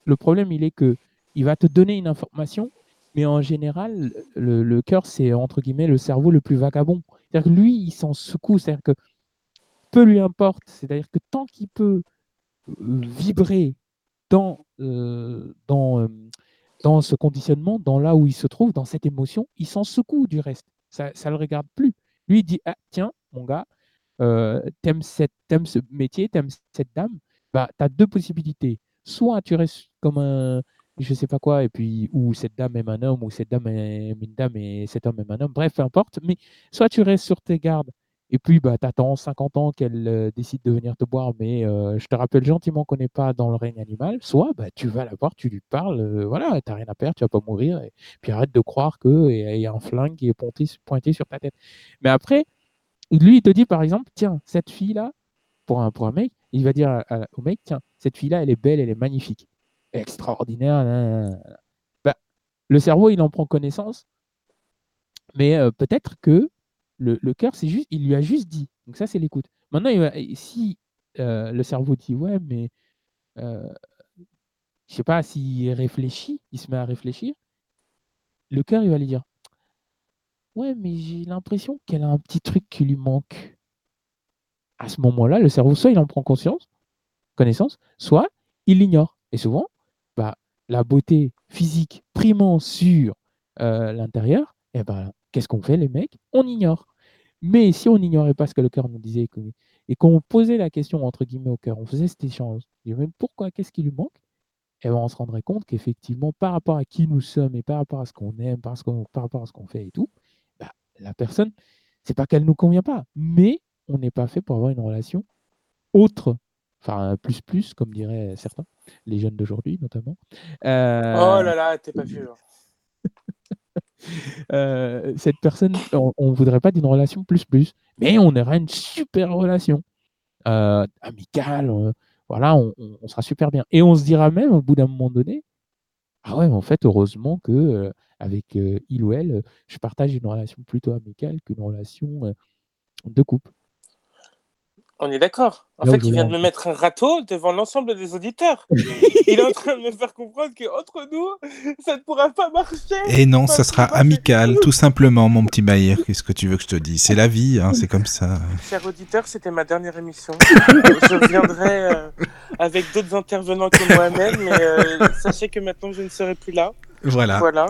le problème, il est que il va te donner une information mais en général, le, cœur, c'est entre guillemets le cerveau le plus vagabond. C'est-à-dire que lui, il s'en secoue. C'est-à-dire que peu lui importe. C'est-à-dire que tant qu'il peut euh, vibrer dans, dans, dans ce conditionnement, dans là où il se trouve, dans cette émotion, il s'en secoue du reste. Ça ne le regarde plus. Lui, il dit ah, Tiens, mon gars, t'aimes, cette, aimes ce métier, t'aimes cette dame, bah, tu as deux possibilités. Soit tu restes comme un, je sais pas quoi, et puis, ou cette dame aime un homme, ou cette dame aime une dame et cet homme aime un homme, bref, peu importe, mais soit tu restes sur tes gardes, et puis bah, tu attends 50 ans qu'elle euh, décide de venir te boire, mais euh, je te rappelle gentiment qu'on n'est pas dans le règne animal, soit bah, tu vas la voir, tu lui parles, euh, voilà, tu n'as rien à perdre, tu vas pas mourir, et puis arrête de croire qu'il y a un flingue qui est pointé sur ta tête. Mais après, lui, il te dit par exemple, tiens, cette fille-là, pour un, pour un mec, il va dire au mec, tiens, cette fille-là, elle est belle, elle est magnifique extraordinaire. Bah, le cerveau, il en prend connaissance, mais euh, peut-être que le, cœur, c'est juste, il lui a juste dit. Donc ça, c'est l'écoute. Maintenant, si euh, le cerveau dit ouais, mais euh, je sais pas, s'il réfléchit, il se met à réfléchir, le cœur, il va lui dire ouais, mais j'ai l'impression qu'elle a un petit truc qui lui manque. À ce moment-là, le cerveau, soit il en prend conscience, connaissance, soit il l'ignore. Et souvent, bah, la beauté physique primant sur euh, l'intérieur, et eh ben, qu'est-ce qu'on fait les mecs? On ignore. Mais si on n'ignorait pas ce que le cœur nous disait et qu'on posait la question entre guillemets au cœur, on faisait cet échange, même pourquoi, qu'est-ce qui lui manque? Et eh ben, on se rendrait compte qu'effectivement, par rapport à qui nous sommes et par rapport à ce qu'on aime, par, rapport à ce qu'on fait et tout, bah, la personne, c'est pas qu'elle nous convient pas, mais on n'est pas fait pour avoir une relation autre Enfin, plus plus, comme diraient certains, les jeunes d'aujourd'hui notamment. Euh, oh là là, t'es pas vieux. euh, cette personne, on ne voudrait pas d'une relation plus plus, mais on aurait une super relation euh, amicale. Voilà, on, on, sera super bien. Et on se dira même au bout d'un moment donné, ah ouais, en fait, heureusement que avec il ou elle, je partage une relation plutôt amicale qu'une relation de couple. On est d'accord. En fait, il vient de me mettre un râteau devant l'ensemble des auditeurs. il est en train de me faire comprendre qu'entre nous, ça ne pourra pas marcher. Et non, ça sera amical, tout simplement, mon petit Maïr. Qu'est-ce que tu veux que je te dise? C'est la vie, hein, c'est comme ça. Chers auditeurs, c'était ma dernière émission. je viendrai euh, avec d'autres intervenants que moi-même, mais euh, sachez que maintenant, je ne serai plus là. Voilà. Voilà.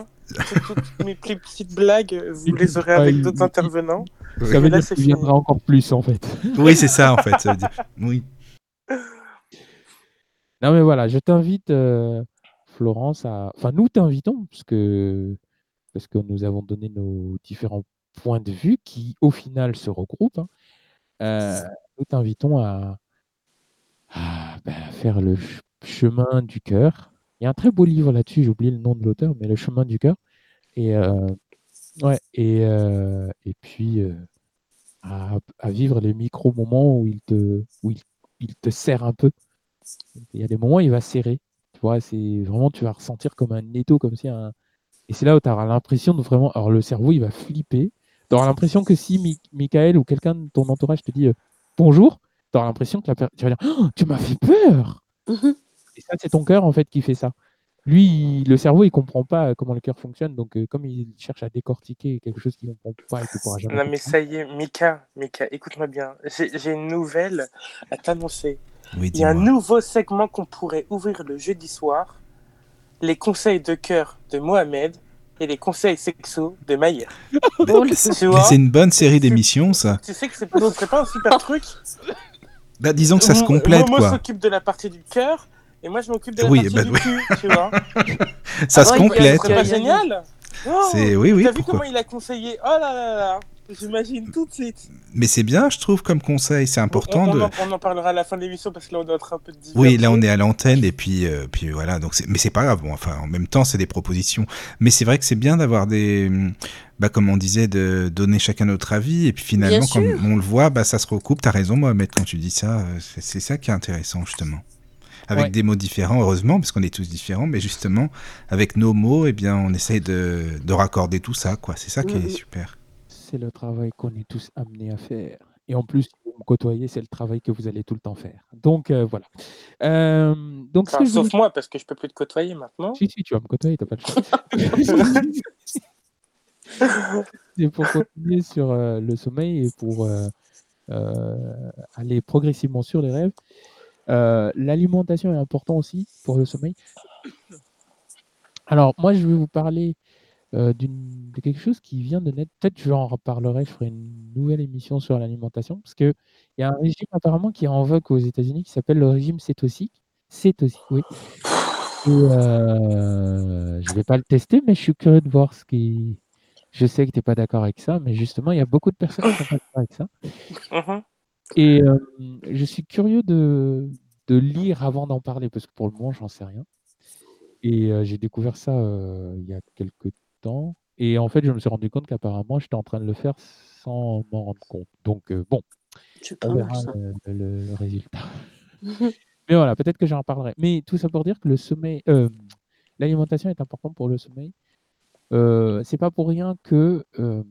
Toutes mes petites blagues, vous les aurez avec d'autres intervenants. Ça veut dire qu'il viendra encore plus, en fait. Oui, c'est ça, en fait. Ça veut dire... Oui. Non, mais voilà, je t'invite, euh, Florence, à. Enfin, nous t'invitons, parce que... parce que nous avons donné nos différents points de vue qui, au final, se regroupent. Hein. Euh, nous t'invitons à, ben, faire le chemin du cœur. Il y a un très beau livre là-dessus, j'ai oublié le nom de l'auteur, mais Le chemin du cœur. Et, euh, ouais, et, euh, et puis euh, à, à vivre les micro-moments où il te, où il, il te serre un peu. Il y a des moments où il va serrer. Tu vois, c'est vraiment, tu vas ressentir comme un étau, comme si un. Et c'est là où tu auras l'impression de vraiment. Alors, le cerveau, il va flipper. Tu auras l'impression que si Mi- Michael ou quelqu'un de ton entourage te dit euh, bonjour, tu auras l'impression que la per- tu vas dire Oh, Tu m'as fait peur Mhm. Et ça, c'est ton cœur, en fait, qui fait ça. Lui, il- le cerveau, il comprend pas euh, comment le cœur fonctionne. Donc, euh, comme il cherche à décortiquer quelque chose qu'il comprend pas et qu'il pourra jamais Non, mais ça y est, Mika, Mika, écoute-moi bien. J'ai une nouvelle à t'annoncer. Oui, Il y a un nouveau segment qu'on pourrait ouvrir le jeudi soir les conseils de cœur de Mohamed et les conseils sexos de Maïr. C'est une bonne série d'émissions, ça. Tu sais que c'est pas- ce serait pas un super truc Bah, disons que ça se complète, Momo s'occupe de la partie du cœur et moi je m'occupe de la Oui, partie bah, du oui. cul, tu vois. Ça Ah se complète. serait pas génial Oh, C'est oui, oui, T'as vu comment il a conseillé Oh là là là J'imagine tout de suite. Mais c'est bien, je trouve, comme conseil. C'est important on, on de. en, on en parlera à la fin de l'émission parce que là on doit être un peu divergé. Oui, là on est à l'antenne et puis euh, puis voilà. Donc c'est- mais c'est pas grave. Bon, enfin, en même temps, c'est des propositions. Mais c'est vrai que c'est bien d'avoir des, bah comme on disait, de donner chacun notre avis et puis finalement, quand on le voit, bah ça se recoupe. T'as raison, Mohamed, quand tu dis ça. euh, C'est c'est ça qui est intéressant justement. Avec Ouais. des mots différents, heureusement, parce qu'on est tous différents, mais justement, avec nos mots, eh bien, on essaye de, de raccorder tout ça, quoi. C'est ça qui est super. c'est le travail qu'on est tous amenés à faire. Et en plus, vous me côtoyez, c'est le travail que vous allez tout le temps faire. Donc, euh, voilà. Euh, donc, Enfin, sauf moi parce que je peux plus te côtoyer maintenant. Si, si, tu vas me côtoyer, t'as pas le choix. et pour continuer sur euh, le sommeil et pour euh, euh, aller progressivement sur les rêves, euh, l'alimentation est importante aussi pour le sommeil. Alors, moi, je vais vous parler euh, de quelque chose qui vient de naître. Peut-être j'en reparlerai, je ferai une nouvelle émission sur l'alimentation, parce qu'il y a un régime apparemment qui est en vogue aux États-Unis qui s'appelle le régime cétosique. Cétosique, oui. Euh, je vais pas le tester, mais je suis curieux de voir ce qui. Je sais que tu n'es pas d'accord avec ça, mais justement, il y a beaucoup de personnes qui sont pas d'accord avec ça. Et euh, je suis curieux de, de lire avant d'en parler, parce que pour le moment, j'en sais rien. Et euh, j'ai découvert ça euh, il y a quelques temps. Et en fait, je me suis rendu compte qu'apparemment, j'étais en train de le faire sans m'en rendre compte. Donc, euh, bon, on verra le, le- le résultat. Mais voilà, peut-être que j'en parlerai. Mais tout ça pour dire que le sommeil, euh, l'alimentation est importante pour le sommeil. Euh, c'est pas pour rien que euh,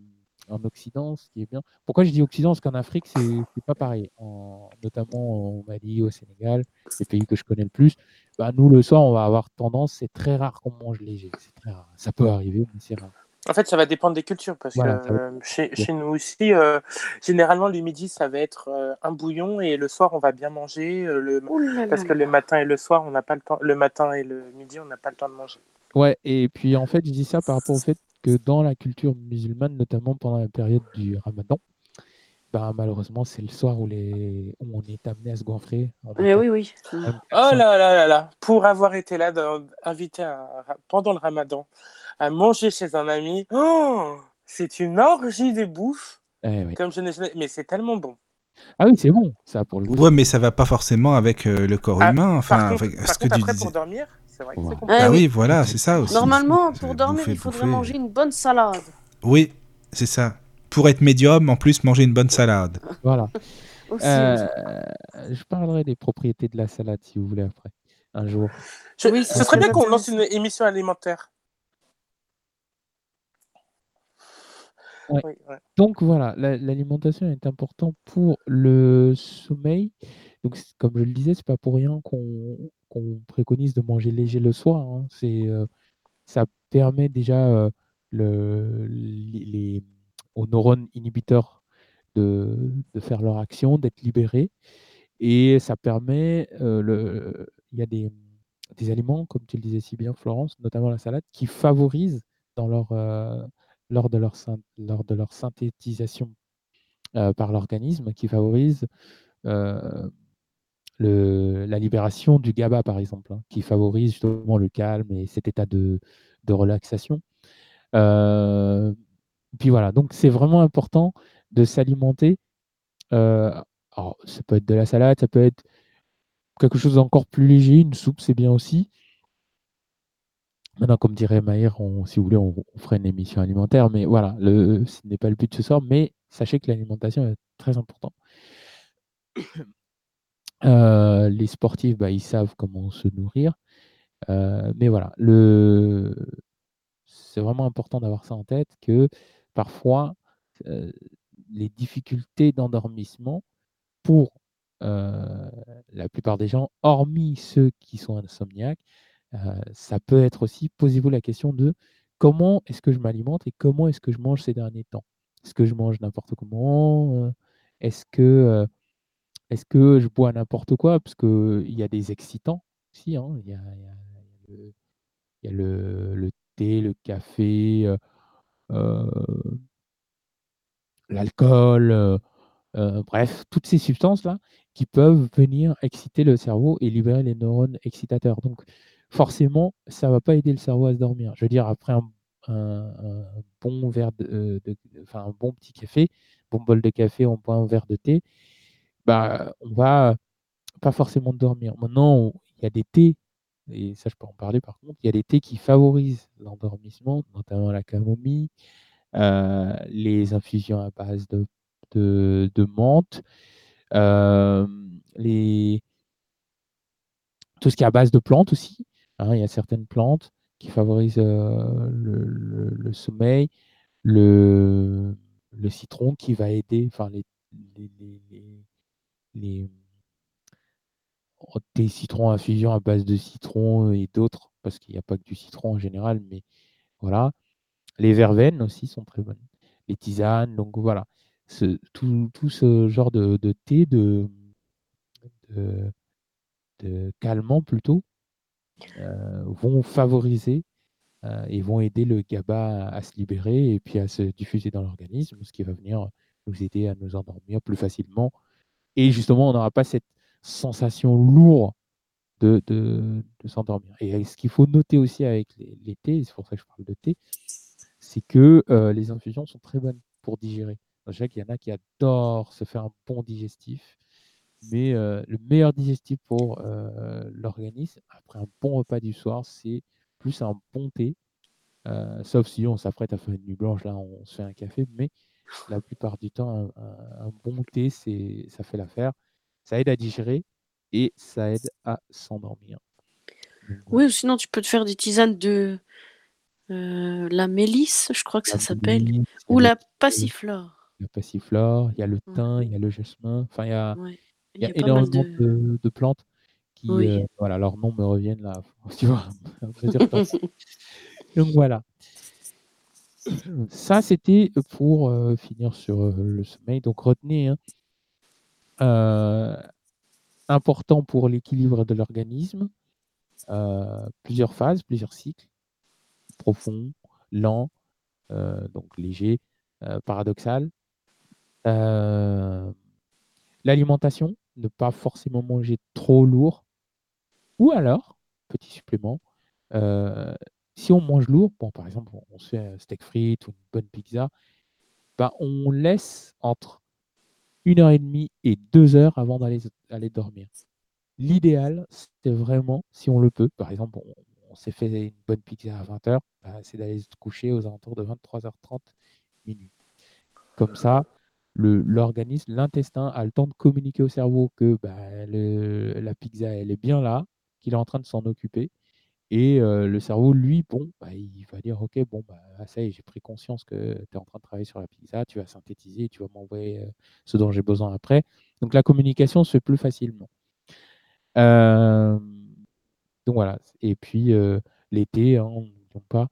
en Occident, ce qui est bien. Pourquoi je dis Occident? Parce qu'en Afrique, c'est c'est pas pareil. En- notamment au Mali, au Sénégal, les pays que je connais le plus. Bah, nous, le soir, on va avoir tendance. C'est très rare qu'on mange léger. C'est très rare. Ça peut arriver, mais c'est rare. En fait, ça va dépendre des cultures parce Voilà, que euh, chez, chez nous aussi, euh, généralement le midi, ça va être euh, un bouillon et le soir, on va bien manger. euh, le... Là Parce que le matin et le soir, on n'a pas le temps. Le matin et le midi, on n'a pas le temps de manger. Ouais, et puis en fait, je dis ça par rapport au fait que dans la culture musulmane, notamment pendant la période du ramadan, bah, malheureusement, c'est le soir où, les... où on est amené à se goinfrer. en Eh oui, oui. Oh 400 là là là là Pour avoir été là, dans- invité à- pendant le ramadan, à manger chez un ami, oh, c'est une orgie de bouffe. Eh oui. Comme je jamais- Mais c'est tellement bon. Ah oui, c'est bon, ça, pour le coup. Ouais, mais ça va pas forcément avec euh, le corps Ah, humain. Enfin, par contre, avec par ce que contre, tu après, disais. pour dormir, c'est vrai que Ouais. c'est compliqué. Ah oui. oui, voilà, c'est ça aussi. Normalement, pour dormir, bouffer, il faudrait bouffer. manger une bonne salade. Oui, c'est ça. Pour être médium, en plus, manger une bonne salade. Voilà. Aussi, Euh, je parlerai des propriétés de la salade, si vous voulez, après, un jour. Je- Oui, ce c'est serait bien qu'on lance une émission alimentaire. Ouais. Oui, ouais. Donc voilà, la- l'alimentation est importante pour le sommeil. Donc, comme je le disais, c'est pas pour rien qu'on qu'on préconise de manger léger le soir. hein. C'est, euh, ça permet déjà euh, le, les, aux neurones inhibiteurs de, faire leur action, d'être libérés. Et ça permet, euh, le, il y a des, des aliments, comme tu le disais si bien, Florence, notamment la salade, qui favorisent dans leur, lors, de leur, lors de leur synthétisation par l'organisme, qui favorisent la libération du GABA, par exemple, hein, qui favorise justement le calme et cet état de, relaxation. Euh, puis voilà, donc c'est vraiment important de s'alimenter. euh, alors, ça peut être de la salade, ça peut être quelque chose d'encore plus léger, une soupe, c'est bien aussi. Maintenant, comme dirait Maïr, on, si vous voulez, on, ferait une émission alimentaire, mais voilà, ce n'est pas le but de ce soir, mais sachez que l'alimentation est très importante. Euh, les sportifs, bah, ils savent comment se nourrir. Euh, mais voilà, c'est vraiment important d'avoir ça en tête que parfois, euh, les difficultés d'endormissement pour la plupart des gens, hormis ceux qui sont insomniaques, ça peut être aussi, posez-vous la question de comment est-ce que je m'alimente et comment est-ce que je mange ces derniers temps? Est-ce que je mange n'importe comment? Est-ce que, est-ce que je bois n'importe quoi? Parce qu'il y a des excitants aussi. hein, Il y, a, le, thé, le café, euh, euh, l'alcool, euh, bref, toutes ces substances-là qui peuvent venir exciter le cerveau et libérer les neurones excitateurs. Donc, forcément, ça ne va pas aider le cerveau à se dormir. Je veux dire, après un, bon verre de, euh, de- enfin, un bon petit café, bon bol de café, on boit un verre de thé, bah, on va pas forcément dormir. Maintenant, il y a des thés, et ça, je peux en parler par contre, il y a des thés qui favorisent l'endormissement, notamment la camomille, euh, les infusions à base de, de, menthe, euh, les, tout ce qui est à base de plantes aussi. hein, il y a certaines plantes qui favorisent euh, le, sommeil, le, le citron qui va aider, enfin les, les- des citrons infusion à base de citron et d'autres, parce qu'il n'y a pas que du citron en général, mais voilà. Les verveines aussi sont très bonnes. Les tisanes, donc voilà. Tout, tout ce genre de, thé, de, de, calmant plutôt, euh, vont favoriser euh, et vont aider le GABA à, à se libérer et puis à se diffuser dans l'organisme, ce qui va venir nous aider à nous endormir plus facilement. Et justement, on n'aura pas cette sensation lourde de, s'endormir. Et ce qu'il faut noter aussi avec les, thés, c'est pour ça que je parle de thé, c'est que euh, les infusions sont très bonnes pour digérer. Je sais qu'il y en a qui adorent se faire un bon digestif, mais euh, le meilleur digestif pour euh, l'organisme, après un bon repas du soir, c'est plus un bon thé. Euh, sauf si on s'apprête à faire une nuit blanche, là on se fait un café, mais la plupart du temps, un, un- un bon thé, c'est, ça fait l'affaire. Ça aide à digérer et ça aide à s'endormir. Oui, ou sinon tu peux te faire des tisanes de euh, la mélisse, je crois que ça s'appelle, ou la passiflore. la passiflore, il y a le Ouais, thym, il y a le jasmin. Enfin, il y a, ouais. il y énormément de. de, de plantes qui, Oui. euh, voilà, leurs noms me reviennent là, tu vois. Donc voilà. Ça, c'était pour euh, finir sur euh, le sommeil. Donc retenez, hein, euh, important pour l'équilibre de l'organisme, plusieurs phases, plusieurs cycles, profond, lent, donc léger, paradoxal. L'alimentation, ne pas forcément manger trop lourd, ou alors, petit supplément, si on mange lourd, bon, par exemple, on se fait un steak frites ou une bonne pizza, bah, on laisse entre une heure et demie et deux heures avant d'aller aller dormir. L'idéal, c'est vraiment, si on le peut, par exemple, on, on s'est fait une bonne pizza à 20h, bah, c'est d'aller se coucher aux alentours de 23h30 minuit. Comme ça, l'organisme, l'intestin a le temps de communiquer au cerveau que le- la pizza, elle est bien là, qu'il est en train de s'en occuper. Et euh, le cerveau, lui, bon, bah, il va dire, OK, bon, bah, ça y est, j'ai pris conscience que tu es en train de travailler sur la pizza, tu vas synthétiser, tu vas m'envoyer euh, ce dont j'ai besoin après. Donc la communication se fait plus facilement. Euh, donc voilà. Et puis l'été, hein, on n'oublie pas,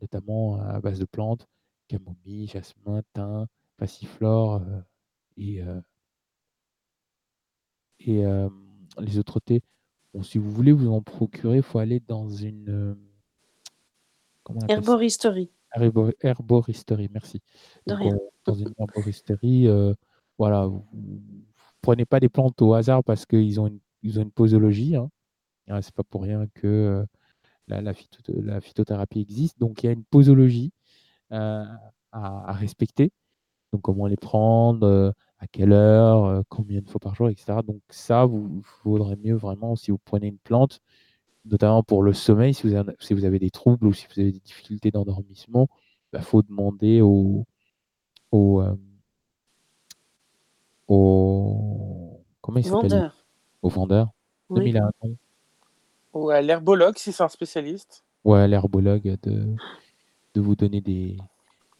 notamment à base de plantes, camomille, jasmin, thym, passiflore et, et les autres thés. Bon, si vous voulez vous en procurer, il faut aller dans une. euh, comment on Herboristerie, Herbo- Herboristerie, merci. de Donc, rien. on- dans une herboristerie, euh, voilà, vous ne prenez pas des plantes au hasard parce qu'ils ont une, ils ont une posologie. Hein. C'est pas pour rien que euh, la, la, phyto- la phytothérapie existe. Donc, il y a une posologie euh, à, à respecter. Donc, comment les prendre, à quelle heure, euh, combien de fois par jour, etc. Donc, ça, vous, il vaudrait mieux vraiment, si vous prenez une plante, notamment pour le sommeil, si vous avez, si vous avez des troubles ou si vous avez des difficultés d'endormissement, il bah, faut demander au, au, euh, au comment il s'appelle? Vendeur. Au vendeur. Oui. il a un nom? Ou à l'herbologue si c'est un spécialiste. Ouais, l'herbologue de, de vous donner des.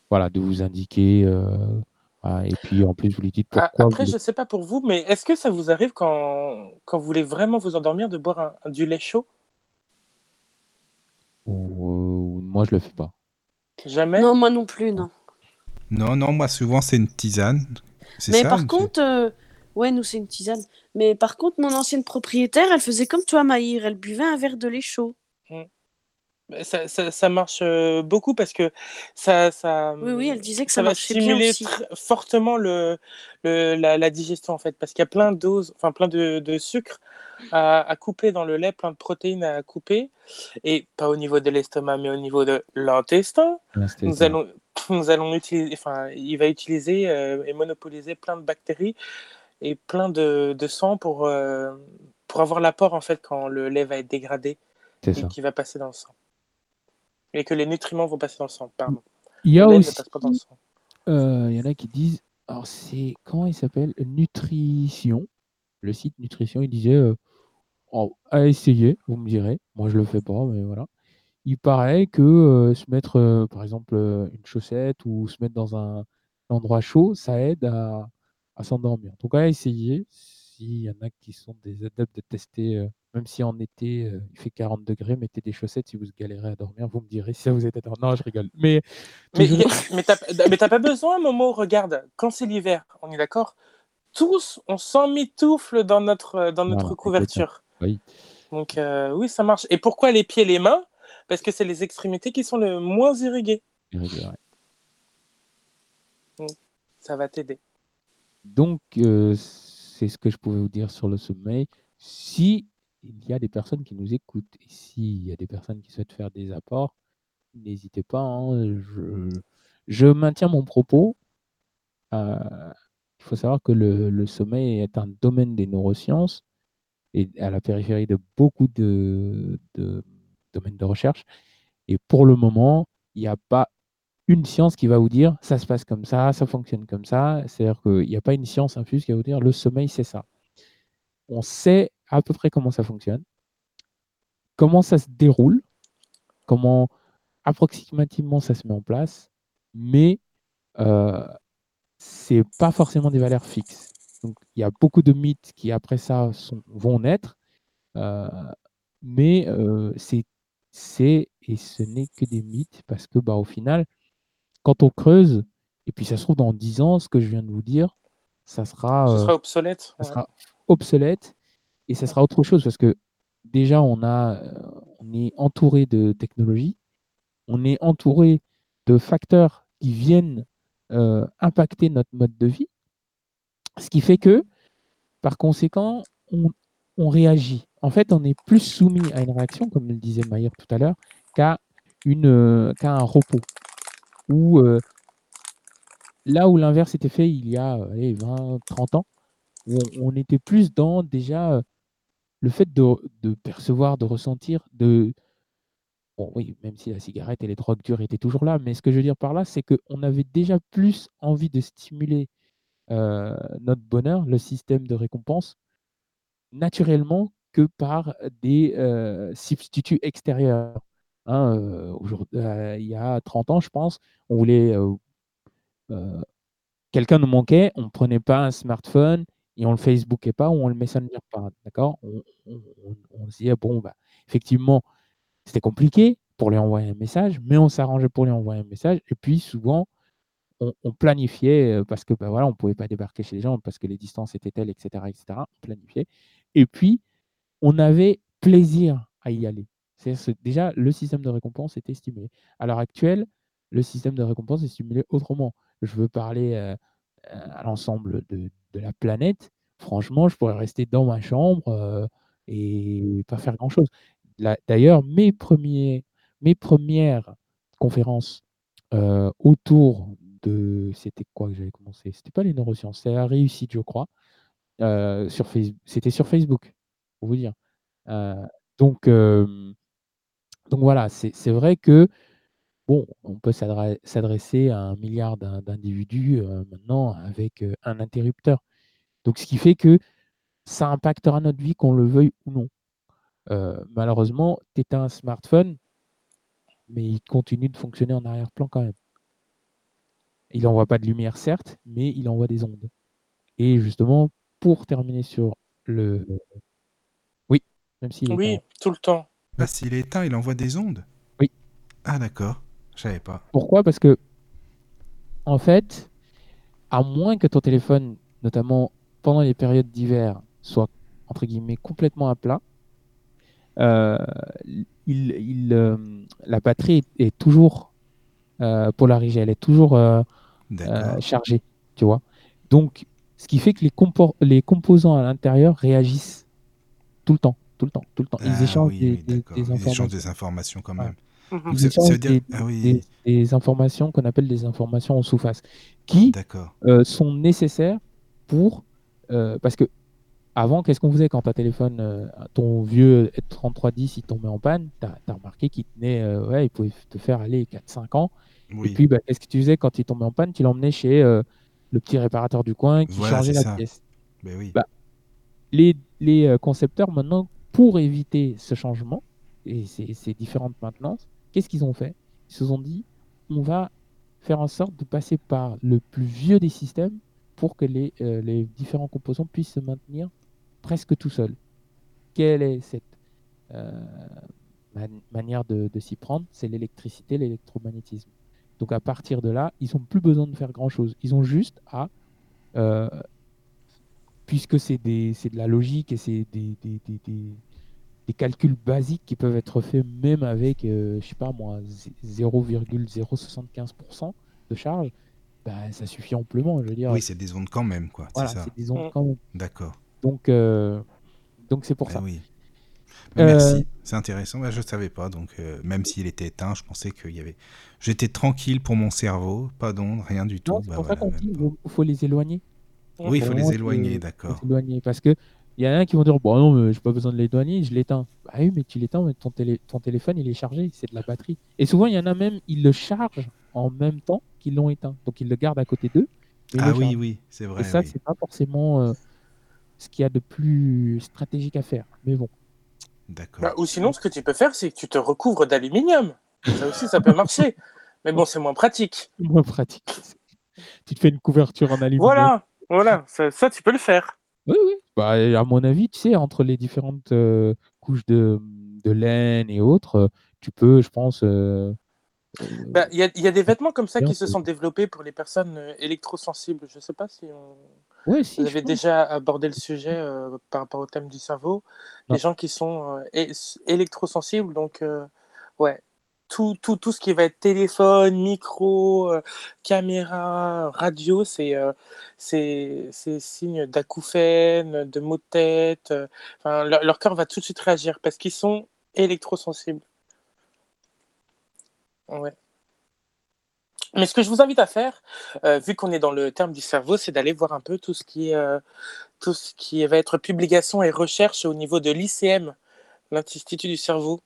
Voilà, de vous indiquer. euh, ah, et puis en plus, vous lui dites Ah, pourquoi. Après, vous- je sais pas pour vous, mais est-ce que ça vous arrive quand, quand vous voulez vraiment vous endormir de boire un- un- du lait chaud? Ou- ou- moi, je le fais pas. Jamais? Non, moi non plus, non. Non, non, moi souvent c'est une tisane. Mais ça, par contre, euh, ouais, nous c'est une tisane. Mais par contre, mon ancienne propriétaire, elle faisait comme toi, Maïr. Elle buvait un verre de lait chaud. Bah, ça, ça- ça marche beaucoup parce que ça, ça, Oui, oui, elle disait que ça, ça va stimuler fortement le, le- la, la digestion en fait parce qu'il y a plein de doses, enfin plein de, de sucre à, à couper dans le lait, plein de protéines à couper et pas au niveau de l'estomac mais au niveau de l'intestin. Nous allons, nous allons utiliser, enfin, il va utiliser euh, et monopoliser plein de bactéries et plein de, de sang pour, euh, pour avoir l'apport en fait quand le lait va être dégradé et qui va passer dans le sang. Et que les nutriments vont passer dans le sang, pardon. Il y a aussi. Euh, en a qui disent, alors c'est, comment il s'appelle Nutrition. Le site Nutrition, il disait, euh, oh, à essayer, vous me direz. Moi, je le fais pas, mais voilà. Il paraît que euh, se mettre, euh, par exemple, une chaussette ou se mettre dans un endroit chaud, ça aide à, à s'endormir. Donc, à essayer. S'il y en a qui sont des adeptes de tester, euh, même si en été, euh, il fait 40 degrés, mettez des chaussettes si vous galérez à dormir. Vous me direz si ça vous est à dormir. Non, je rigole. Mais, Mais, toujours- mais t'as pas besoin, Momo, regarde, quand c'est l'hiver, on est d'accord? Tous, on s'emmitoufle dans notre, dans notre couverture. oui. Donc, euh, oui, ça marche. Et pourquoi les pieds et les mains? Parce que c'est les extrémités qui sont le moins irriguées. ouais. Ça va t'aider. Donc, euh, c'est ce que je pouvais vous dire sur le sommeil. Si il y a des personnes qui nous écoutent et s'il y a des personnes qui souhaitent faire des apports, n'hésitez pas. hein, je, maintiens mon propos. Euh, il faut savoir que le, le sommeil est un domaine des neurosciences et à la périphérie de beaucoup de, de domaines de recherche. Et pour le moment, il n'y a pas une science qui va vous dire ça se passe comme ça, ça fonctionne comme ça. C'est-à-dire qu'il n'y a pas une science infuse qui va vous dire le sommeil, c'est ça. On sait à peu près comment ça fonctionne, comment ça se déroule, comment approximativement ça se met en place, mais euh, c'est pas forcément des valeurs fixes. Donc il y a beaucoup de mythes qui après ça vont naître, euh, mais euh, c'est c'est et ce n'est que des mythes parce que bah au final quand on creuse et puis ça se trouve dans 10 ans ce que je viens de vous dire ça sera euh, sera obsolète. ça ouais. sera obsolète et ça sera autre chose parce que déjà on a euh, on est entouré de technologies, on est entouré de facteurs qui viennent euh, impacter notre mode de vie, ce qui fait que par conséquent on, on réagit. En fait, on est plus soumis à une réaction, comme le disait Maillard tout à l'heure, qu'à une euh, qu'à un repos. Ou euh, là où l'inverse était fait il y a euh, allez, 20, 30 ans, où on, était plus dans déjà euh, le fait de, percevoir, de ressentir, de. Bon, oui, même si la cigarette et les drogues dures étaient toujours là, mais ce que je veux dire par là, c'est qu'on avait déjà plus envie de stimuler euh, notre bonheur, le système de récompense, naturellement que par des euh, substituts extérieurs. Hein, il y a 30 ans, je pense, on voulait. Quelqu'un nous manquait, on ne prenait pas un smartphone et on le Facebookait pas ou on le Messenger pas. D'accord? On, on, se disait, bon, bah, effectivement, c'était compliqué pour lui envoyer un message, mais on s'arrangeait pour lui envoyer un message. Et puis, souvent, on, planifiait parce que bah, on ne pouvait pas débarquer chez les gens parce que les distances étaient telles, etc. etc. on planifiait. Et puis, on avait plaisir à y aller. Que déjà, le système de récompense était stimulé. À l'heure actuelle, le système de récompense est stimulé autrement. Je veux parler euh, euh, à l'ensemble de, la planète. Franchement, je pourrais rester dans ma chambre euh, et pas faire grand-chose. D'ailleurs, mes, premiers, mes premières conférences euh, autour de... C'était quoi que j'avais commencé? C'était pas les neurosciences, c'était la réussite, je crois. Sur C'était sur Facebook, pour vous dire. Donc, donc voilà, c'est vrai que bon, on peut s'adresser à un milliard d'in- d'individus euh, maintenant avec euh, un interrupteur. Donc, ce qui fait que ça impactera notre vie, qu'on le veuille ou non. Euh, malheureusement, tu un smartphone, mais il continue de fonctionner en arrière-plan quand même. Il n'envoie pas de lumière, certes, mais il envoie des ondes. Et justement, pour terminer sur le. Oui, même s'il Oui, tout le temps. S'il est éteint, il envoie des ondes Oui. Ah, d'accord. Je savais pas. Pourquoi? Parce que, en fait, à moins que ton téléphone, notamment pendant les périodes d'hiver, soit entre guillemets complètement à plat, euh, il, il, euh, la batterie est, est toujours euh, polarisée, elle est toujours euh, chargée, tu vois. Donc, ce qui fait que les, les composants à l'intérieur réagissent tout le temps, tout le temps, tout le temps. Ils Ah échangent oui, des, oui, des- d'accord. des Ils échangent informations. des informations quand même. Donc, Ils ça, veut dire. des, Ah oui, des- informations qu'on appelle des informations en sous-face, qui euh, sont nécessaires pour. euh, parce que avant, qu'est-ce qu'on faisait quand ta téléphone, euh, ton vieux 3310, il tombait en panne Tu as, remarqué qu'il tenait, euh, ouais, il pouvait te faire aller 4-5 ans. Et puis, bah, qu'est-ce que tu faisais quand il tombait en panne? Tu l'emmenais chez euh, le petit réparateur du coin qui Voilà, changeait la ça. pièce. Ben oui. Bah, les, les concepteurs, maintenant, pour éviter ce changement et ces, différentes maintenances, qu'est-ce qu'ils ont fait? Ils se sont dit on va faire en sorte de passer par le plus vieux des systèmes pour que les, euh, différents composants puissent se maintenir presque tout seuls. Quelle est cette euh, man- manière de, s'y prendre? C'est l'électricité, l'électromagnétisme. Donc à partir de là, ils n'ont plus besoin de faire grand-chose. Ils ont juste à euh, puisque c'est de la logique et c'est des- des- calculs basiques qui peuvent être faits même avec, euh, je sais pas moi, zé- 0,075% de charge, bah, ça suffit amplement. Je veux dire, Oui, c'est des ondes quand même, quoi. voilà, c'est ça. c'est des ondes Mm. quand même. D'accord. Donc, euh, donc c'est pour Ben ça. oui. Ben, Euh, Merci, c'est intéressant. Ben, je ne savais pas, donc euh, même s'il était éteint, je pensais qu'il y avait. J'étais tranquille pour mon cerveau, pas d'ondes, rien du tout. Non, c'est Ben pour ça voilà, qu'on dit même qu'il faut les éloigner. Oui, il faut les éloigner, d'accord. Parce que il y en a qui vont dire bon non mais j'ai pas besoin de l'éloigner, je l'éteins. Bah oui mais tu l'éteins mais ton, télé- ton téléphone il est chargé, c'est de la batterie. Et souvent il y en a même ils le chargent en même temps qu'ils l'ont éteint, donc ils le gardent à côté d'eux. Ah oui, chargent. oui, c'est vrai. Et ça oui. c'est pas forcément euh, ce qu'il y a de plus stratégique à faire. Mais bon. D'accord. Bah, ou sinon, ce que tu peux faire, c'est que tu te recouvres d'aluminium. Ça aussi, ça peut marcher. Mais bon, c'est moins pratique. Moins pratique. tu te fais une couverture en aluminium. Voilà, voilà, ça, ça, tu peux le faire. Oui, oui. Bah, à mon avis, tu sais, entre les différentes euh, couches de, de laine et autres, euh, tu peux, je pense. euh, euh, Bah, Il y, a, il y a des vêtements comme ça qui se sont développés pour les personnes électrosensibles. Je ne sais pas si on... ouais, si, vous avez déjà abordé le sujet euh, par rapport au thème du cerveau. Non. Les gens qui sont électrosensibles, donc, ouais, tout, tout, tout ce qui va être téléphone, micro, euh, caméra, radio, c'est euh, signe d'acouphènes, de maux de tête. euh, enfin, leur, leur corps va tout de suite réagir parce qu'ils sont électrosensibles. Ouais. Mais ce que je vous invite à faire, euh, vu qu'on est dans le terme du cerveau, c'est d'aller voir un peu tout ce qui tout ce qui va être publication et recherche au niveau de l'ICM, l'Institut du cerveau,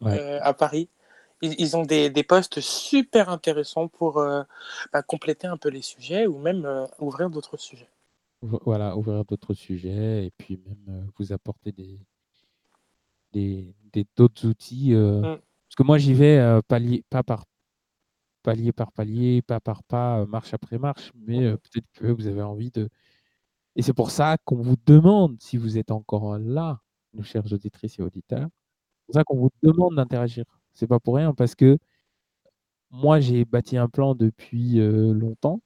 Ouais. euh, à Paris. Ils, ils ont des, des postes super intéressants pour euh, bah, compléter un peu les sujets ou même euh, ouvrir d'autres sujets. Vo- Voilà, ouvrir d'autres sujets et puis même euh, vous apporter des d'autres outils. euh, Mm. Parce que moi, j'y vais euh, palier, pas par palier par palier, pas par pas, euh, marche après marche, mais peut-être que vous avez envie de. Et c'est pour ça qu'on vous demande, si vous êtes encore là, nos chers auditrices et auditeurs, c'est pour ça qu'on vous demande d'interagir. C'est pas pour rien, parce que moi, j'ai bâti un plan depuis euh, longtemps,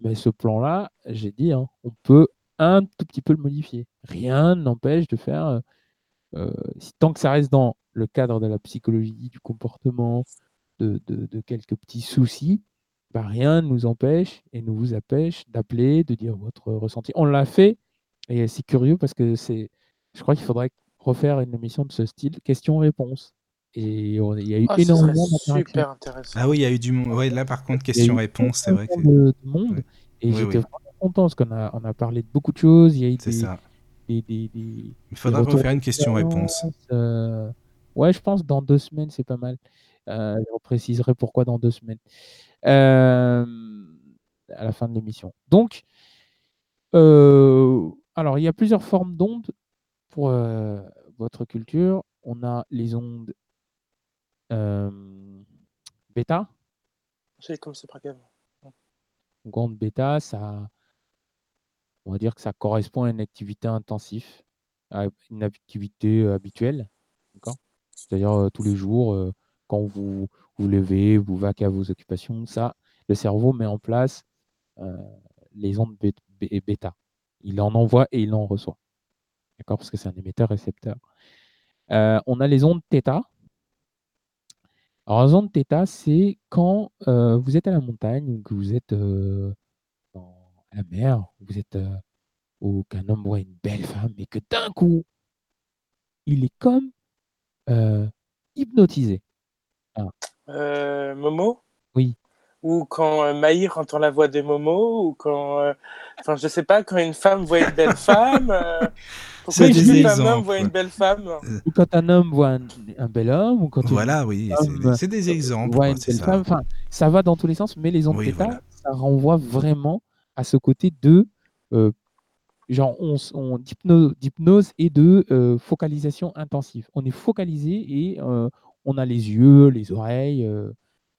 mais ce plan-là, j'ai dit, hein, on peut un tout petit peu le modifier. Rien n'empêche de faire, euh, euh, tant que ça reste dans le cadre de la psychologie, du comportement, de, quelques petits soucis, bah, rien ne nous empêche et ne vous empêche d'appeler, de dire votre ressenti. On l'a fait et c'est curieux parce que c'est, je crois qu'il faudrait refaire une émission de ce style, questions-réponses. Et on- il y a eu Ah, énormément d'interactions. super intéressant. Ah oui, il y a eu du monde. Ouais, là, par contre, Il y a eu question-réponse, c'est vrai que de, de monde Ouais. et Oui, j'étais oui. vraiment content parce qu'on a, on a parlé de beaucoup de choses. Il y a eu c'est des, ça. des, des, des- Il faudra refaire une question-réponse. euh, ouais, je pense dans deux semaines, c'est pas mal. Euh, je préciserai pourquoi dans deux semaines. Euh, à la fin de l'émission. Donc, euh, alors, il y a plusieurs formes d'ondes pour euh, votre culture. On a les ondes bêta. J'ai comme c'est pas grave. Donc, onde bêta, ça, on va dire que ça correspond à une activité intensive, à une activité euh, habituelle. C'est-à-dire euh, tous les jours, euh, quand vous vous levez, vous vaquez à vos occupations, ça, le cerveau met en place euh, les ondes bêta. Il en envoie et il en reçoit. D'accord? Parce que c'est un émetteur-récepteur. Euh, on a les ondes θ. Alors, les ondes θ, c'est quand euh, vous êtes à la montagne ou que vous êtes euh, dans la mer, vous êtes euh, ou qu'un homme voit une belle femme et que d'un coup, il est comme euh, hypnotisé. Euh, Momo? Oui. Ou quand Maïr entend la voix de Momo, ou quand. Enfin, je sais pas, quand une femme voit une belle femme. Pourquoi qu'un homme voit une belle femme Ou quand un homme voit un, un bel homme, ou quand une Voilà, oui, c'est- des exemples. voit une belle ça. femme. Enfin, ça va dans tous les sens, mais les ondes Oui, θ, voilà. ça renvoie vraiment à ce côté de euh, genre on, on- d'hypno- d'hypnose et de euh, focalisation intensive. On est focalisé et euh, on a les yeux, les oreilles. euh,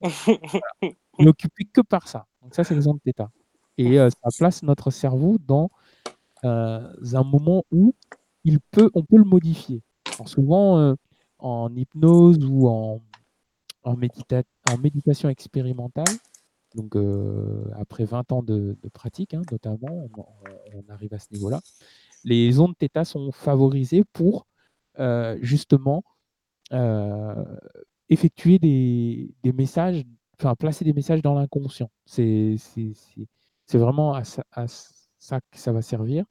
on est occupé que par ça. Donc ça, c'est les ondes θ. Et euh, ça place notre cerveau dans euh, un moment où il peut, on peut le modifier. Souvent, euh, en hypnose ou en, en, médita- en méditation expérimentale, donc euh, après 20 ans de, pratique, hein, notamment, on, arrive à ce niveau-là, les ondes θ sont favorisées pour euh, justement euh, effectuer des, messages, enfin placer des messages dans l'inconscient. C'est vraiment à ça que ça va servir.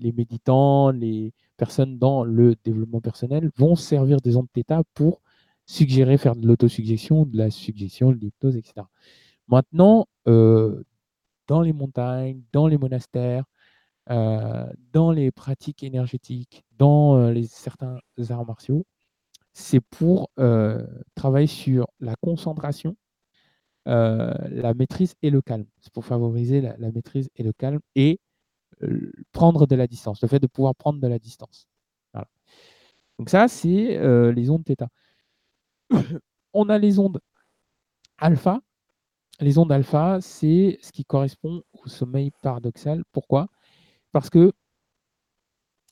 Les méditants, les personnes dans le développement personnel vont servir des ondes θ pour suggérer, faire de l'autosuggestion, de la suggestion, de l'hypnose, etc. Maintenant, euh, dans les montagnes, dans les monastères, euh, dans les pratiques énergétiques, dans euh, certains arts martiaux, c'est pour travailler sur la concentration, la maîtrise et le calme. C'est pour favoriser la, la maîtrise et le calme et prendre de la distance, le fait de pouvoir prendre de la distance. Donc ça, c'est euh, les ondes θ. On a les ondes alpha. Les ondes alpha, c'est ce qui correspond au sommeil paradoxal. Pourquoi? Parce que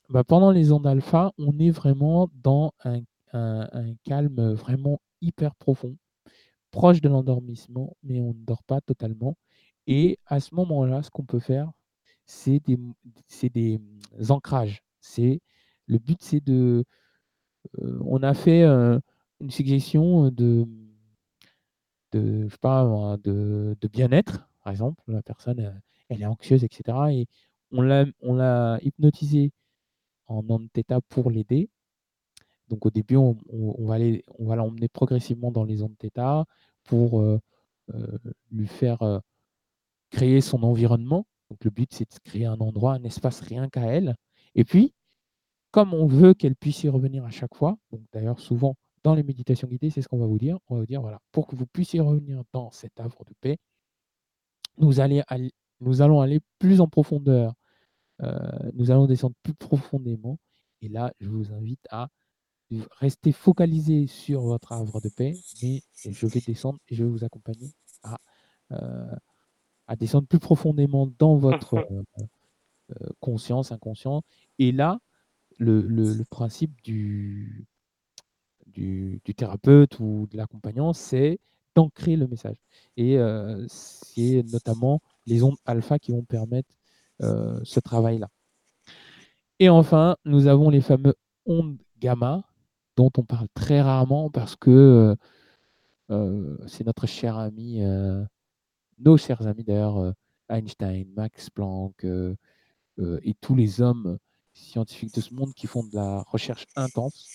bah, pendant les ondes alpha, on est vraiment dans un, un- un calme vraiment hyper profond, proche de l'endormissement, mais on ne dort pas totalement. Et à ce moment-là, ce qu'on peut faire, c'est des, c'est des mm, ancrages. C'est, le but, c'est de... euh, on a fait euh, une suggestion de, de, je sais pas, moi, de, de bien-être, par exemple. La personne, euh, elle est anxieuse, etc. Et on l'a, on l'a hypnotisée en ondes θ pour l'aider. Donc au début, on, va aller, on va l'emmener progressivement dans les ondes θ pour euh, euh, lui faire euh, créer son environnement. Donc le but, c'est de créer un endroit, un espace rien qu'à elle. Et puis, comme on veut qu'elle puisse y revenir à chaque fois, donc d'ailleurs souvent dans les méditations guidées, c'est ce qu'on va vous dire. On va vous dire, voilà, pour que vous puissiez revenir dans cet havre de paix, nous allons aller plus en profondeur. Euh, nous allons descendre plus profondément. Et là, je vous invite à rester focalisé sur votre havre de paix, mais je vais descendre et je vais vous accompagner à, euh, à descendre plus profondément dans votre euh, euh, conscience, inconscient. Et là, le, le- le principe du, du, du thérapeute ou de l'accompagnant, c'est d'ancrer le message. Et euh, c'est notamment les ondes alpha qui vont permettre euh, ce travail-là. Et enfin, nous avons les fameux ondes gamma, dont on parle très rarement parce que euh, c'est notre cher ami, euh, nos chers amis d'ailleurs, euh, Einstein, Max Planck euh, euh, et tous les hommes scientifiques de ce monde qui font de la recherche intense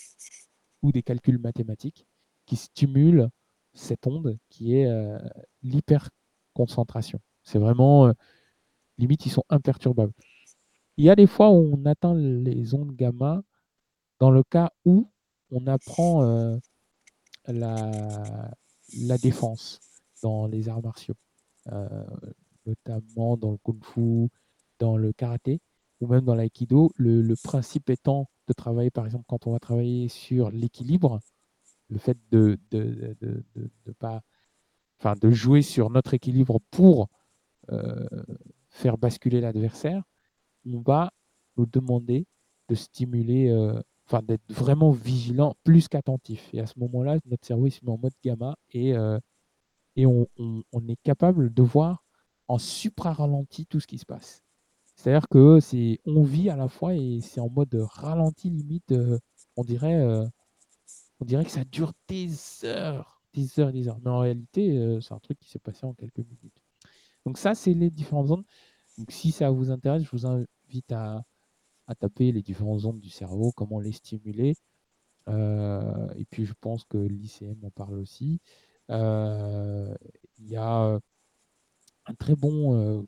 ou des calculs mathématiques qui stimulent cette onde qui est l'hyperconcentration. C'est vraiment, limite, ils sont imperturbables. il y a des fois où on atteint les ondes gamma dans le cas où on apprend la, défense dans les arts martiaux, notamment dans le kung-fu, dans le karaté ou même dans l'aïkido. Le, principe étant de travailler, par exemple, quand on va travailler sur l'équilibre, le fait de de, de, pas, enfin, de jouer sur notre équilibre pour euh, faire basculer l'adversaire, on va nous demander de stimuler, euh, d'être vraiment vigilant plus qu'attentif. Et à ce moment-là, notre cerveau il se met en mode gamma et, euh, et on, est capable de voir en supra-ralenti tout ce qui se passe. C'est-à-dire que c'est on vit à la fois et c'est en mode ralenti limite. euh, on dirait, euh, on dirait que ça dure des heures, des heures, des heures. Mais en réalité, euh, c'est un truc qui s'est passé en quelques minutes. Donc ça, c'est les différentes zones. Donc si ça vous intéresse, je vous invite à, à taper les différentes zones du cerveau, comment les stimuler. Et puis je pense que l'ICM en parle aussi. Euh, Il y a euh, un très bon euh,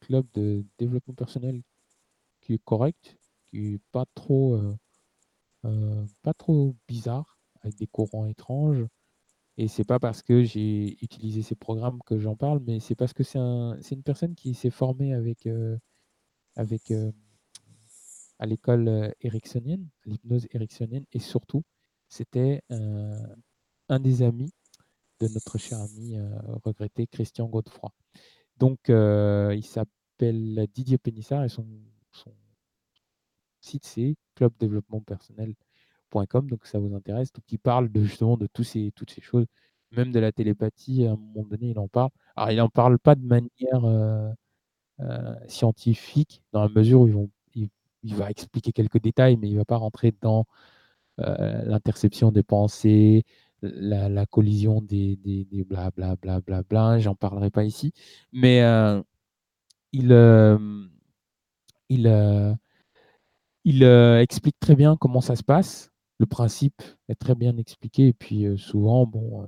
club de développement personnel qui est correct, qui est pas trop, pas trop bizarre, avec des courants étranges. Et c'est pas parce que j'ai utilisé ces programmes que j'en parle, mais c'est parce que c'est un, une personne qui s'est formée avec, euh, avec à l'école ericksonienne, l'hypnose ericksonienne, et surtout, c'était un des amis de notre cher ami euh, regretté Christian Godefroy. Donc, euh, il s'appelle Didier Pénissard et son, site c'est clubdéveloppementpersonnel.com. Donc, ça vous intéresse. Donc, il parle justement de toutes ces choses, même de la télépathie. À un moment donné, il en parle. Alors, il n'en parle pas de manière euh, scientifique, dans la mesure où il, va expliquer quelques détails, mais il ne va pas rentrer dans l'interception des pensées, la, collision des, des, des bla bla bla bla bla, j'en parlerai pas ici, mais euh, il, euh, il, euh, il explique très bien comment ça se passe, le principe est très bien expliqué, et puis souvent, bon,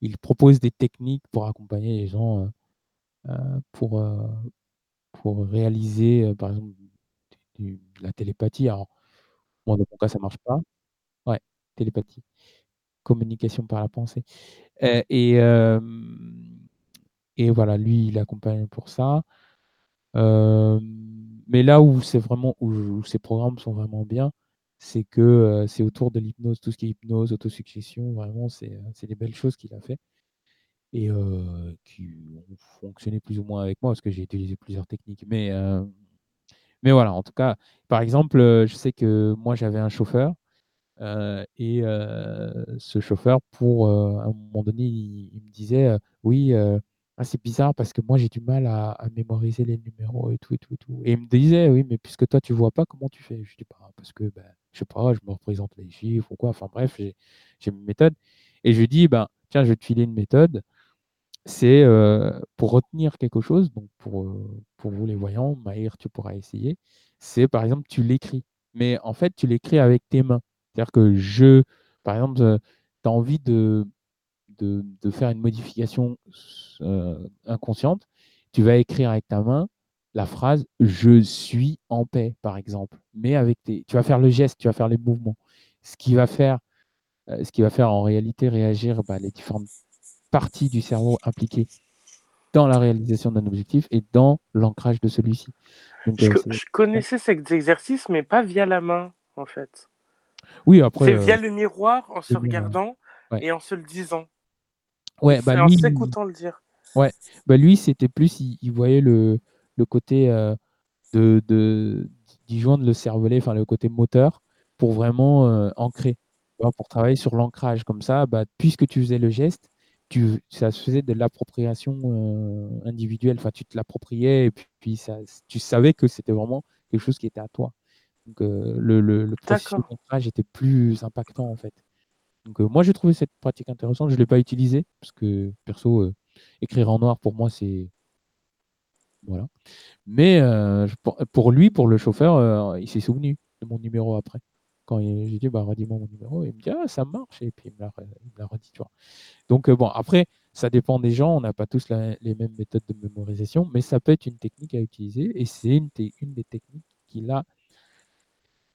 il, propose des techniques pour accompagner les gens pour, pour réaliser, par exemple, la télépathie. Alors, moi, dans mon cas, ça marche pas. Ouais, télépathie. Communication par la pensée. Euh, et, euh, et voilà, lui, il accompagne pour ça. Euh, mais là où c'est vraiment où, où ces programmes sont vraiment bien, c'est que c'est autour de l'hypnose, tout ce qui est hypnose, autosuggestion, vraiment, c'est des belles choses qu'il a fait et qui ont fonctionné plus ou moins avec moi parce que j'ai utilisé plusieurs techniques. Mais, mais voilà, en tout cas, par exemple, je sais que moi j'avais un chauffeur et euh, ce chauffeur, pour euh, à un moment donné, il, me disait euh, oui, euh, ah, c'est bizarre parce que moi j'ai du mal à, mémoriser les numéros et tout et tout et tout. Et il me disait oui, mais puisque toi tu vois pas, comment tu fais? Je dis bah, parce que ben, je sais pas, je me représente les chiffres ou quoi. Enfin bref, j'ai une méthode. Et je lui dis ben tiens, je vais te filer une méthode. C'est euh, pour retenir quelque chose, donc pour, euh, pour vous les voyants, Maïr, tu pourras essayer. C'est par exemple, tu l'écris. Mais en fait, tu l'écris avec tes mains. C'est-à-dire que je, par exemple, tu as envie de, de, de faire une modification euh, inconsciente, tu vas écrire avec ta main la phrase je suis en paix, par exemple. Mais avec tes, tu vas faire le geste, tu vas faire les mouvements. Ce qui va faire, euh, ce qui va faire en réalité réagir bah, les différentes parties du cerveau impliquées dans la réalisation d'un objectif et dans l'ancrage de celui-ci. Je, euh, je connaissais cet exercice, mais pas via la main, en fait. Oui, après, C'est euh, via le miroir, en se bien, regardant ouais. et en se le disant. ouais, bah en s'écoutant le dire. Ouais, bah lui, c'était plus, il, il voyait le, le côté euh, de, de, d'y joindre le cervelet, enfin le côté moteur, pour vraiment euh, ancrer, pour travailler sur l'ancrage. Comme ça, bah, puisque tu faisais le geste, tu, ça se faisait de l'appropriation euh, individuelle, enfin tu te l'appropriais et puis, puis ça, tu savais que c'était vraiment quelque chose qui était à toi. Donc euh, le, le, le processus d'ancrage était plus impactant en fait. Donc euh, moi j'ai trouvé cette pratique intéressante, je ne l'ai pas utilisée, parce que perso, euh, écrire en noir pour moi c'est voilà. Mais pour, pour lui, pour le chauffeur, il s'est souvenu de mon numéro après. Quand j'ai dit bah redis-moi mon numéro, il me dit ah ça marche et puis il me l'a redit, tu vois. Donc bon après ça dépend des gens, on n'a pas tous les mêmes méthodes de mémorisation, mais ça peut être une technique à utiliser et c'est une, une, des techniques qu'il a,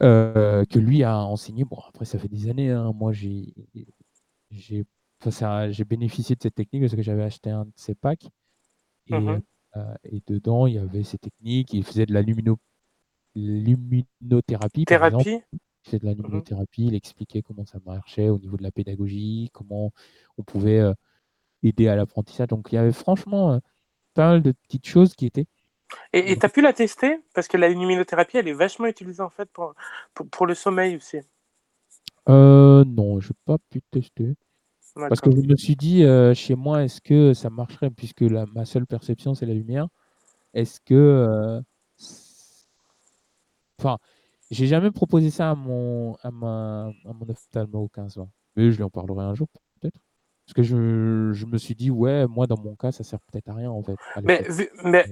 euh, que lui a enseigné. Bon, après, ça fait des années, hein. moi j'ai j'ai bénéficié de cette technique parce que j'avais acheté un de ses packs et, mmh euh, et, dedans il y avait ces techniques, il faisait de la lumino, luminothérapie. Thérapie? Il faisait de la mmh luminothérapie, il expliquait comment ça marchait au niveau de la pédagogie, comment on pouvait euh, aider à l'apprentissage. Donc il y avait franchement pas mal de petites choses qui étaient. Et tu as pu la tester? Parce que la luminothérapie, elle est vachement utilisée en fait pour, pour, le sommeil aussi. Euh, non, je n'ai pas pu tester. Parce que je me suis dit, euh, chez moi, est-ce que ça marcherait? Puisque la, ma seule perception, c'est la lumière. Est-ce que. Euh, enfin, j'ai jamais proposé ça à mon, à ma, à mon ophtalmo 15 ans. Mais je lui en parlerai un jour, peut-être. Parce que je, je, me suis dit, ouais, moi, dans mon cas, ça sert peut-être à rien, en fait. Mais, mais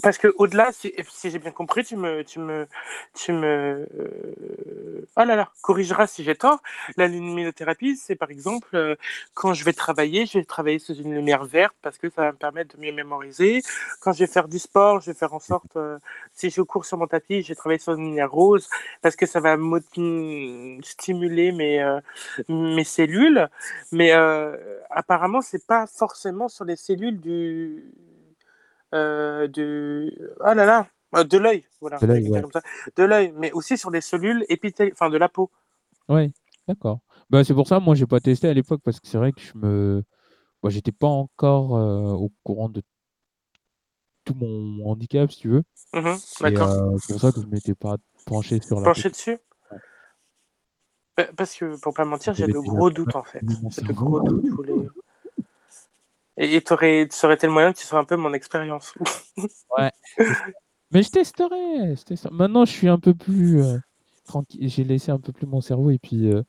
parce que au-delà, si, si j'ai bien compris, tu me, tu me, tu me, euh, oh là là, corrigeras si j'ai tort. La luminothérapie, c'est par exemple euh, quand je vais travailler, je vais travailler sous une lumière verte parce que ça va me permettre de mieux mémoriser. Quand je vais faire du sport, je vais faire en sorte, euh, si je cours sur mon tapis, je vais travailler sur une lumière rose parce que ça va stimuler mes, mes cellules. Mais apparemment, c'est pas forcément sur les cellules du euh, de ah là là euh, de l'œil voilà de l'œil mais aussi sur des cellules épithéliales enfin de la peau. Oui d'accord. Bah, c'est pour ça moi j'ai pas testé à l'époque parce que c'est vrai que je me bah, j'étais pas encore euh, au courant de tout mon handicap si tu veux. Mmh d'accord. c'est pour ça que je m'étais pas penché sur la penché dessus? Bah, parce que pour pas mentir j'ai de gros doutes en fait. de gros doutes je voulais et tu aurais, tel moyen que tu sois un peu mon expérience. ouais. Mais je testerai, Maintenant, je suis un peu plus euh, tranquille. J'ai laissé un peu plus mon cerveau et puis euh,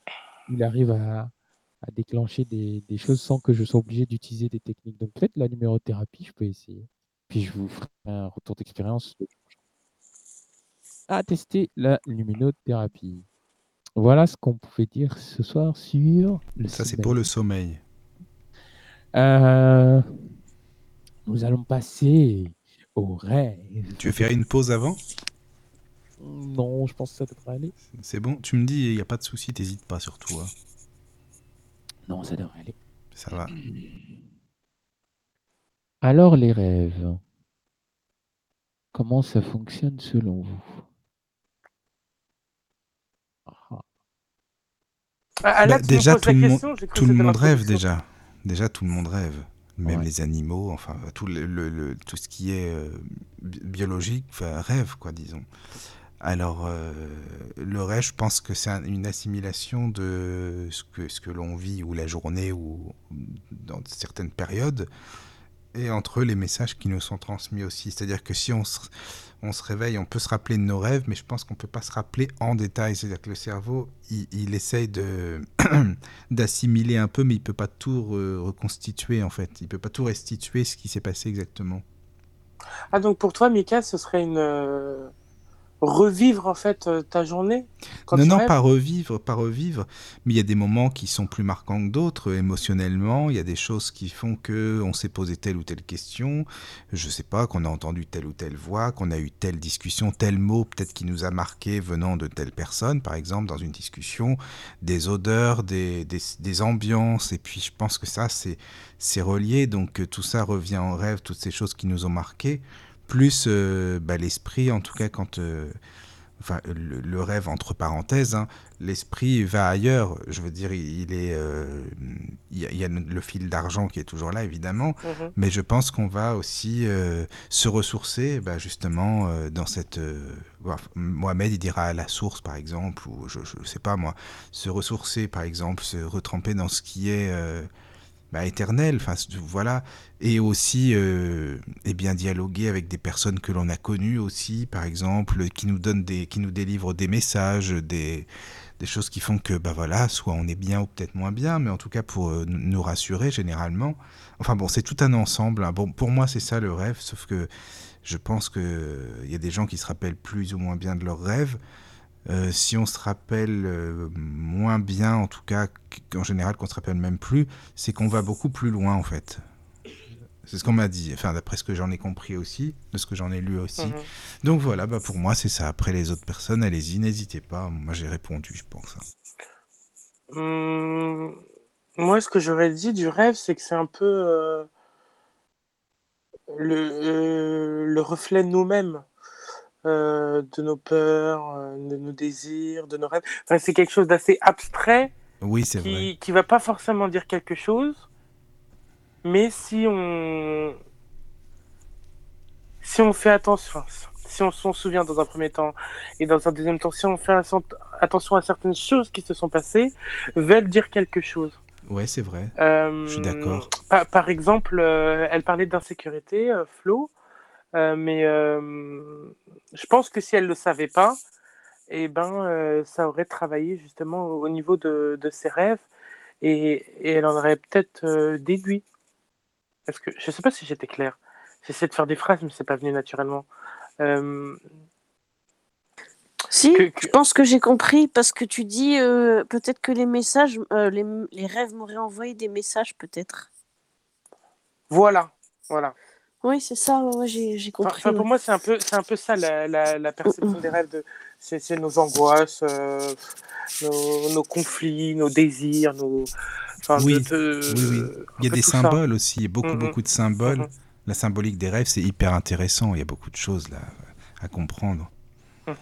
il arrive à, déclencher des, choses sans que je sois obligé d'utiliser des techniques. Donc peut-être la numérothérapie, je peux essayer. Puis je vous ferai un retour d'expérience. À tester la luminothérapie. Voilà ce qu'on pouvait dire ce soir sur le Ça, c'est pour le sommeil. Euh, nous allons passer au rêve. Tu veux faire une pause avant? Non, je pense que ça devrait aller. C'est bon, tu me dis, il n'y a pas de souci, t'hésites pas surtout. Hein. Non, ça devrait aller. Ça va. Alors les rêves, comment ça fonctionne selon vous? Ah. Ah, bah, déjà, tout, le, tout le monde rêve déjà déjà tout le monde rêve, même les animaux, enfin tout, le, tout ce qui est euh, biologique rêve, quoi, disons. Alors, euh, le rêve, je pense que c'est une assimilation de ce que, ce que l'on vit, ou la journée, ou dans certaines périodes, et entre eux les messages qui nous sont transmis aussi. C'est-à-dire que si on se, on se réveille, on peut se rappeler de nos rêves, mais je pense qu'on ne peut pas se rappeler en détail. C'est-à-dire que le cerveau, il, essaye de d'assimiler un peu, mais il ne peut pas tout reconstituer en fait. Il ne peut pas tout restituer ce qui s'est passé exactement. Ah donc pour toi, Mika, ce serait une, euh, revivre en fait euh, ta journée Non, non, pas revivre, pas revivre, mais il y a des moments qui sont plus marquants que d'autres émotionnellement. Il y a des choses qui font que on s'est posé telle ou telle question. Je sais pas, qu'on a entendu telle ou telle voix, qu'on a eu telle discussion, tel mot peut-être qui nous a marqué venant de telle personne, par exemple dans une discussion, des odeurs, des, des, des ambiances. Et puis je pense que ça c'est c'est relié, donc euh, tout ça revient en rêve, toutes ces choses qui nous ont marqués plus euh, bah, l'esprit, en tout cas quand... Euh, enfin, le, rêve entre parenthèses, hein, l'esprit va ailleurs. Je veux dire, il, est, euh, il, y a, le fil d'argent qui est toujours là, évidemment, mhm. mais je pense qu'on va aussi se ressourcer, bah, justement, dans cette. Mohamed, il dira à la source, par exemple, ou je ne sais pas moi, se ressourcer, par exemple, se retremper dans ce qui est bah, éternel, enfin voilà, et aussi euh, eh bien dialoguer avec des personnes que l'on a connues aussi, par exemple, qui nous donnent des, qui nous délivrent des messages, des, des choses qui font que bah voilà, soit on est bien ou peut-être moins bien, mais en tout cas pour euh, nous rassurer généralement. Enfin bon, c'est tout un ensemble. Hein. Bon, pour moi c'est ça le rêve, sauf que je pense que il y a des gens qui se rappellent plus ou moins bien de leurs rêves. Euh, si on se rappelle euh, moins bien, en tout cas, qu'en général qu'on se rappelle même plus, c'est qu'on va beaucoup plus loin en fait. C'est ce qu'on m'a dit, enfin d'après ce que j'en ai compris aussi, de ce que j'en ai lu aussi. Mhm. Donc voilà, bah pour moi c'est ça. Après les autres personnes, allez-y, n'hésitez pas. Moi j'ai répondu, je pense. hein. Hum, moi, ce que j'aurais dit du rêve, c'est que c'est un peu euh, le, le reflet de nous-mêmes, euh, de nos peurs, euh, de nos désirs, de nos rêves. Enfin, c'est quelque chose d'assez abstrait Oui, c'est vrai. qui, qui va pas forcément dire quelque chose, mais si on si on fait attention, si on s'en souvient dans un premier temps et dans un deuxième temps, si on fait atten- attention à certaines choses qui se sont passées, veulent dire quelque chose. Ouais, c'est vrai. Euh, Je suis d'accord. Par, par exemple, euh, elle parlait d'insécurité, euh, Flo, euh, mais euh, je pense que si elle le savait pas, eh ben, euh, ça aurait travaillé justement au niveau de, de ses rêves et, et elle en aurait peut-être euh, déduit. Parce que je sais pas si j'étais clair. J'essaie de faire des phrases, mais c'est pas venu naturellement. Euh, Si, Que- que- je pense que j'ai compris parce que tu dis euh, peut-être que les messages, euh, les, les rêves m'auraient envoyé des messages peut-être. voilà, voilà. Oui, c'est ça, ouais, j'ai compris. enfin, pour moi, c'est un peu, c'est un peu ça la, la, la perception des rêves. De, c'est, c'est nos angoisses, euh, nos, nos conflits, nos désirs, nos. Enfin, Oui, de- de- Oui, oui. Il y a des ça. symboles aussi, il y a beaucoup, Mhm. beaucoup de symboles. Mhm. La symbolique des rêves, c'est hyper intéressant. Il y a beaucoup de choses là à comprendre. Mhm.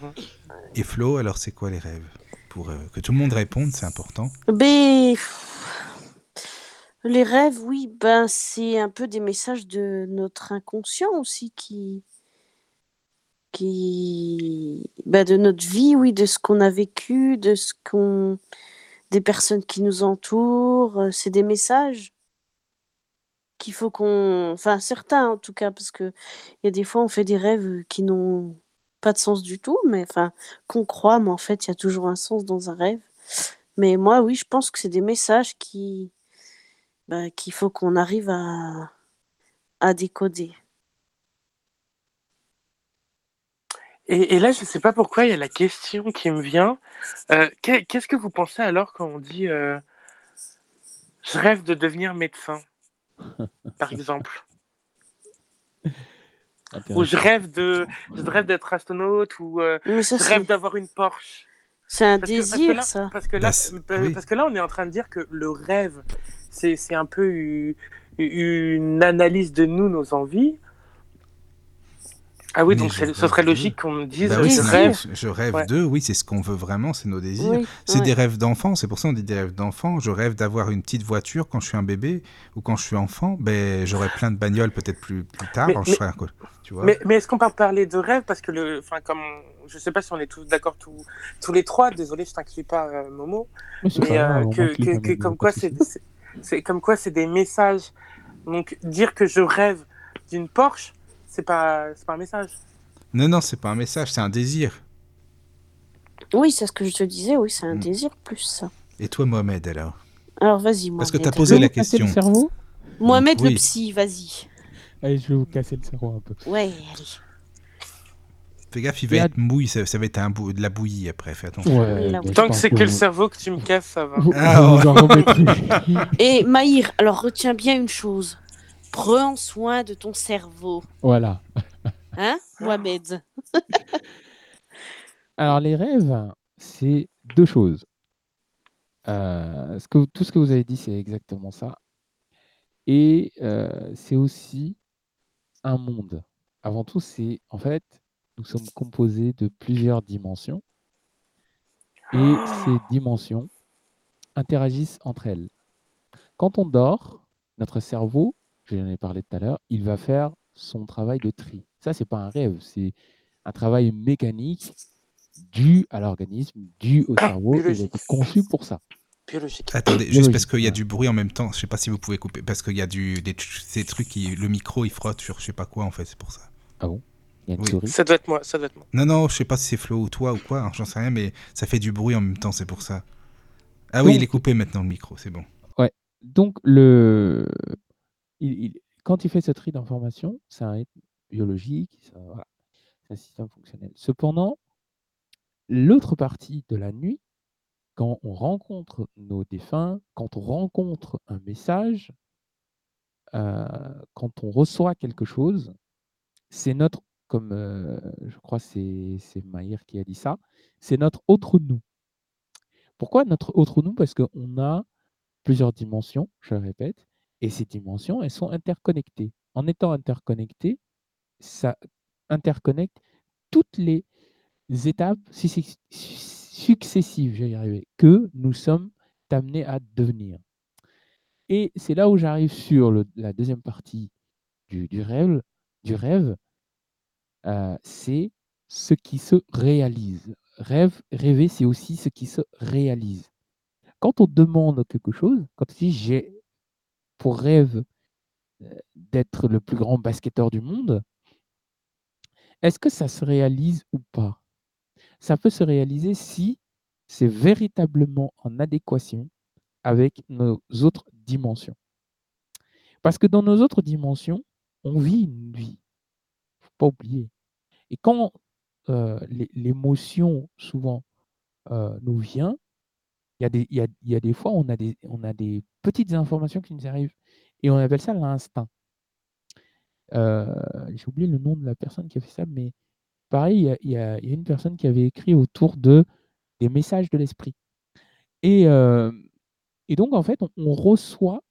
Et Flo, alors c'est quoi les rêves? Pour euh, que tout le monde réponde, c'est important. Ben, les rêves, oui, ben c'est un peu des messages de notre inconscient aussi qui, qui, ben, de notre vie, oui, de ce qu'on a vécu, de ce qu'on, des personnes qui nous entourent. euh, C'est des messages qu'il faut qu'on, enfin certains en tout cas, parce que il y a des fois on fait des rêves qui n'ont pas de sens du tout, mais enfin qu'on croit, mais en fait il y a toujours un sens dans un rêve. Mais moi, oui, je pense que c'est des messages qui, bah, qu'il faut qu'on arrive à, à décoder. Et, et là, je sais pas pourquoi, il y a la question qui me vient. Euh, qu'est- qu'est-ce que vous pensez alors quand on dit euh, je rêve de devenir médecin, par exemple? Ou je rêve de, je rêve d'être astronaute, ou euh, ça, je rêve d'avoir une Porsche. c'est un Parce que- parce que désir, là- ça. Parce que là, Bah, oui. parce que là, on est en train de dire que le rêve, c'est c'est un peu une analyse de nous, nos envies. Ah oui, Mais donc ce serait logique qu'on me dise Bah je oui, rêve. Je rêve Ouais. d'eux, oui, c'est ce qu'on veut vraiment, c'est nos désirs. Oui, C'est ouais. des rêves d'enfant, c'est pour ça qu'on dit des rêves d'enfant. Je rêve d'avoir une petite voiture quand je suis un bébé ou quand je suis enfant. Ben, j'aurai plein de bagnoles peut-être plus, plus tard. Mais- mais- serai tu vois. Mais, mais est-ce qu'on peut parler de rêve? Parce que, le, enfin, comme je sais pas si on est tous d'accord tous, tous les trois, désolé, je t'inclus pas, euh, Momo, Mais euh, que, que, comme quoi c'est. C'est- comme quoi c'est des messages. Donc dire que je rêve d'une Porsche, c'est pas c'est pas un message. Non, non, c'est pas un message, c'est un désir. Oui, c'est ce que je te disais, oui, c'est un Mm. désir plus ça. Et toi, Mohamed, alors? Alors vas-y, Parce que Mohamed. t'as posé la casser le question. cerveau? Mohamed Oui. le psy, vas-y. Allez, je vais vous casser le cerveau un peu. Ouais, allez. Fais gaffe, il va être mouille, ça, ça va être un bou- de la bouillie après, fais attention. Ouais, Tant que c'est que le cerveau que tu me casses, ça va. Ah, ouais. Et Maïr, alors retiens bien une chose. Prends soin de ton cerveau. voilà. Hein, Mohamed? Alors, les rêves, c'est deux choses. Euh, ce que, tout ce que vous avez dit, c'est exactement ça. Et euh, c'est aussi un monde. Avant tout, c'est en fait, nous sommes composés de plusieurs dimensions. Et ces dimensions interagissent entre elles. Quand on dort, notre cerveau, j'en ai parlé tout à l'heure, il va faire son travail de tri. Ça, c'est pas un rêve, c'est un travail mécanique dû à l'organisme, dû au cerveau. Il a été conçu pour ça. Biologique. Attendez, juste parce qu'il y a du bruit en même temps, je sais pas si vous pouvez couper, parce qu'il y a du, des, ces trucs qui, le micro il frotte sur je sais pas quoi en fait, c'est pour ça. Il y a une Oui. souris. Ça doit être moi, ça doit être moi. Non, non, je sais pas si c'est Flo ou toi ou quoi, hein, j'en sais rien, mais ça fait du bruit en même temps, c'est pour ça. Ah oui, Donc- il est coupé maintenant le micro, c'est bon. Donc, le... il- il- quand il fait ce tri d'informations, c'est un rythme biologique, ça- voilà, c'est un système fonctionnel. Cependant, l'autre partie de la nuit, quand on rencontre nos défunts, quand on rencontre un message, quand on reçoit quelque chose, c'est notre, comme je crois c'est Maïr qui a dit ça, c'est notre autre nous. Pourquoi notre autre nous? Parce qu'on a plusieurs dimensions, je le répète, et ces dimensions, elles sont interconnectées. En étant interconnectées, ça interconnecte toutes les étapes successives, que nous sommes amenés à devenir. Et c'est là où j'arrive sur la deuxième partie. Du rêve, euh, c'est ce qui se réalise. Rêve, rêver, c'est aussi ce qui se réalise. Quand on demande quelque chose, quand on dit j'ai pour rêve euh, d'être le plus grand basketteur du monde, est-ce que ça se réalise ou pas? Ça peut se réaliser si c'est véritablement en adéquation avec nos autres dimensions. Parce que dans nos autres dimensions, on vit une vie. Pas oublier. Et quand euh, l'émotion, souvent, euh, nous vient, il y, a des, y, a, y a des fois, on a des, on a des petites informations qui nous arrivent. Et on appelle ça l'instinct. Euh, j'ai oublié le nom de la personne qui a fait ça, mais pareil, il y, a, une personne qui avait écrit autour de des messages de l'esprit. Et, et donc, en fait, on, reçoit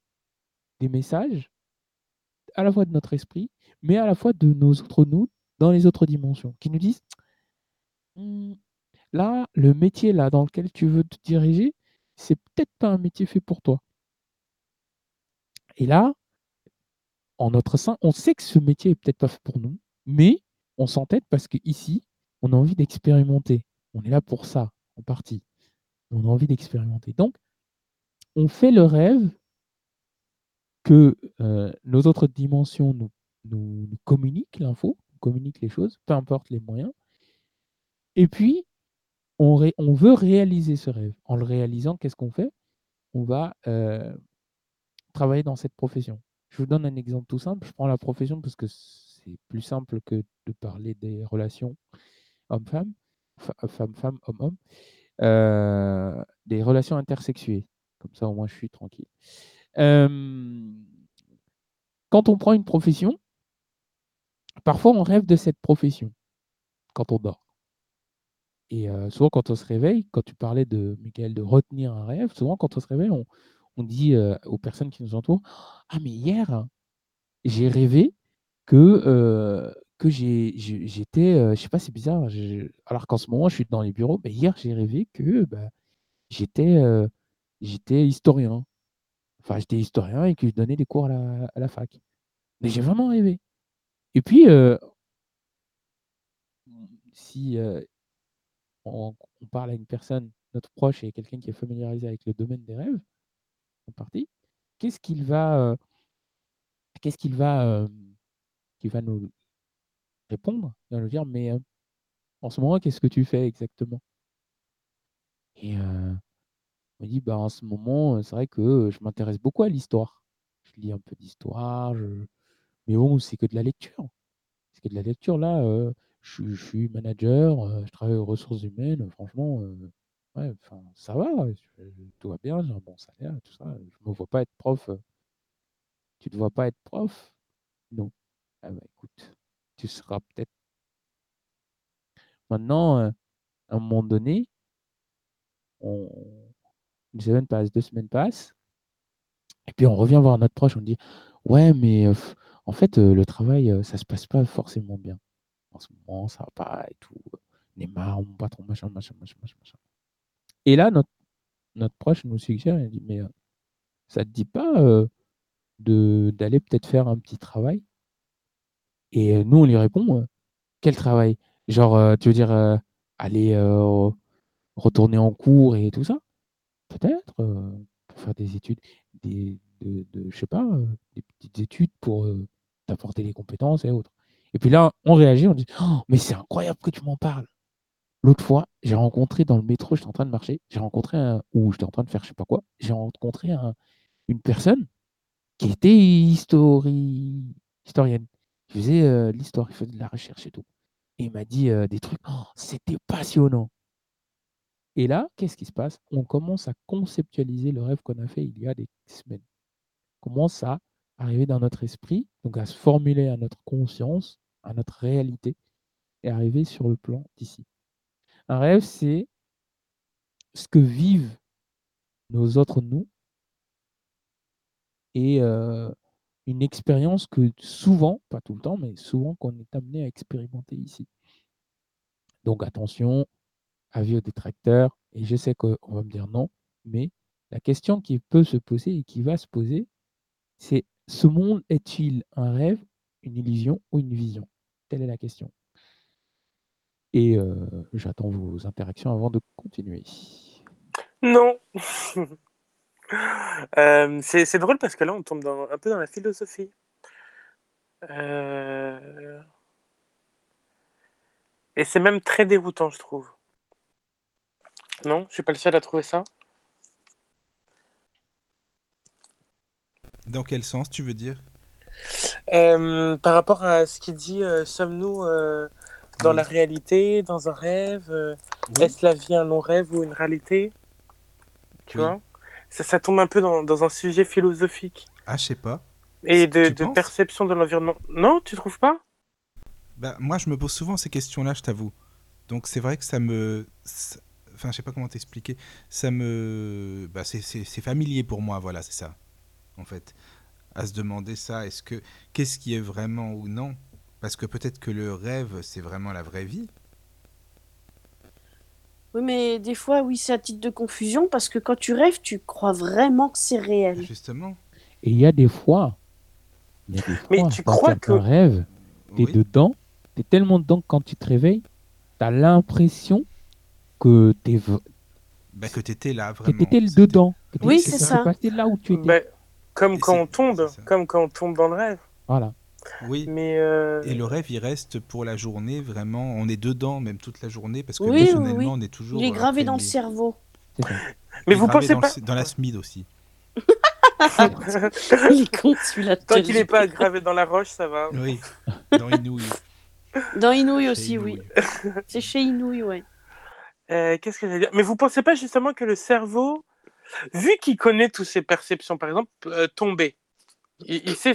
des messages à la fois de notre esprit, mais à la fois de nos autres nous dans les autres dimensions, qui nous disent «Mmh, là, le métier là dans lequel tu veux te diriger, c'est peut-être pas un métier fait pour toi. Et là, en notre sein, on sait que ce métier est peut-être pas fait pour nous, mais on s'entête parce qu'ici, on a envie d'expérimenter. On est là pour ça, en partie. On a envie d'expérimenter. Donc, on fait le rêve que euh, nos autres dimensions nous, nous, communiquent l'info, communiquent les choses, peu importe les moyens. Et puis, on, veut réaliser ce rêve. En le réalisant, qu'est-ce qu'on fait? On va euh, travailler dans cette profession. Je vous donne un exemple tout simple. Je prends la profession parce que c'est plus simple que de parler des relations homme-femme, femme-femme, homme-homme, euh, des relations intersexuées. Comme ça, au moins, je suis tranquille. quand on prend une profession, parfois on rêve de cette profession quand on dort. Et euh, souvent, quand on se réveille, quand tu parlais de Michael de retenir un rêve, souvent quand on se réveille, on, dit aux personnes qui nous entourent Ah, mais hier, j'ai rêvé que, que j'étais, je sais pas, c'est bizarre, alors qu'en ce moment, je suis dans les bureaux, mais hier, j'ai rêvé que bah, j'étais j'étais historien. Enfin, j'étais historien et que je donnais des cours à la, à la fac. Mais j'ai vraiment rêvé. Et puis, si on, parle à une personne, notre proche et quelqu'un qui est familiarisé avec le domaine des rêves, en partie, qu'est-ce qu'il va, qu'est-ce qu'il va, va nous répondre Il va nous dire, mais en ce moment, qu'est-ce que tu fais exactement? Et on dit, bah, en ce moment, c'est vrai que je m'intéresse beaucoup à l'histoire. Je lis un peu d'histoire, je... mais bon, c'est que de la lecture. C'est que de la lecture. Là, je, suis manager, je travaille aux ressources humaines. Franchement, Ouais, ça va, tout va bien, j'ai un bon salaire, tout ça. Je me vois pas être prof. Tu te vois pas être prof? Non. Ah bah écoute, tu seras peut-être. Maintenant, à un moment donné, on... une semaine passe, deux semaines passent, et puis on revient voir notre proche, on dit Ouais, mais en fait, le travail, ça se passe pas forcément bien. En ce moment, ça va pas et tout. On est marre, mon patron, machin, machin, machin, machin, machin. Et là, notre, proche nous suggère, il dit, mais ça te dit pas d'aller peut-être faire un petit travail? Et nous, on lui répond, quel travail? Genre, tu veux dire, aller retourner en cours et tout ça? Peut-être, pour faire des études, des, de, je sais pas, des petites études pour t'apporter les compétences et autres. Et puis là, on réagit, on dit, «Oh, mais c'est incroyable que tu m'en parles. L'autre fois, j'ai rencontré dans le métro, j'étais en train de marcher, j'ai rencontré un, ou j'étais en train de faire je sais pas quoi, j'ai rencontré une personne qui était historienne, qui faisait euh, l'histoire, qui faisait de la recherche et tout. Et il m'a dit euh, des trucs, oh, c'était passionnant. Et là, qu'est-ce qui se passe? On commence à conceptualiser le rêve qu'on a fait il y a des semaines. Commence à, arriver dans notre esprit, donc à se formuler à notre conscience, à notre réalité, et arriver sur le plan d'ici. Un rêve, c'est ce que vivent nos autres nous et une expérience que souvent, pas tout le temps, mais souvent qu'on est amené à expérimenter ici. Donc attention, avis aux détracteurs, et je sais qu'on va me dire non, mais la question qui peut se poser et qui va se poser, c'est ce monde est-il un rêve, une illusion ou une vision? Telle est la question. Et j'attends vos interactions avant de continuer. Non. Euh, c'est drôle parce que là, on tombe un peu dans la philosophie. Euh, et c'est même très déroutant, je trouve. Non? Je suis pas le seul à trouver ça? Dans quel sens tu veux dire? Euh, Par rapport à ce qu'il dit, sommes-nous dans la réalité, dans un rêve? Est-ce la vie un long rêve ou une réalité? Tu vois? Ça, tombe un peu dans, un sujet philosophique. Ah, je sais pas. Et de, perception de l'environnement. Non, tu trouves pas? Bah, Moi, je me pose souvent ces questions-là, je t'avoue. Donc, c'est vrai que ça me. Enfin, je sais pas comment t'expliquer. Ça me. Bah, c'est familier pour moi, voilà, c'est ça. En fait. À se demander ça, est-ce que. Qu'est-ce qui est vraiment ou non? Parce que peut-être que le rêve, c'est vraiment la vraie vie. Oui, mais des fois, oui, c'est à titre de confusion parce que quand tu rêves, tu crois vraiment que c'est réel. Justement. Et il y a des fois, il y a des fois mais tu crois que rêve, tu es dedans, tu es tellement dedans que quand tu te réveilles, tu as l'impression que tu es. Bah, que tu étais là, vraiment. Que tu étais dedans. oui, c'est ça. passé là où tu étais. Bah, comme quand on tombe, comme quand on tombe dans le rêve. Voilà. Oui. Mais euh, Et le rêve, il reste pour la journée, vraiment. On est dedans, même toute la journée, parce que oui, on est toujours. Il est gravé dans le cerveau. Mais vous pensez dans pas. dans la SMID aussi. il est con celui-là. Tant qu'il n'est pas gravé dans la roche, ça va. Oui, dans Inouï. Dans Inouï aussi, oui. C'est chez Inouï, ouais. Euh, qu'est-ce que j'allais dire? Mais vous pensez pas justement que le cerveau, vu qu'il connaît toutes ses perceptions, par exemple, euh, tomber, il, sait,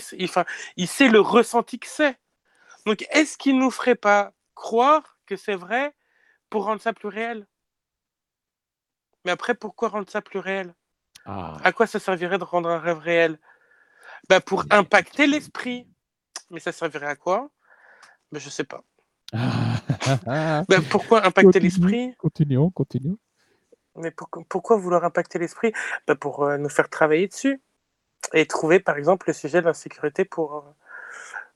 il, sait le ressenti que c'est. Donc, est-ce qu'il nous ferait pas croire que c'est vrai pour rendre ça plus réel? Mais après, pourquoi rendre ça plus réel? Ah. À quoi ça servirait de rendre un rêve réel? Bah, Pour impacter l'esprit. Mais ça servirait à quoi? Bah, Je sais pas. bah, pourquoi impacter l'esprit? Continuons, continuons. Mais pourquoi vouloir impacter l'esprit? Bah, Pour euh, nous faire travailler dessus et trouver par exemple le sujet de l'insécurité pour, euh,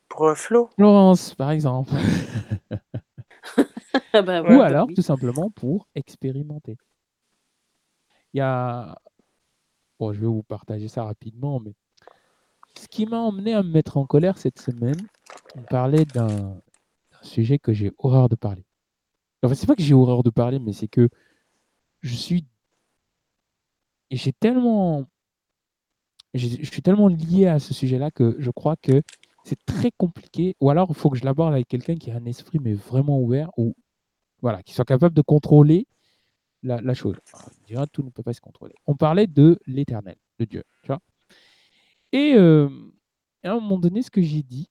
pour euh, Flo. Florence, par exemple. Ah bah Ou alors tout simplement pour expérimenter. Il y a. Bon, je vais vous partager ça rapidement, mais ce qui m'a emmené à me mettre en colère cette semaine, on parlait d'un sujet que j'ai horreur de parler. Enfin, c'est pas que j'ai horreur de parler, mais c'est que je suis. J'ai tellement je, suis tellement lié à ce sujet-là que je crois que c'est très compliqué. Ou alors, il faut que je l'aborde avec quelqu'un qui a un esprit mais vraiment ouvert ou voilà, qui soit capable de contrôler la, chose. Alors, tout ne peut pas se contrôler. On parlait de l'éternel, de Dieu. Tu vois et euh, à un moment donné, ce que j'ai dit,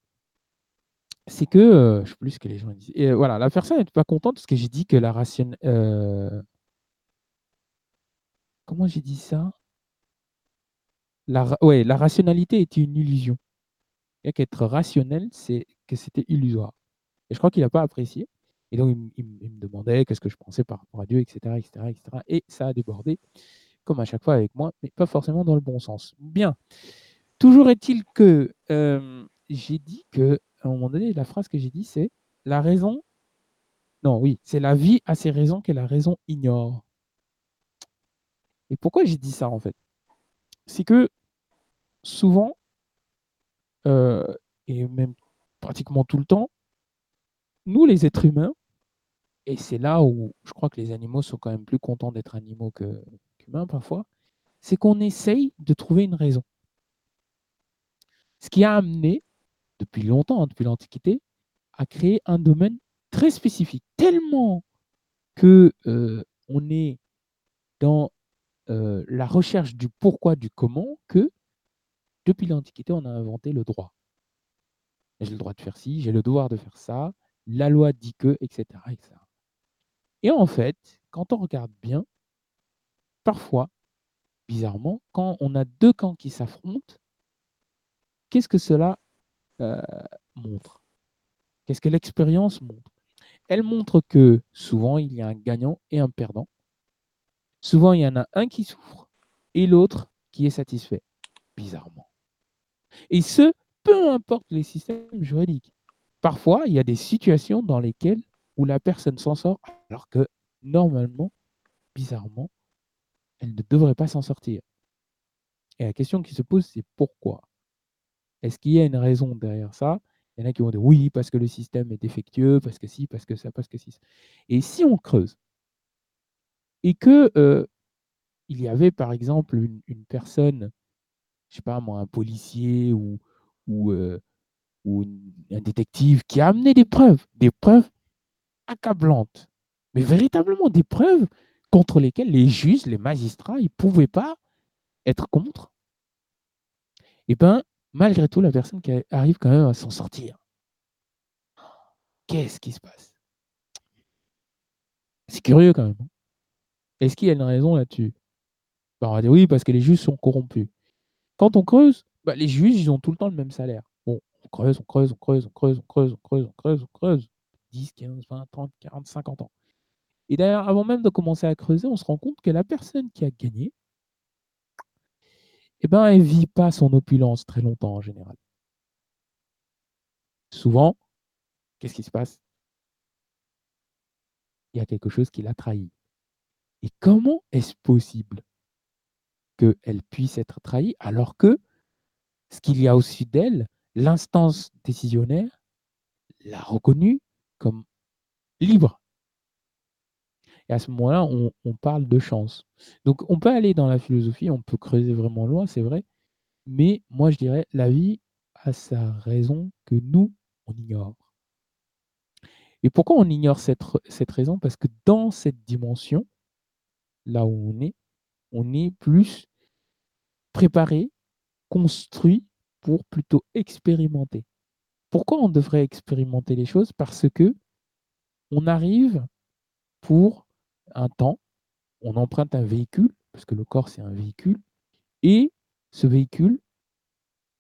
c'est que, euh, je sais plus ce que les gens disent. Et euh, voilà, la personne n'était pas contente parce que j'ai dit que la ration. Comment j'ai dit ça? La, la rationalité était une illusion. Et qu'être rationnel, c'est que c'était illusoire. Et je crois qu'il n'a pas apprécié. Et donc, il, me demandait qu'est-ce que je pensais par rapport à Dieu, etc., etc., etc. Et ça a débordé, comme à chaque fois avec moi, mais pas forcément dans le bon sens. Bien. Toujours est-il que euh, j'ai dit que, à un moment donné, la phrase que j'ai dit, c'est la raison. Non, oui, c'est la vie a ses raisons que la raison ignore. Et pourquoi j'ai dit ça, en fait? C'est que souvent, euh, et même pratiquement tout le temps, nous les êtres humains, et c'est là où je crois que les animaux sont quand même plus contents d'être animaux qu'humains parfois, c'est qu'on essaye de trouver une raison. Ce qui a amené, depuis longtemps, hein, depuis l'Antiquité, à créer un domaine très spécifique, tellement que euh, on est dans euh, la recherche du pourquoi, du comment, que depuis l'Antiquité, on a inventé le droit. J'ai le droit de faire ci, j'ai le devoir de faire ça, la loi dit que, etc.. Et en fait, quand on regarde bien, parfois, bizarrement, quand on a deux camps qui s'affrontent, qu'est-ce que cela euh, montre? Qu'est-ce que l'expérience montre? Elle montre que souvent, il y a un gagnant et un perdant. Souvent, il y en a un qui souffre et l'autre qui est satisfait, bizarrement. Et ce, peu importe les systèmes juridiques. Parfois, il y a des situations dans lesquelles la personne s'en sort alors que normalement, bizarrement, elle ne devrait pas s'en sortir. Et la question qui se pose, c'est pourquoi? Est-ce qu'il y a une raison derrière ça? Il y en a qui vont dire oui, parce que le système est défectueux, parce que si, parce que ça, parce que si. Et si on creuse et que euh, il y avait par exemple une, personne, je sais pas moi, un policier ou, euh, un détective qui a amené des preuves, des preuves accablantes, mais véritablement des preuves contre lesquelles les juges, les magistrats, ils ne pouvaient pas être contre. Et eh bien, malgré tout, la personne arrive quand même à s'en sortir. Qu'est-ce qui se passe? C'est curieux quand même. Est-ce qu'il y a une raison là-dessus? Bah, On va dire oui, parce que les juges sont corrompus. Quand on creuse, bah, les juges, ils ont tout le temps le même salaire. Bon, on creuse, on creuse, on creuse, on creuse, on creuse, on creuse, on creuse, on creuse. 10, 15, 20, 30, 40, 50 ans. Et d'ailleurs, avant même de commencer à creuser, on se rend compte que la personne qui a gagné, eh ben, elle ne vit pas son opulence très longtemps en général. Souvent, qu'est-ce qui se passe? Il y a quelque chose qui l'a trahi. Et comment est-ce possible qu'elle puisse être trahie alors que ce qu'il y a au-dessus d'elle, l'instance décisionnaire, l'a reconnue comme libre? Et à ce moment-là, on, parle de chance. Donc on peut aller dans la philosophie, on peut creuser vraiment loin, c'est vrai, mais moi je dirais, la vie a sa raison que nous, on ignore. Et pourquoi on ignore cette, cette raison? Parce que dans cette dimension, là où on est, on est plus préparé, construit pour plutôt expérimenter. Pourquoi on devrait expérimenter les choses? Parce que on arrive pour un temps, on emprunte un véhicule, parce que le corps c'est un véhicule, et ce véhicule,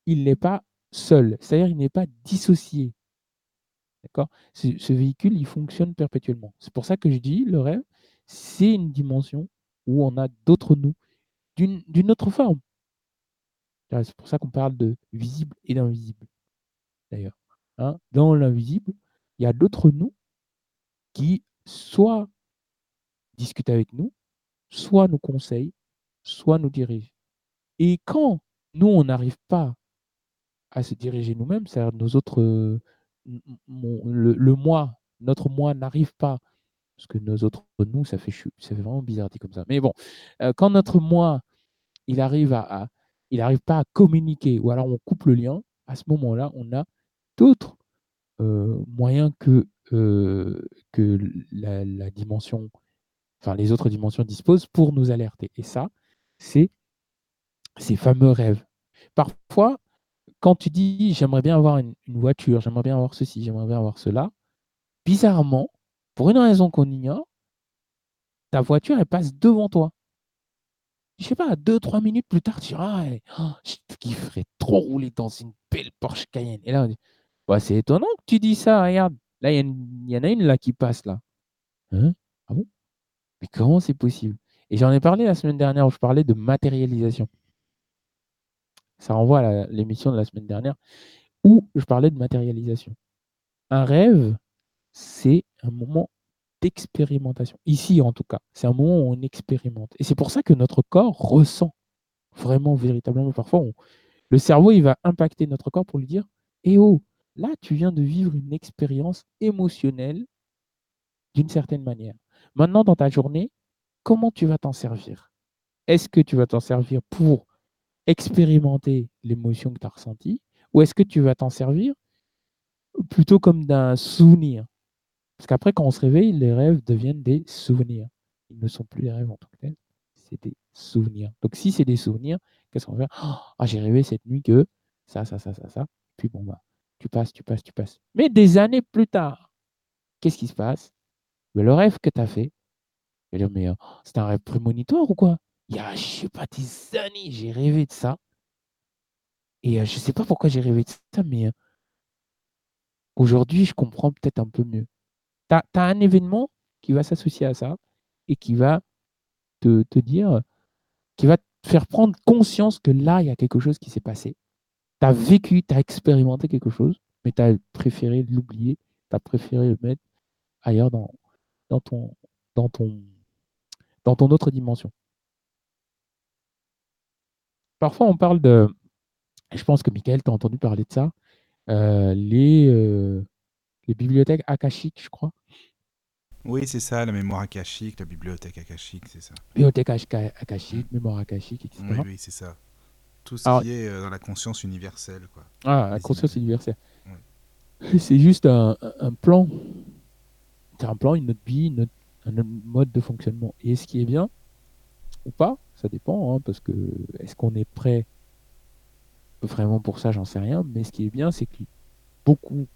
il n'est pas seul, c'est-à-dire il n'est pas dissocié. D'accord? Ce, ce, véhicule, il fonctionne perpétuellement. C'est pour ça que je dis, le rêve, c'est une dimension où on a d'autres nous, d'une autre forme. C'est pour ça qu'on parle de visible et d'invisible, d'ailleurs. Hein. Dans l'invisible, il y a d'autres nous qui soit discutent avec nous, soit nous conseillent, soit nous dirigent. Et quand nous, on n'arrive pas à se diriger nous-mêmes, c'est-à-dire nos autres, le, moi, notre moi n'arrive pas, parce que nos autres nous, ça fait, ça fait vraiment bizarre comme ça. Mais bon, euh, quand notre moi, il arrive à, il n'arrive pas à communiquer, ou alors on coupe le lien, à ce moment-là, on a d'autres euh, moyens que, euh, que la, dimension, enfin les autres dimensions disposent pour nous alerter. Et ça, c'est ces fameux rêves. Parfois, quand tu dis j'aimerais bien avoir une, voiture, j'aimerais bien avoir ceci, j'aimerais bien avoir cela, bizarrement, pour une raison qu'on ignore, ta voiture, elle passe devant toi je sais pas, deux, trois minutes plus tard, tu diras, ah, oh, je kifferais trop rouler dans une belle Porsche Cayenne. Et là, on dit, bah, c'est étonnant que tu dis ça, regarde. Là, il y, en a une là qui passe là. Hein? Ah bon? Mais comment c'est possible? Et j'en ai parlé la semaine dernière où je parlais de matérialisation. Ça renvoie à l'émission de la semaine dernière où je parlais de matérialisation. Un rêve, c'est un moment d'expérimentation. Ici, en tout cas, c'est un moment où on expérimente. Et c'est pour ça que notre corps ressent vraiment, véritablement. Parfois, le cerveau, il va impacter notre corps pour lui dire Eh oh, là, tu viens de vivre une expérience émotionnelle d'une certaine manière. Maintenant, dans ta journée, comment tu vas t'en servir? Est-ce que tu vas t'en servir pour expérimenter l'émotion que tu as ressentie ou est-ce que tu vas t'en servir plutôt comme d'un souvenir? Parce qu'après, quand on se réveille, les rêves deviennent des souvenirs. Ils ne sont plus des rêves en tant que tels, c'est des souvenirs. Donc, si c'est des souvenirs, qu'est-ce qu'on va faire? Ah, j'ai rêvé cette nuit que ça, ça, ça, ça, ça. Puis bon, bah, tu passes, tu passes, tu passes. Mais des années plus tard, qu'est-ce qui se passe? Le rêve que tu as fait, mais oh, c'est un rêve prémonitoire ou quoi? Il y a, je sais pas, des années, j'ai rêvé de ça. Et euh, je sais pas pourquoi j'ai rêvé de ça, mais euh, aujourd'hui, je comprends peut-être un peu mieux. Tu as, un événement qui va s'associer à ça et qui va te, dire, qui va te faire prendre conscience que là, il y a quelque chose qui s'est passé. Tu as vécu, tu as expérimenté quelque chose, mais tu as préféré l'oublier, tu as préféré le mettre ailleurs dans ton autre dimension. Parfois, on parle de, je pense que Michael, tu as entendu parler de ça, euh, les, euh, les bibliothèques akashiques, je crois. Oui, c'est ça, la mémoire akashique, la bibliothèque akashique, c'est ça. Bibliothèque akashique, mémoire akashique, etc. Oui, oui, c'est ça. Tout ce qui est euh, dans la conscience universelle. Quoi. Ah, la conscience universelle. C'est juste un, un plan. C'est un plan, une autre vie, une un mode de fonctionnement. Et ce qui est bien ou pas, ça dépend, hein, parce que est-ce qu'on est prêt vraiment pour ça, j'en sais rien. Mais ce qui est bien, c'est que beaucoup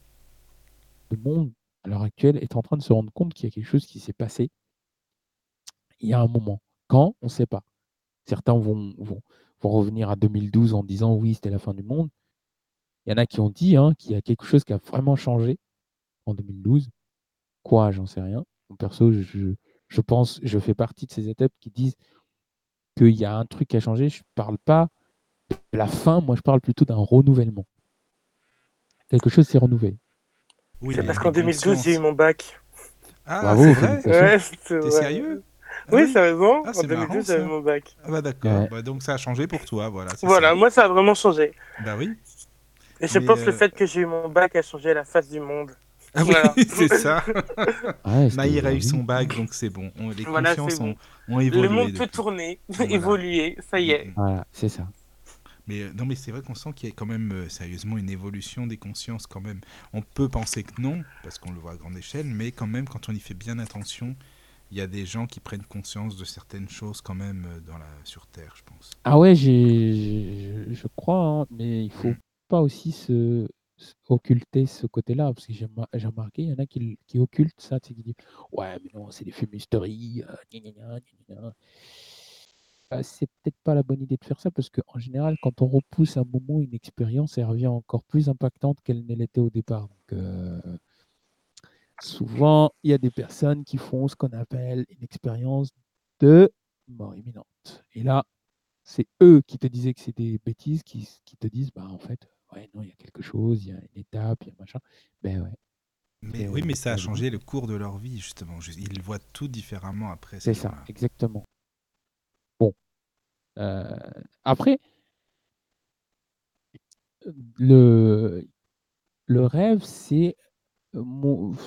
de monde à l'heure actuelle est en train de se rendre compte qu'il y a quelque chose qui s'est passé il y a un moment. Quand? On ne sait pas. Certains vont, vont, vont, revenir à 2012 en disant oui, c'était la fin du monde. Il y en a qui ont dit hein, qu'il y a quelque chose qui a vraiment changé en 2012. Quoi J'en sais rien. perso, je, je pense, je fais partie de ces étapes qui disent qu'il y a un truc qui a changé. Je ne parle pas de la fin, moi je parle plutôt d'un renouvellement. Quelque chose s'est renouvelé. Oui, c'est parce qu'en 2012, j'ai eu mon bac. Ah, Bravo, c'est vrai T'es sérieux? Ah oui, sérieusement, ah, en 2012, j'avais mon bac. Ah bah d'accord, bah, donc ça a changé pour toi, voilà. Voilà, moi ça a vraiment changé. Bah oui. Et je pense que le euh, fait que j'ai eu mon bac a changé la face du monde. Ah oui, c'est ça. Maïr a eu son bac, donc c'est bon. les consciences ont, ont, évolué. Le monde peut tourner, évoluer, ça y est. Voilà, c'est ça. Mais euh, non, mais c'est vrai qu'on sent qu'il y a quand même euh, sérieusement une évolution des consciences quand même. On peut penser que non, parce qu'on le voit à grande échelle, mais quand même, quand on y fait bien attention, il y a des gens qui prennent conscience de certaines choses quand même euh, dans la, sur Terre, je pense. Ah ouais, j'ai, je crois, hein, mais il faut mm. pas aussi se, occulter ce côté-là, parce que j'ai, remarqué, il y en a qui, qui occultent ça, qui disent ouais, mais non, c'est des fumisteries, bah, c'est peut-être pas la bonne idée de faire ça parce qu'en général, quand on repousse un moment, une expérience, elle revient encore plus impactante qu'elle ne l'était au départ. Donc, euh, souvent, il y a des personnes qui font ce qu'on appelle une expérience de mort imminente. Et là, c'est eux qui te disaient que c'est des bêtises, qui, te disent, bah en fait, ouais, non, il y a quelque chose, il y a une étape, il y a machin. Ben ouais. Mais oui, mais ça a changé le cours de leur vie, justement. Ils voient tout différemment après. C'est ça, exactement. Euh, après, le, le rêve, c'est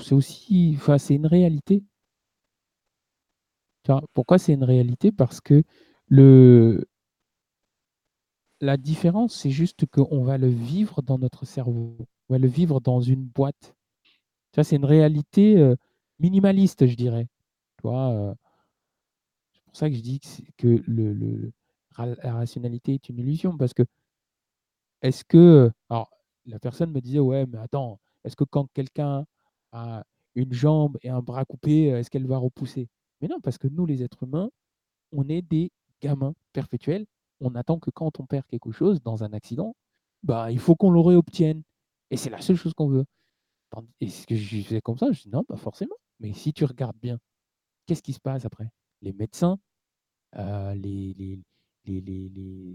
c'est aussi, enfin, c'est une réalité. Pourquoi c'est une réalité? Parce que le, la différence, c'est juste qu'on va le vivre dans notre cerveau. On va le vivre dans une boîte. Ça, c'est une réalité euh, minimaliste, je dirais. Euh, c'est pour ça que je dis que, le, la rationalité est une illusion parce que est-ce que alors la personne me disait ouais mais attends est-ce que quand quelqu'un a une jambe et un bras coupés est-ce qu'elle va repousser? Mais non parce que nous les êtres humains on est des gamins perpétuels. On attend que quand on perd quelque chose dans un accident bah il faut qu'on le réobtienne. Et c'est la seule chose qu'on veut. Et ce que je faisais comme ça je dis non pas forcément. Mais si tu regardes bien qu'est-ce qui se passe après? Les médecins euh, les,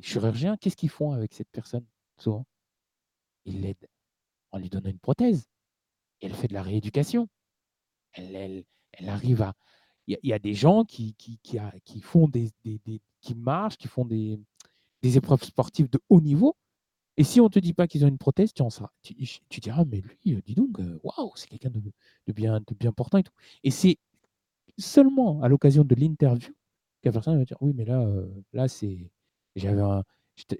chirurgiens, qu'est-ce qu'ils font avec cette personne souvent? Ils l'aident en lui donnant une prothèse. elle fait de la rééducation. Elle, arrive à. Il y, a des gens qui, qui, qui, font des, qui marchent, qui font des, des épreuves sportives de haut niveau. Et si on ne te dit pas qu'ils ont une prothèse, tu, en tu, tu diras, mais lui, euh, dis donc, euh, waouh, c'est quelqu'un de, de, bien, de bien portant et tout. Et c'est seulement à l'occasion de l'interview la personne va dire oui, mais là, là c'est j'avais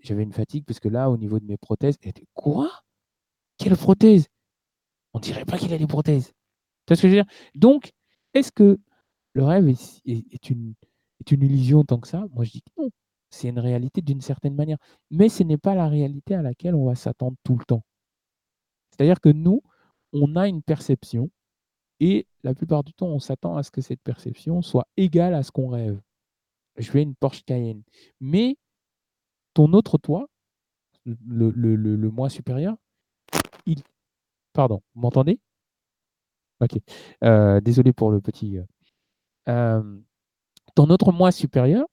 j'avais une fatigue parce que là, au niveau de mes prothèses, quoi? Quelle prothèse? On dirait pas qu'il a des prothèses. Tu vois ce que je veux dire? Donc, est-ce que le rêve est, une, est une illusion tant que ça? Moi, je dis que non. C'est une réalité d'une certaine manière. Mais ce n'est pas la réalité à laquelle on va s'attendre tout le temps. C'est-à-dire que nous, on a une perception et la plupart du temps, on s'attend à ce que cette perception soit égale à ce qu'on rêve. Je vais une Porsche Cayenne. Mais ton autre toi, le, le, le, moi supérieur, il... Pardon, vous m'entendez? Ok. Euh, désolé pour le petit. Euh, euh, ton autre moi supérieur,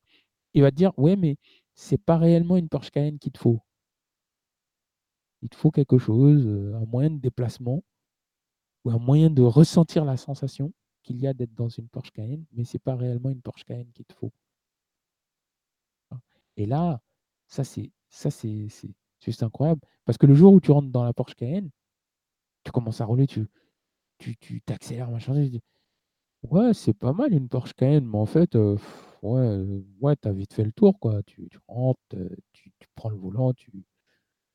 il va te dire Ouais, mais c'est pas réellement une Porsche Cayenne qu'il te faut. Il te faut quelque chose, un moyen de déplacement ou un moyen de ressentir la sensation qu'il y a d'être dans une Porsche Cayenne, mais ce n'est pas réellement une Porsche Cayenne qu'il te faut. Et là, ça c'est ça c'est juste incroyable. Parce que le jour où tu rentres dans la Porsche Cayenne, tu commences à rouler, tu tu t'accélères machin, tu dis ouais c'est pas mal une Porsche Cayenne, mais en fait euh, ouais euh, ouais t'as vite fait le tour quoi, tu, tu rentres, euh, tu, tu, prends le volant, tu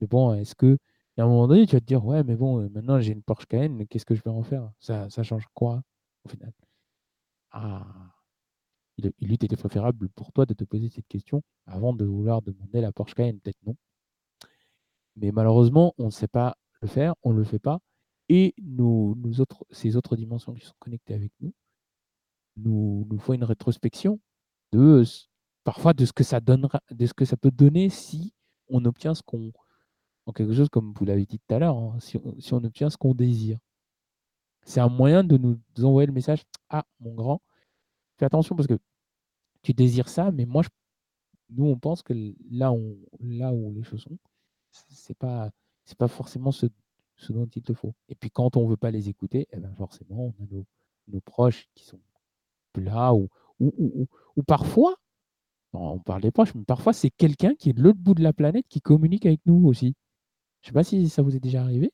mais bon est-ce que et à un moment donné, tu vas te dire, ouais, mais bon, euh, maintenant j'ai une Porsche Cayenne, qu'est-ce que je vais en faire? Ça, ça change quoi au final? Ah, il, il eût été préférable pour toi de te poser cette question avant de vouloir demander la Porsche Cayenne, peut-être non. Mais malheureusement, on ne sait pas le faire, on ne le fait pas. Et ces autres dimensions qui sont connectées avec nous, nous, font une rétrospection de parfois de ce que ça donnera, de ce que ça peut donner si on obtient ce qu'on en quelque chose comme vous l'avez dit tout à l'heure, hein, si, on obtient ce qu'on désire. C'est un moyen de nous envoyer le message Ah, mon grand, fais attention parce que tu désires ça, mais moi, nous, on pense que là, où les choses sont, c'est pas, pas forcément ce, dont il te faut. Et puis, quand on veut pas les écouter, eh ben forcément, on a nos, proches qui sont là ou, parfois, on parle des proches, mais parfois, c'est quelqu'un qui est de l'autre bout de la planète qui communique avec nous aussi. Je ne sais pas si ça vous est déjà arrivé,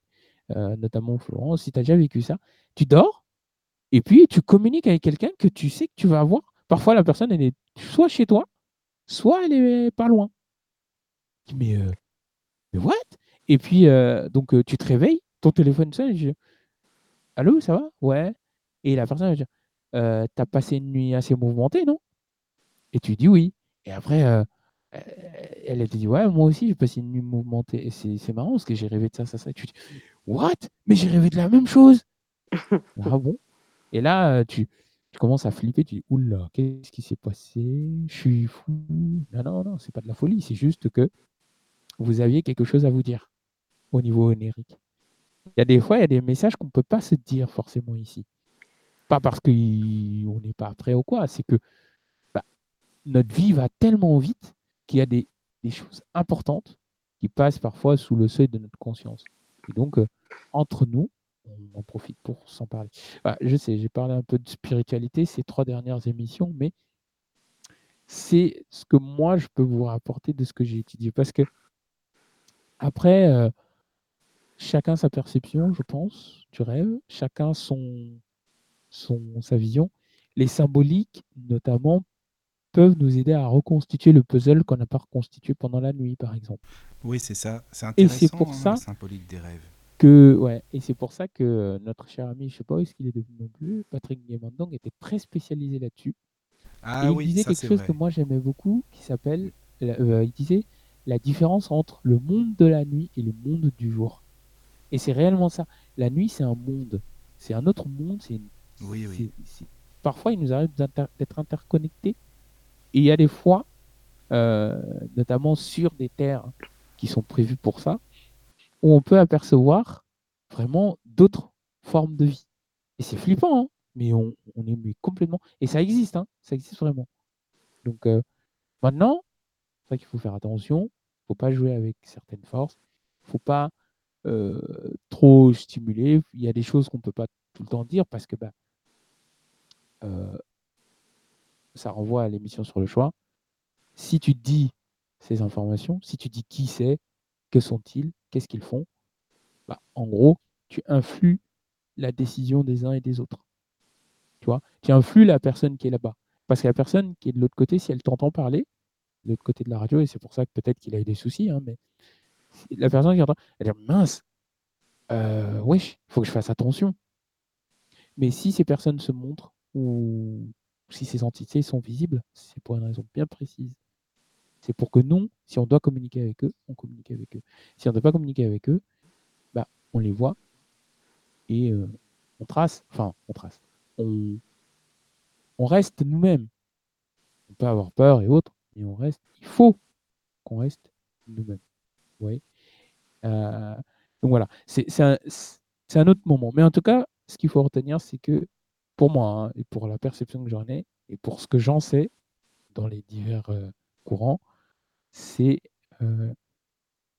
euh, notamment Florence, si tu as déjà vécu ça. Tu dors? Et puis tu communiques avec quelqu'un que tu sais que tu vas avoir. Parfois, la personne, elle est soit chez toi, soit elle est pas loin. Mais, euh, mais what? Et puis, euh, donc, tu te réveilles, ton téléphone sonne, je... Allô, ça va? Ouais. Et la personne va dire T'as passé une nuit assez mouvementée, non? Et tu dis oui. Et après, elle a dit ouais moi aussi j'ai passé une nuit mouvementée et c'est marrant parce que j'ai rêvé de ça ça ça et tu dis what? Mais j'ai rêvé de la même chose ah bon? Et là tu, tu commences à flipper tu dis oula qu'est-ce qui s'est passé? Je suis fou non non non c'est pas de la folie c'est juste que vous aviez quelque chose à vous dire au niveau onérique il y a des fois il y a des messages qu'on peut pas se dire forcément ici. Pas parce qu'on n'est pas prêt ou quoi c'est que bah, notre vie va tellement vite qu'il y a des, choses importantes qui passent parfois sous le seuil de notre conscience. Et donc, euh, entre nous, on en profite pour s'en parler. Bah, je sais, j'ai parlé un peu de spiritualité ces trois dernières émissions, mais c'est ce que moi, je peux vous rapporter de ce que j'ai étudié. Parce que, après, euh, chacun sa perception, je pense, du rêve, chacun son, son, sa vision. Les symboliques, notamment, peuvent nous aider à reconstituer le puzzle qu'on n'a pas reconstitué pendant la nuit, par exemple. Oui, c'est ça. C'est intéressant, et c'est pour hein, ça symbolique des rêves. Que, ouais, et c'est pour ça que euh, notre cher ami, je ne sais pas où est-ce qu'il est devenu non plus, Patrick Guémandong, était très spécialisé là-dessus. Ah, et il disait quelque chose que moi j'aimais beaucoup, qui s'appelle, euh, il disait la différence entre le monde de la nuit et le monde du jour. Et c'est réellement ça. La nuit, c'est un monde. C'est un autre monde. C'est oui, oui. Parfois, il nous arrive d'être interconnectés et il y a des fois, euh, notamment sur des terres qui sont prévues pour ça, où on peut apercevoir vraiment d'autres formes de vie. Et c'est flippant, hein, mais on, est complètement. Et ça existe, hein, ça existe vraiment. Donc euh, maintenant, c'est vrai qu'il faut faire attention. Il ne faut pas jouer avec certaines forces. Il ne faut pas euh, trop stimuler. Il y a des choses qu'on ne peut pas tout le temps dire parce que bah, ça renvoie à l'émission sur le choix. Si tu dis ces informations, si tu dis qui c'est, que sont-ils, qu'est-ce qu'ils font, bah, en gros, tu influes la décision des uns et des autres. Tu vois, tu influes la personne qui est là-bas. Parce que la personne qui est de l'autre côté, si elle t'entend parler, de l'autre côté de la radio, et c'est pour ça que peut-être qu'il a eu des soucis, hein, mais la personne qui entend, elle dit mince, euh, wesh, il faut que je fasse attention. Mais si ces personnes se montrent ou si ces entités sont visibles, c'est pour une raison bien précise. C'est pour que non, si on doit communiquer avec eux, on communique avec eux. Si on ne doit pas communiquer avec eux, bah, on les voit et euh, on trace, enfin, on trace. On, reste nous-mêmes. On peut avoir peur et autres, mais on reste, il faut qu'on reste nous-mêmes. Oui. Euh, donc voilà, c'est un, un, autre moment. Mais en tout cas, ce qu'il faut retenir, c'est que pour moi, hein, et pour la perception que j'en ai, et pour ce que j'en sais dans les divers euh, courants, c'est euh,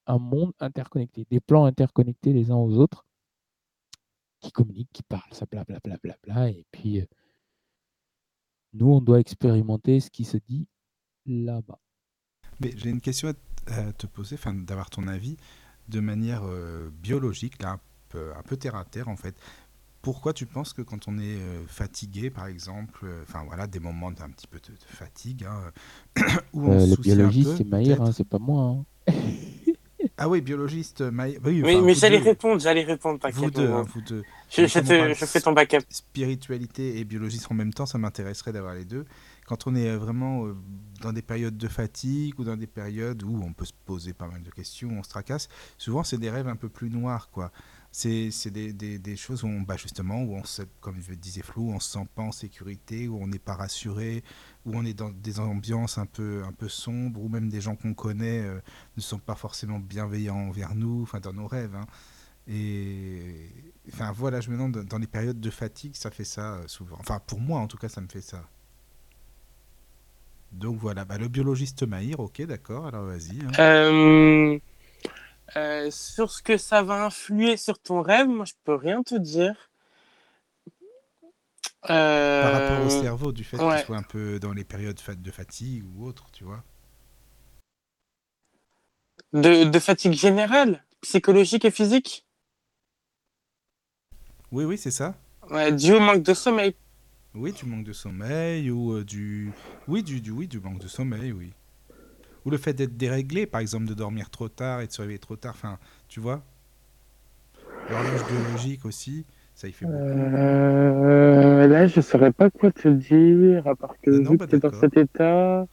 un monde interconnecté, des plans interconnectés les uns aux autres, qui communiquent, qui parlent, ça bla bla bla bla bla, et puis nous, on doit expérimenter ce qui se dit là-bas. Mais j'ai une question à te poser, d'avoir ton avis de manière euh, biologique, là, un peu, un peu, terre à terre en fait. Pourquoi tu penses que quand on est euh, fatigué, par exemple, euh, enfin voilà, des moments d'un petit peu de, fatigue, hein, où on le biologiste c'est Maïr, hein, c'est pas moi. Hein. Ah oui, biologiste, Oui, mais j'allais répondre, j'allais répondre, Vous deux, hein, vous deux. Je, je, fais ton backup. Spiritualité et biologiste en même temps, ça m'intéresserait d'avoir les deux. Quand on est euh, vraiment euh, dans des périodes de fatigue ou dans des périodes où on peut se poser pas mal de questions, on se tracasse, souvent c'est des rêves un peu plus noirs, quoi c'est des, des, des, choses où bah justement, où on se, comme je disais Flou, on se sent pas en sécurité, où on n'est pas rassuré, où on est dans des ambiances un peu, un peu sombres, où même des gens qu'on connaît euh, ne sont pas forcément bienveillants envers nous, enfin dans nos rêves. Hein. Et enfin voilà, je me demande, dans les périodes de fatigue, ça fait ça euh, souvent. Enfin pour moi en tout cas, ça me fait ça. Donc voilà, bah, le biologiste Maïr, ok, d'accord, alors vas-y. Hein. Euh... Euh, sur ce que ça va influer sur ton rêve, moi je peux rien te dire. Par rapport au euh, cerveau, du fait qu'il soit un peu dans les périodes de fatigue ou autre, tu vois. De, fatigue générale, psychologique et physique? Oui, oui, c'est ça. Ouais, dû au manque de sommeil. Oui, du manque de sommeil ou euh, du... Oui, du, du, oui, du manque de sommeil, oui. Ou le fait d'être déréglé, par exemple, de dormir trop tard et de se réveiller trop tard. Enfin, tu vois L'horloge biologique aussi, ça y fait beaucoup. Euh, là, je ne saurais pas quoi te dire, à part que vu que tu es dans cet état,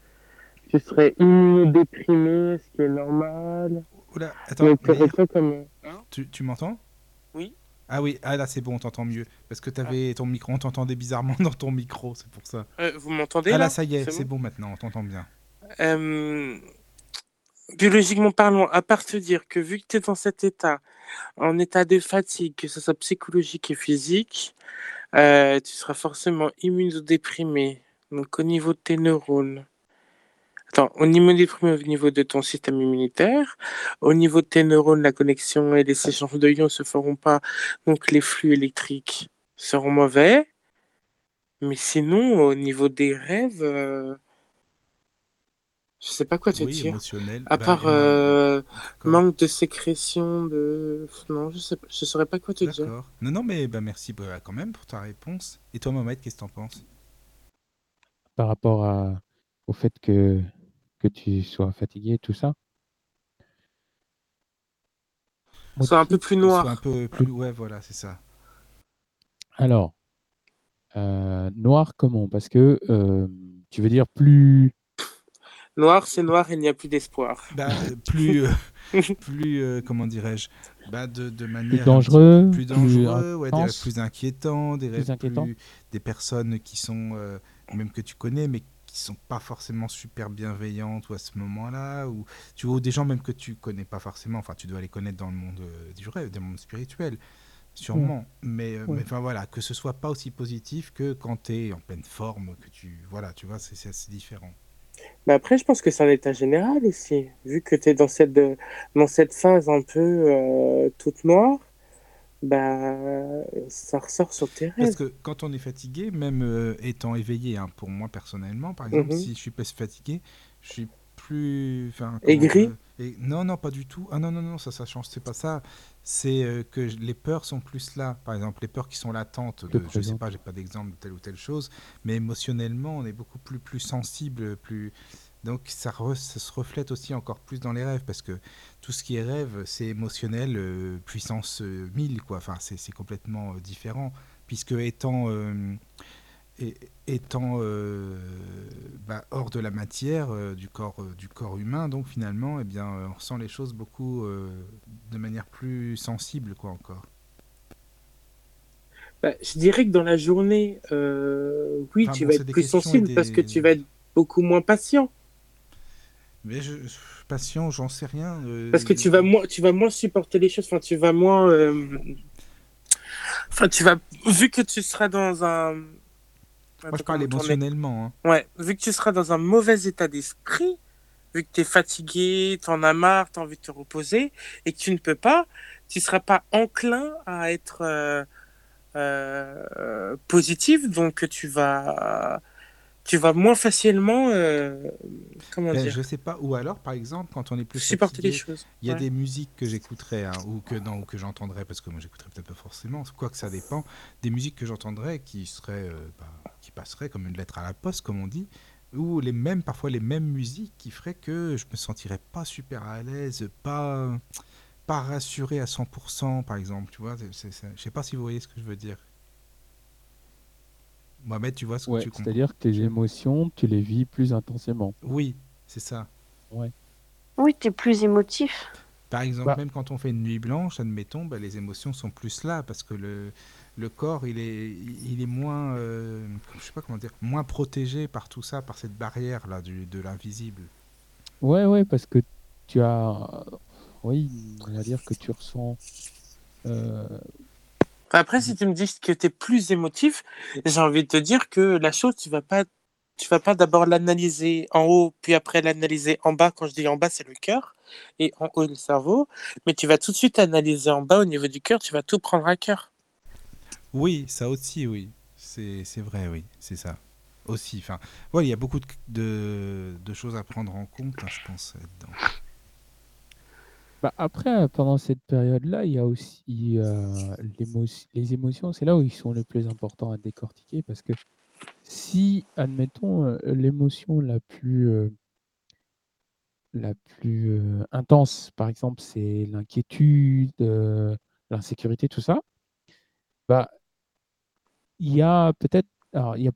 tu serais immunodéprimé, ce qui est normal. Oula, attends, comme... Hein? Tu, tu m'entends? Oui. Ah oui, ah là c'est bon, on t'entend mieux. Parce que avais ton micro, on t'entendait bizarrement dans ton micro, c'est pour ça. Euh, vous m'entendez Ah là, ça y est, c'est bon, bon maintenant, on t'entend bien. Euh, biologiquement parlant, à part te dire que vu que tu es dans cet état, en état de fatigue, que ce soit psychologique et physique, euh, tu seras forcément immunodéprimé. Donc au niveau de tes neurones. Attends, au niveau déprimé au niveau de ton système immunitaire, au niveau de tes neurones, la connexion et les échanges de ions se feront pas, donc les flux électriques seront mauvais. Mais sinon, au niveau des rêves, euh, je sais pas quoi te dire. Émotionnel. À bah, part euh, manque de sécrétion de. Non, je sais je saurais pas quoi te dire. Non, non, mais bah, merci bah, quand même pour ta réponse. Et toi, Mohamed, qu'est-ce que t'en penses? Par rapport à... au fait que... que tu sois fatigué, tout ça Soit un peu plus noir. Soit un peu plus. Ouais, voilà, c'est ça. Alors, euh, noir comment? Parce que euh, tu veux dire plus Noir, c'est noir, il n'y a plus d'espoir. Bah, euh, plus, euh, plus euh, comment dirais-je bah, de, de, manière plus dangereux, plus, dangereux, ouais, des plus inquiétants, des plus, inquiétant. des personnes qui sont même que tu connais, mais qui sont pas forcément super bienveillantes ou à ce moment-là, ou tu vois des gens même que tu connais pas forcément. Enfin, tu dois les connaître dans le monde du rêve, dans le monde spirituel sûrement. Mais, mais enfin voilà, que ce soit pas aussi positif que quand tu es en pleine forme, que tu voilà, tu vois, c'est assez différent. Mais après, je pense que c'est un état général ici. Vu que tu es dans cette, dans cette phase un peu euh, toute noire, bah, ça ressort sur tes rêves. Parce que quand on est fatigué, même euh, étant éveillé, hein, pour moi personnellement, par exemple, mhm. si je suis pas fatigué, je suis plus. Aigri? et... Non, non, pas du tout. Ah non, non, non, ça, ça change. C'est pas ça. C'est euh, que les peurs sont plus là. Par exemple, les peurs qui sont latentes. De, je sais pas, j'ai pas d'exemple de telle ou telle chose. Mais émotionnellement, on est beaucoup plus, plus sensible. Plus... Donc ça, ça, se reflète aussi encore plus dans les rêves. Parce que tout ce qui est rêve, c'est émotionnel, euh, puissance 1000. Quoi. Enfin, c'est complètement euh, différent. Puisque étant et, étant euh, bah, hors de la matière euh, du corps euh, du corps humain, donc finalement, eh bien, on ressent les choses beaucoup de manière plus sensible, quoi, encore. Bah, je dirais que dans la journée, oui, tu vas être plus sensible parce que tu vas être beaucoup moins patient. Mais je, patient, j'en sais rien. Parce que tu vas moins, tu vas moins supporter les choses. Enfin, tu vas moins. Enfin, tu vas vu que tu seras dans un moi, je parle émotionnellement. Hein. Ouais, vu que tu seras dans un mauvais état d'esprit, vu que tu es fatigué, tu en as marre, tu as envie de te reposer, et que tu ne peux pas, tu ne seras pas enclin à être euh, euh, positif, donc tu vas tu vas moins facilement. Euh, comment ben, dire Je sais pas. Ou alors, par exemple, quand on est plus. Supporter les choses. Il y a des musiques que j'écouterais, hein, ou que, non, ou que j'entendrais, parce que moi j'écouterais peut-être pas forcément, quoi que ça dépend. Des musiques que j'entendrais qui, seraient, euh, bah, qui passeraient comme une lettre à la poste, comme on dit. Ou les mêmes, parfois les mêmes musiques qui feraient que je me sentirais pas super à l'aise, pas, pas rassuré à 100%, par exemple. Tu vois, je sais pas si vous voyez ce que je veux dire. Mohamed, tu vois ce que tu comprends. C'est-à-dire que tes émotions, tu les vis plus intensément. Oui, c'est ça. Ouais. Oui, tu es plus émotif. Par exemple, bah. même quand on fait une nuit blanche, admettons, bah, les émotions sont plus là parce que le, le corps, il est, il est moins, euh, je sais pas comment dire, moins protégé par tout ça, par cette barrière là du, de l'invisible. Ouais, ouais, parce que tu as, oui, on va dire que tu ressens euh, après, si tu me dis que tu es plus émotif, j'ai envie de te dire que la chose, tu vas pas, tu vas pas d'abord l'analyser en haut, puis après l'analyser en bas. Quand je dis en bas, c'est le cœur, et en haut, le cerveau. Mais tu vas tout de suite analyser en bas au niveau du cœur, tu vas tout prendre à cœur. Oui, ça aussi, oui. C'est vrai, oui, c'est ça. Aussi, enfin, il y a beaucoup de, de, choses à prendre en compte, hein, je pense, dedans. Bah, après, pendant cette période-là, il y a aussi euh, les émotions. C'est là où ils sont les plus importants à décortiquer parce que si, admettons, euh, l'émotion la plus, euh, la plus intense, par exemple, c'est l'inquiétude, l'insécurité, tout ça, bah, il y a peut-être,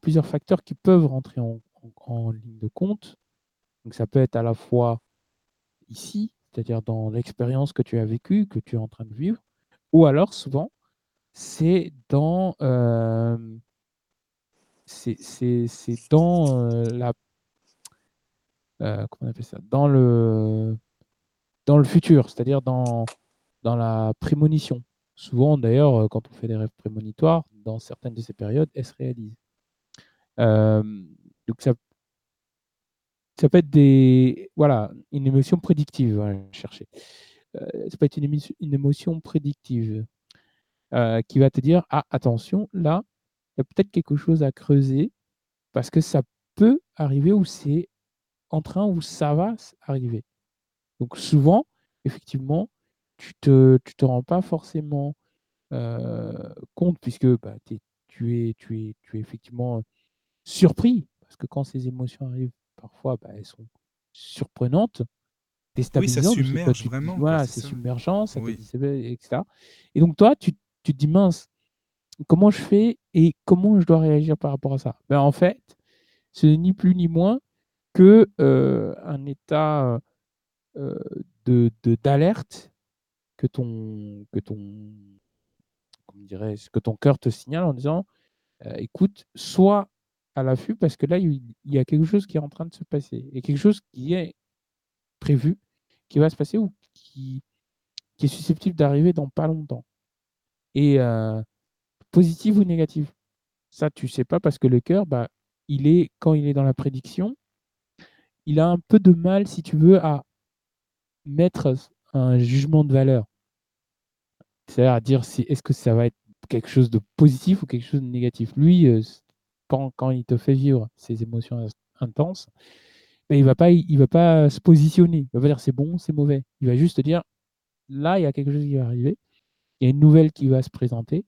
plusieurs facteurs qui peuvent rentrer en, en ligne de compte. Donc, ça peut être à la fois ici, c'est-à-dire dans l'expérience que tu as vécue, que tu es en train de vivre, ou alors souvent, c'est dans, euh, c'est, dans euh, la, euh, comment on appelle ça, dans le, dans le futur, c'est-à-dire dans, dans la prémonition. Souvent, d'ailleurs, quand on fait des rêves prémonitoires, dans certaines de ces périodes, elles se réalisent. donc ça ça peut être des, voilà, une émotion prédictive, voilà, chercher. Euh, ça peut être une, une émotion prédictive euh, qui va te dire ah attention là il y a peut-être quelque chose à creuser parce que ça peut arriver ou c'est en train où ça va arriver. Donc souvent effectivement tu te tu te rends pas forcément euh, compte puisque bah, tu es tu es tu es effectivement surpris parce que quand ces émotions arrivent parfois, bah, elles sont surprenantes, déstabilisantes. Oui, ça submerge vraiment. Voilà, c'est submergent, ça etc. Et donc, toi, tu, tu te dis, mince, comment je fais et comment je dois réagir par rapport à ça? Ben, En fait, ce n'est ni plus ni moins que euh, un état euh, de d'alerte que ton que ton comment dirais que ton cœur te signale en disant euh, écoute soit à l'affût parce que là, il y a quelque chose qui est en train de se passer. A quelque chose qui est prévu, qui va se passer ou qui, est susceptible d'arriver dans pas longtemps. Et euh, positif ou négatif, ça, tu sais pas parce que le cœur, bah, il est, quand il est dans la prédiction, il a un peu de mal, si tu veux, à mettre un jugement de valeur. C'est-à-dire à dire est-ce que ça va être quelque chose de positif ou quelque chose de négatif? Lui, quand, il te fait vivre ces émotions intenses, ben, il ne va, pas, il va pas se positionner. Il va pas dire c'est bon, c'est mauvais. Il va juste te dire là, il y a quelque chose qui va arriver. Il y a une nouvelle qui va se présenter.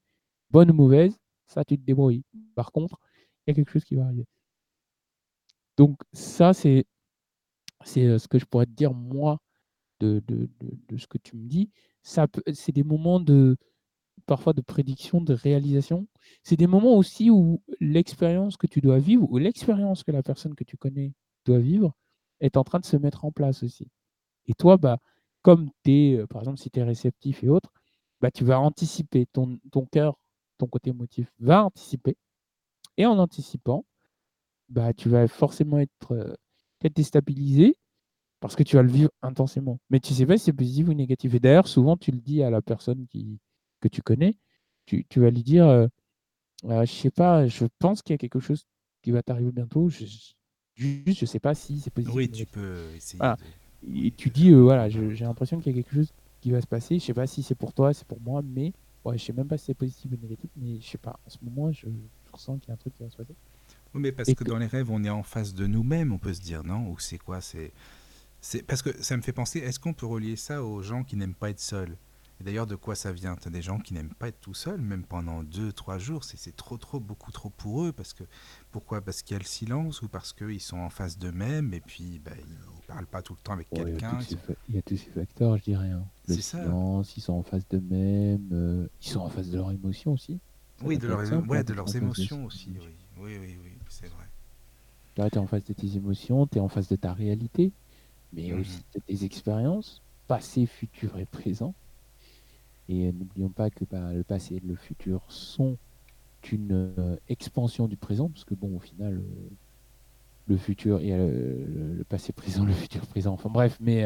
Bonne ou mauvaise, ça, tu te débrouilles. Par contre, il y a quelque chose qui va arriver. Donc, ça, c'est euh, ce que je pourrais te dire, moi, de, de, ce que tu me dis. C'est des moments de parfois de prédiction, de réalisation. C'est des moments aussi où l'expérience que tu dois vivre ou l'expérience que la personne que tu connais doit vivre est en train de se mettre en place aussi. Et toi, bah, comme tu es, euh, par exemple, si tu es réceptif et autres, bah, tu vas anticiper, ton, ton cœur, ton côté émotif va anticiper. Et en anticipant, bah, tu vas forcément être, euh, être déstabilisé parce que tu vas le vivre intensément. Mais tu sais pas si c'est positif ou négatif. Et d'ailleurs, souvent, tu le dis à la personne qui, que tu connais, tu, tu vas lui dire, euh, euh, je sais pas, je pense qu'il y a quelque chose qui va t'arriver bientôt. Je, juste, je sais pas si c'est positif. Oui, tu peux essayer. Voilà. de- Et tu dis, euh, voilà, j'ai l'impression qu'il y a quelque chose qui va se passer. Je sais pas si c'est pour toi, c'est pour moi, mais ouais, je sais même pas si c'est positif ou négatif, mais je sais pas. En ce moment, je, je ressens qu'il y a un truc qui va se passer. Oui, mais parce que que- dans les rêves, on est en face de nous-mêmes, on peut se dire, non Ou c'est quoi C'est c'est parce que ça me fait penser, est-ce qu'on peut relier ça aux gens qui n'aiment pas être seuls? Et d'ailleurs, de quoi ça vient? T'as des gens qui n'aiment pas être tout seuls, même pendant deux, trois jours, c'est trop, trop, beaucoup trop pour eux. Parce que pourquoi? Parce qu'il y a le silence ou parce qu'ils sont en face d'eux-mêmes et puis bah, ils parlent pas tout le temps avec Ouais, quelqu'un. sont- il y a tous ces facteurs, je dirais. hein. Le C'est ça. silence, ils sont en face d'eux-mêmes, euh, ils sont en face de leurs émotions aussi. Ça, Oui, de simple, ouais, hein, de leurs émotions aussi. Oui, oui, oui, oui c'est vrai. Là, tu es en face de tes émotions, tu es en face de ta réalité, mais Mhm. aussi de tes expériences, passé, futur et présent. Et euh, n'oublions pas que bah, le passé et le futur sont une euh, expansion du présent, parce que bon, au final, euh, le futur, il y a le, passé présent, le futur présent, enfin bref, mais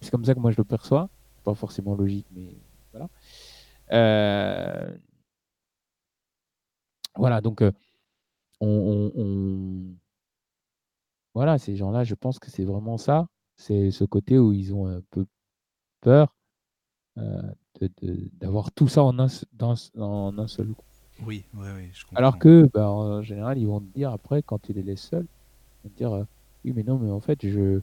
c'est comme ça que moi je le perçois. Pas forcément logique, mais voilà. Voilà, donc on, on- on- voilà, ces gens-là, je pense que c'est vraiment ça. C'est ce côté où ils ont un peu peur de- de- d'avoir tout ça en un, dans, en un seul coup. Oui, oui, oui, je comprends. Alors que, bah, en général, ils vont te dire après, quand tu les laisses seuls, ils vont te dire euh, Oui, mais non, mais en fait, je.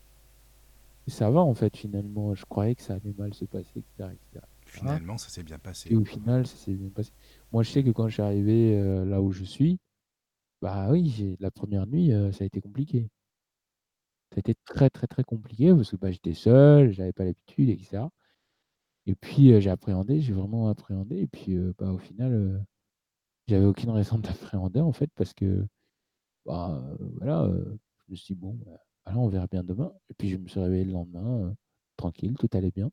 Ça va, en fait, finalement. Je croyais que ça allait mal se passer, etc. etc. Finalement, ça s'est bien passé. Et au final, ça s'est bien passé. Moi, je sais que quand je suis arrivé euh, là où je suis, bah oui, la première nuit, euh, ça a été compliqué. Ça a été très, très, très compliqué parce que bah, j'étais seul, j'avais pas l'habitude, etc. Et puis, euh, j'ai appréhendé, j'ai vraiment appréhendé. Et puis, euh, bah, au final, euh, j'avais aucune raison d'appréhender, en fait, parce que, bah, voilà, je me suis dit, bon, bah, voilà, on verra bien demain. Et puis, je me suis réveillé le lendemain, tranquille, tout allait bien.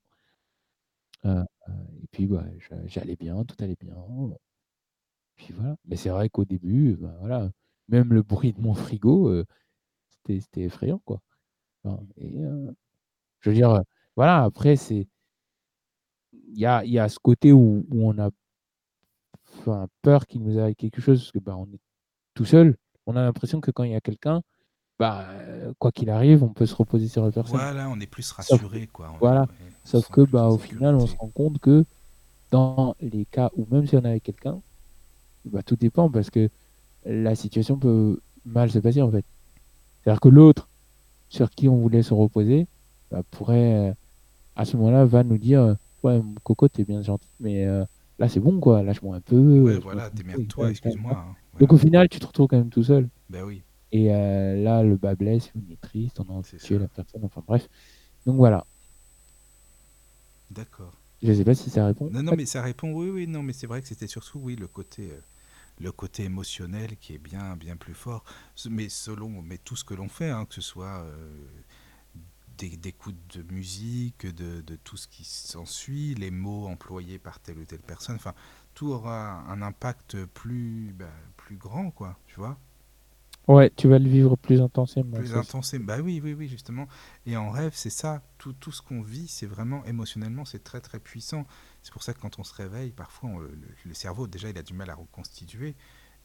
Et puis, bah, j'a- j'allais bien, tout allait bien. Puis voilà. Mais c'est vrai qu'au début, bah, voilà, même le bruit de mon frigo, euh, c'était effrayant, quoi. Je veux dire, voilà, après, c'est. Il y a, y a ce côté où, où on a enfin, peur qu'il nous arrive quelque chose, parce que bah, on est tout seul. On a l'impression que quand il y a quelqu'un, bah, quoi qu'il arrive, on peut se reposer sur la personne. Voilà, on est plus Sauf- rassuré, quoi. On- voilà. Sauf que bah, au final, on se rend compte que dans les cas où même si on est avec quelqu'un, bah, tout dépend parce que la situation peut mal se passer en fait. C'est-à-dire que l'autre sur qui on voulait se reposer bah, pourrait euh, à ce moment-là va nous dire ouais mon coco t'es bien gentil mais euh, là c'est bon quoi lâche-moi un peu Ouais, euh, voilà, démerde-toi, excuse-moi. hein. Donc au final tu te retrouves quand même tout seul Ben oui. et euh, là le bas blesse on est triste on a ça. la personne enfin bref donc voilà D'accord. je sais pas si ça répond Non, non, mais ça répond, oui, oui, non, mais c'est vrai que c'était surtout, oui, le côté, euh, le côté émotionnel qui est bien, bien plus fort. Mais selon, mais tout ce que l'on fait, hein, que ce soit euh, coups de musique, de, de tout ce qui s'ensuit, les mots employés par telle ou telle personne, enfin, tout aura un impact plus, bah, plus grand, quoi, tu vois. ouais tu vas le vivre plus intensément Plus intense. Bah oui, oui, oui, justement. Et en rêve, c'est ça. Tout, tout ce qu'on vit, c'est vraiment émotionnellement, c'est très, très puissant. C'est pour ça que quand on se réveille, parfois, on- le, le cerveau, déjà, il a du mal à reconstituer.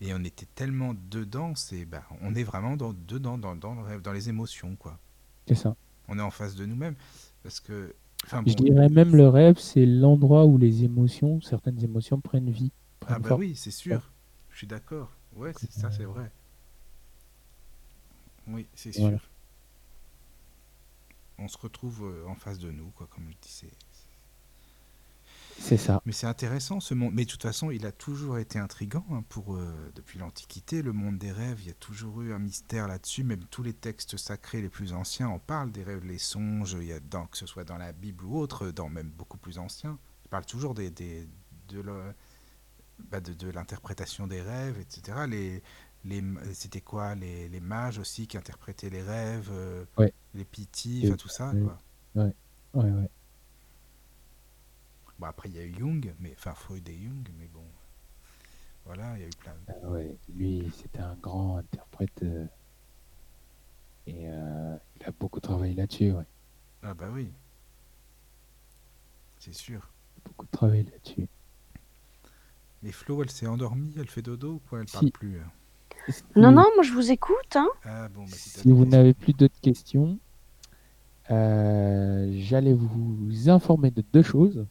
Et on était tellement dedans, c'est, bah, on est vraiment dans, dedans, dans, dans le rêve, dans les émotions, quoi. c'est ça On est en face de nous-mêmes. Parce que. Enfin, je dirais même le rêve c'est l'endroit où les émotions certaines émotions prennent vie Ah, bah forme. oui, c'est sûr. Je suis d'accord. Ouais, c'est ça, c'est vrai. Oui, c'est sûr. Voilà. On se retrouve euh, en face de nous, quoi, comme je disais. C'est ça Mais c'est intéressant ce monde. Mais de toute façon, il a toujours été intrigant hein, pour euh, depuis l'Antiquité, le monde des rêves. Il y a toujours eu un mystère là-dessus. Même tous les textes sacrés les plus anciens en parlent des rêves, les songes. Il y a dans, que ce soit dans la Bible ou autre, dans même beaucoup plus anciens, ils parlent toujours des, des- de, le- bah, de, de l'interprétation des rêves, etc. Les, les, c'était quoi les, les mages aussi qui interprétaient les rêves, euh, Ouais. les enfin tout ça. ouais. Quoi. Ouais, ouais. Bon, après, il y a eu Jung, mais, enfin Freud et Jung, mais bon. Voilà, il y a eu plein. Ah ouais, lui, c'était un grand interprète. euh, et euh, il a beaucoup travaillé là-dessus, ouais. Ah bah oui. C'est sûr. Beaucoup travaillé là-dessus. Mais Flo, elle s'est endormie, elle fait dodo ou quoi? Elle Si. parle plus. hein Non, non, moi je vous écoute. Hein. Ah bon, bah, si vous n'avez plus d'autres questions, euh, j'allais vous informer de deux choses.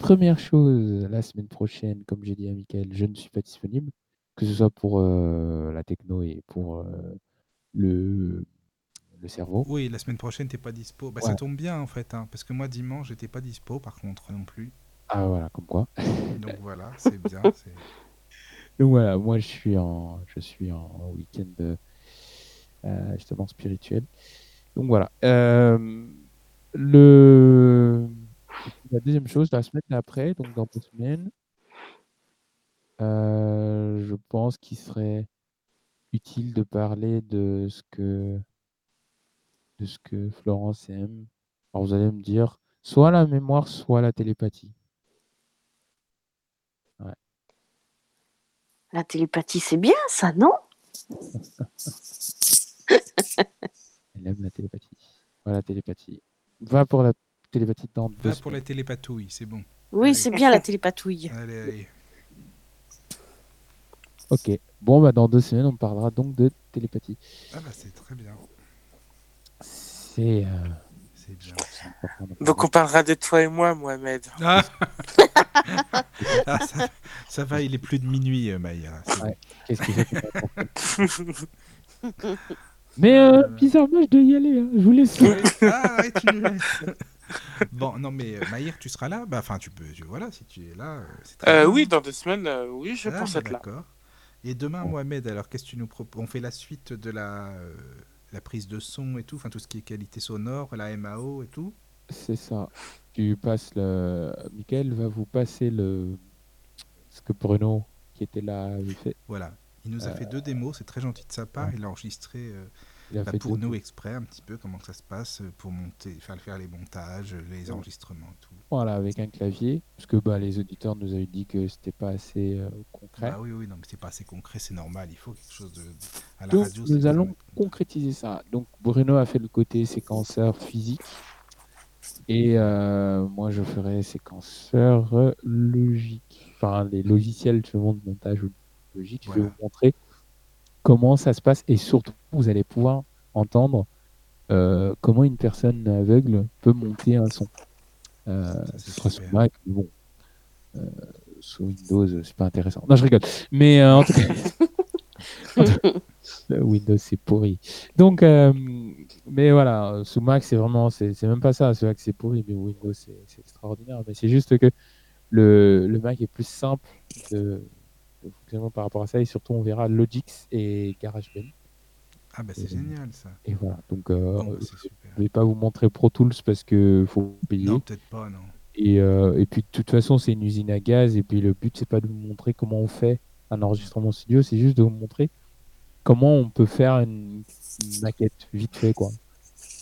Première chose, la semaine prochaine, comme j'ai dit à Michael, je ne suis pas disponible, que ce soit pour euh, la techno et pour euh, le, le cerveau. Oui, la semaine prochaine, t'es pas dispo. Bah, ça tombe bien en fait, hein, parce que moi, dimanche, j'étais pas dispo par contre non plus. Ah voilà, comme quoi. Donc voilà, c'est bien. Donc voilà, moi je suis en, je suis en week-end euh, justement spirituel. Donc voilà. Le, la deuxième chose, la semaine d'après, donc dans deux semaines, euh, je pense qu'il serait utile de parler de ce que, de ce que Florence aime. Alors vous allez me dire, soit la mémoire, soit la télépathie. La télépathie, c'est bien ça, non? Elle aime la télépathie. Voilà, la télépathie. Va pour la télépathie dans deux Va pour la télépatouille, c'est bon. Oui, c'est bien la télépatouille. Allez, allez. Ok. Bon, bah, dans deux semaines, on parlera donc de télépathie. Ah bah c'est très bien. C'est. euh, C'est bien. Donc on parler. parlera de toi et moi, Mohamed. Ah, Ah, ça, ça va, il est plus de minuit, euh, Maïra. c'est Ouais. Qu'est-ce que j'ai fait Mais euh, bizarrement, je dois y aller. hein. Je vous laisse. Ah, ouais, tu nous laisses. Bon, non, mais euh, Maïr, tu seras là Bah, enfin, tu peux. tu- voilà, si tu es là, euh, c'est très Euh, bien. oui, dans deux semaines, euh, oui, je Ah, pense bah, être là. D'accord. Et demain, Mohamed, alors qu'est-ce que tu nous proposes On fait la suite de la, euh, la prise de son et tout, enfin tout ce qui est qualité sonore, la MAO et tout? C'est ça. Tu passes le. Michael va vous passer le. Ce que Bruno, qui était là, avait fait. Voilà. Il nous a Euh, fait deux démos, c'est très gentil de sa part. ouais. Il a enregistré euh, Il a bah, fait pour nous exprès un petit peu comment ça se passe euh, pour monter, faire, faire les montages, les enregistrements tout. Voilà, avec un clavier. Parce que bah, les auditeurs nous avaient dit que c'était pas assez euh, concret. Bah oui, oui, non, mais c'est pas assez concret, c'est normal. Il faut quelque chose de. À la Donc, radio, nous allons concrétiser ça. Donc, Bruno a fait le côté séquenceur physique. Et euh, moi, je ferai séquenceur euh, logique. Enfin, les logiciels justement de montage logique. Je vais vous montrer comment ça se passe. Et surtout, vous allez pouvoir entendre euh, comment une personne aveugle peut monter un son. Euh, ce sera sur. Mac, mais bon. Euh, sous Windows, c'est pas intéressant. Non, je rigole. Mais euh, en tout cas. Windows, c'est pourri. Donc, euh, mais voilà, sous Mac, c'est vraiment, c'est c'est même pas ça. Sous Mac, c'est pourri, mais Windows, c'est c'est extraordinaire. Mais c'est juste que le, le Mac est plus simple de, fonctionnement par rapport à ça. Et surtout, on verra Logix et GarageBand. Ah, bah c'est génial ça. Et voilà. Donc, euh, bah, c'est je vais pas vous montrer Pro Tools parce que faut payer. Non, peut-être pas, non. Et, euh, et puis de toute façon, c'est une usine à gaz. Et puis le but, c'est pas de vous montrer comment on fait un enregistrement studio, c'est juste de vous montrer comment on peut faire une, une maquette vite fait, quoi.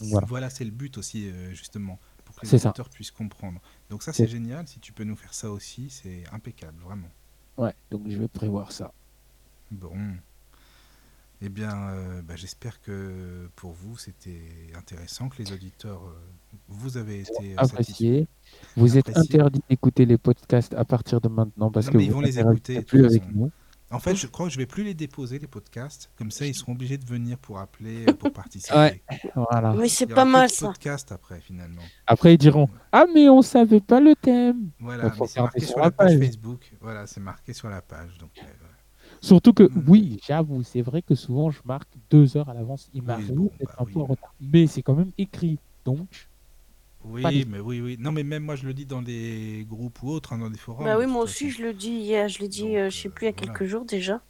Donc, voilà. Voilà, c'est le but aussi, euh, justement, pour que les ça. auditeurs puissent comprendre. Donc ça, c'est génial. Si tu peux nous faire ça aussi, c'est impeccable, vraiment. Ouais, donc je vais prévoir ça. Bon. Eh bien, euh, bah, j'espère que pour vous, c'était intéressant, que les auditeurs, euh, vous avez été euh, satisfaits. Apprécié. Vous êtes interdit d'écouter les podcasts à partir de maintenant parce Non, que mais ils vous vont les écouter, plus avec nous. En fait, je crois que je vais plus les déposer, les podcasts. Comme ça, ils seront obligés de venir pour appeler, euh, pour participer. Ouais. Voilà. Oui, c'est pas mal ça. podcast après, finalement. Après, ils diront Ah, mais on savait pas le thème. Voilà, c'est marqué sur sur la page page. Facebook. Voilà, c'est marqué sur la page. Donc, euh, voilà. Surtout que, Mhm. oui, j'avoue, c'est vrai que souvent je marque deux heures à l'avance. Il Oui, m'arrive bon, d'être bah un oui. peu en retard. Mais c'est quand même écrit. Donc, Oui, Pas mais oui, oui. Non, mais même moi, je le dis dans des groupes ou autres, hein, dans des forums. Bah de oui, moi aussi, façon. je le dis, hier, je l'ai dit, Donc, euh, je sais euh, plus, il y a voilà. quelques jours déjà.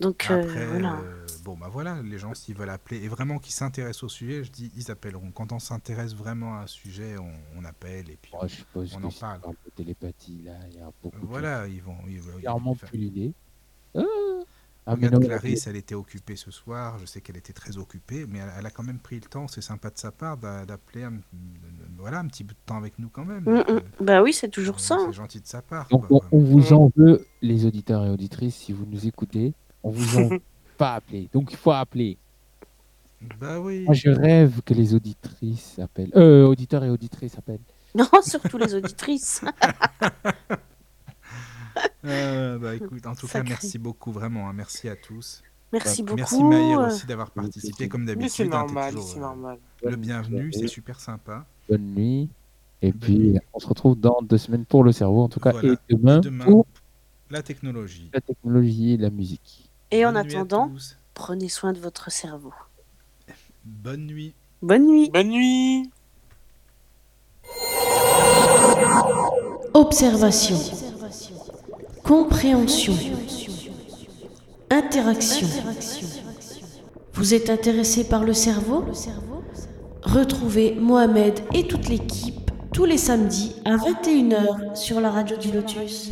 Donc euh, voilà. euh, bon, bah voilà, les gens, s'ils veulent appeler et vraiment qui s'intéressent au sujet, je dis, ils appelleront. Quand on s'intéresse vraiment à un sujet, on, on appelle et puis Moi, je suppose on que en si parle. on parle de télépathie, là, il y a beaucoup de Voilà, ils vont. Ils, vont- clairement enfin, plus l'idée. Ah, Regarde non, Clarisse, elle était occupée ce soir. Je sais qu'elle était très occupée, mais elle, elle a quand même pris le temps. C'est sympa de sa part d'a- d'appeler un, voilà, un petit bout de temps avec nous quand même. Mm, mm. euh, Bah oui, c'est toujours euh, ça. C'est gentil de sa part. Donc, on vous Mm. en veut, les auditeurs et auditrices, si vous nous écoutez, on vous en veut pas appeler. Donc, il faut appeler. Bah oui. Moi, je rêve que les auditrices appellent. Euh, auditeurs et auditrices appellent. Non, surtout les auditrices. Euh, bah écoute, en tout Sacré. cas, merci beaucoup, vraiment. hein, merci à tous. Merci Bah, beaucoup. Merci Maïr aussi d'avoir participé comme c'est d'habitude. hein, c'est euh, normal. Le bienvenu, c'est super sympa. Bonne nuit. Et Bonne puis, nuit. on se retrouve dans deux semaines pour le cerveau, en tout cas, Voilà. et demain, Demain, pour la technologie. la technologie et la musique. Et en Bonne attendant, prenez soin de votre cerveau. Bonne nuit. Bonne nuit. Bonne nuit Observation. Compréhension. Interaction. Vous êtes intéressé par le cerveau? Retrouvez Mohamed et toute l'équipe tous les samedis à 21h sur la radio du Lotus.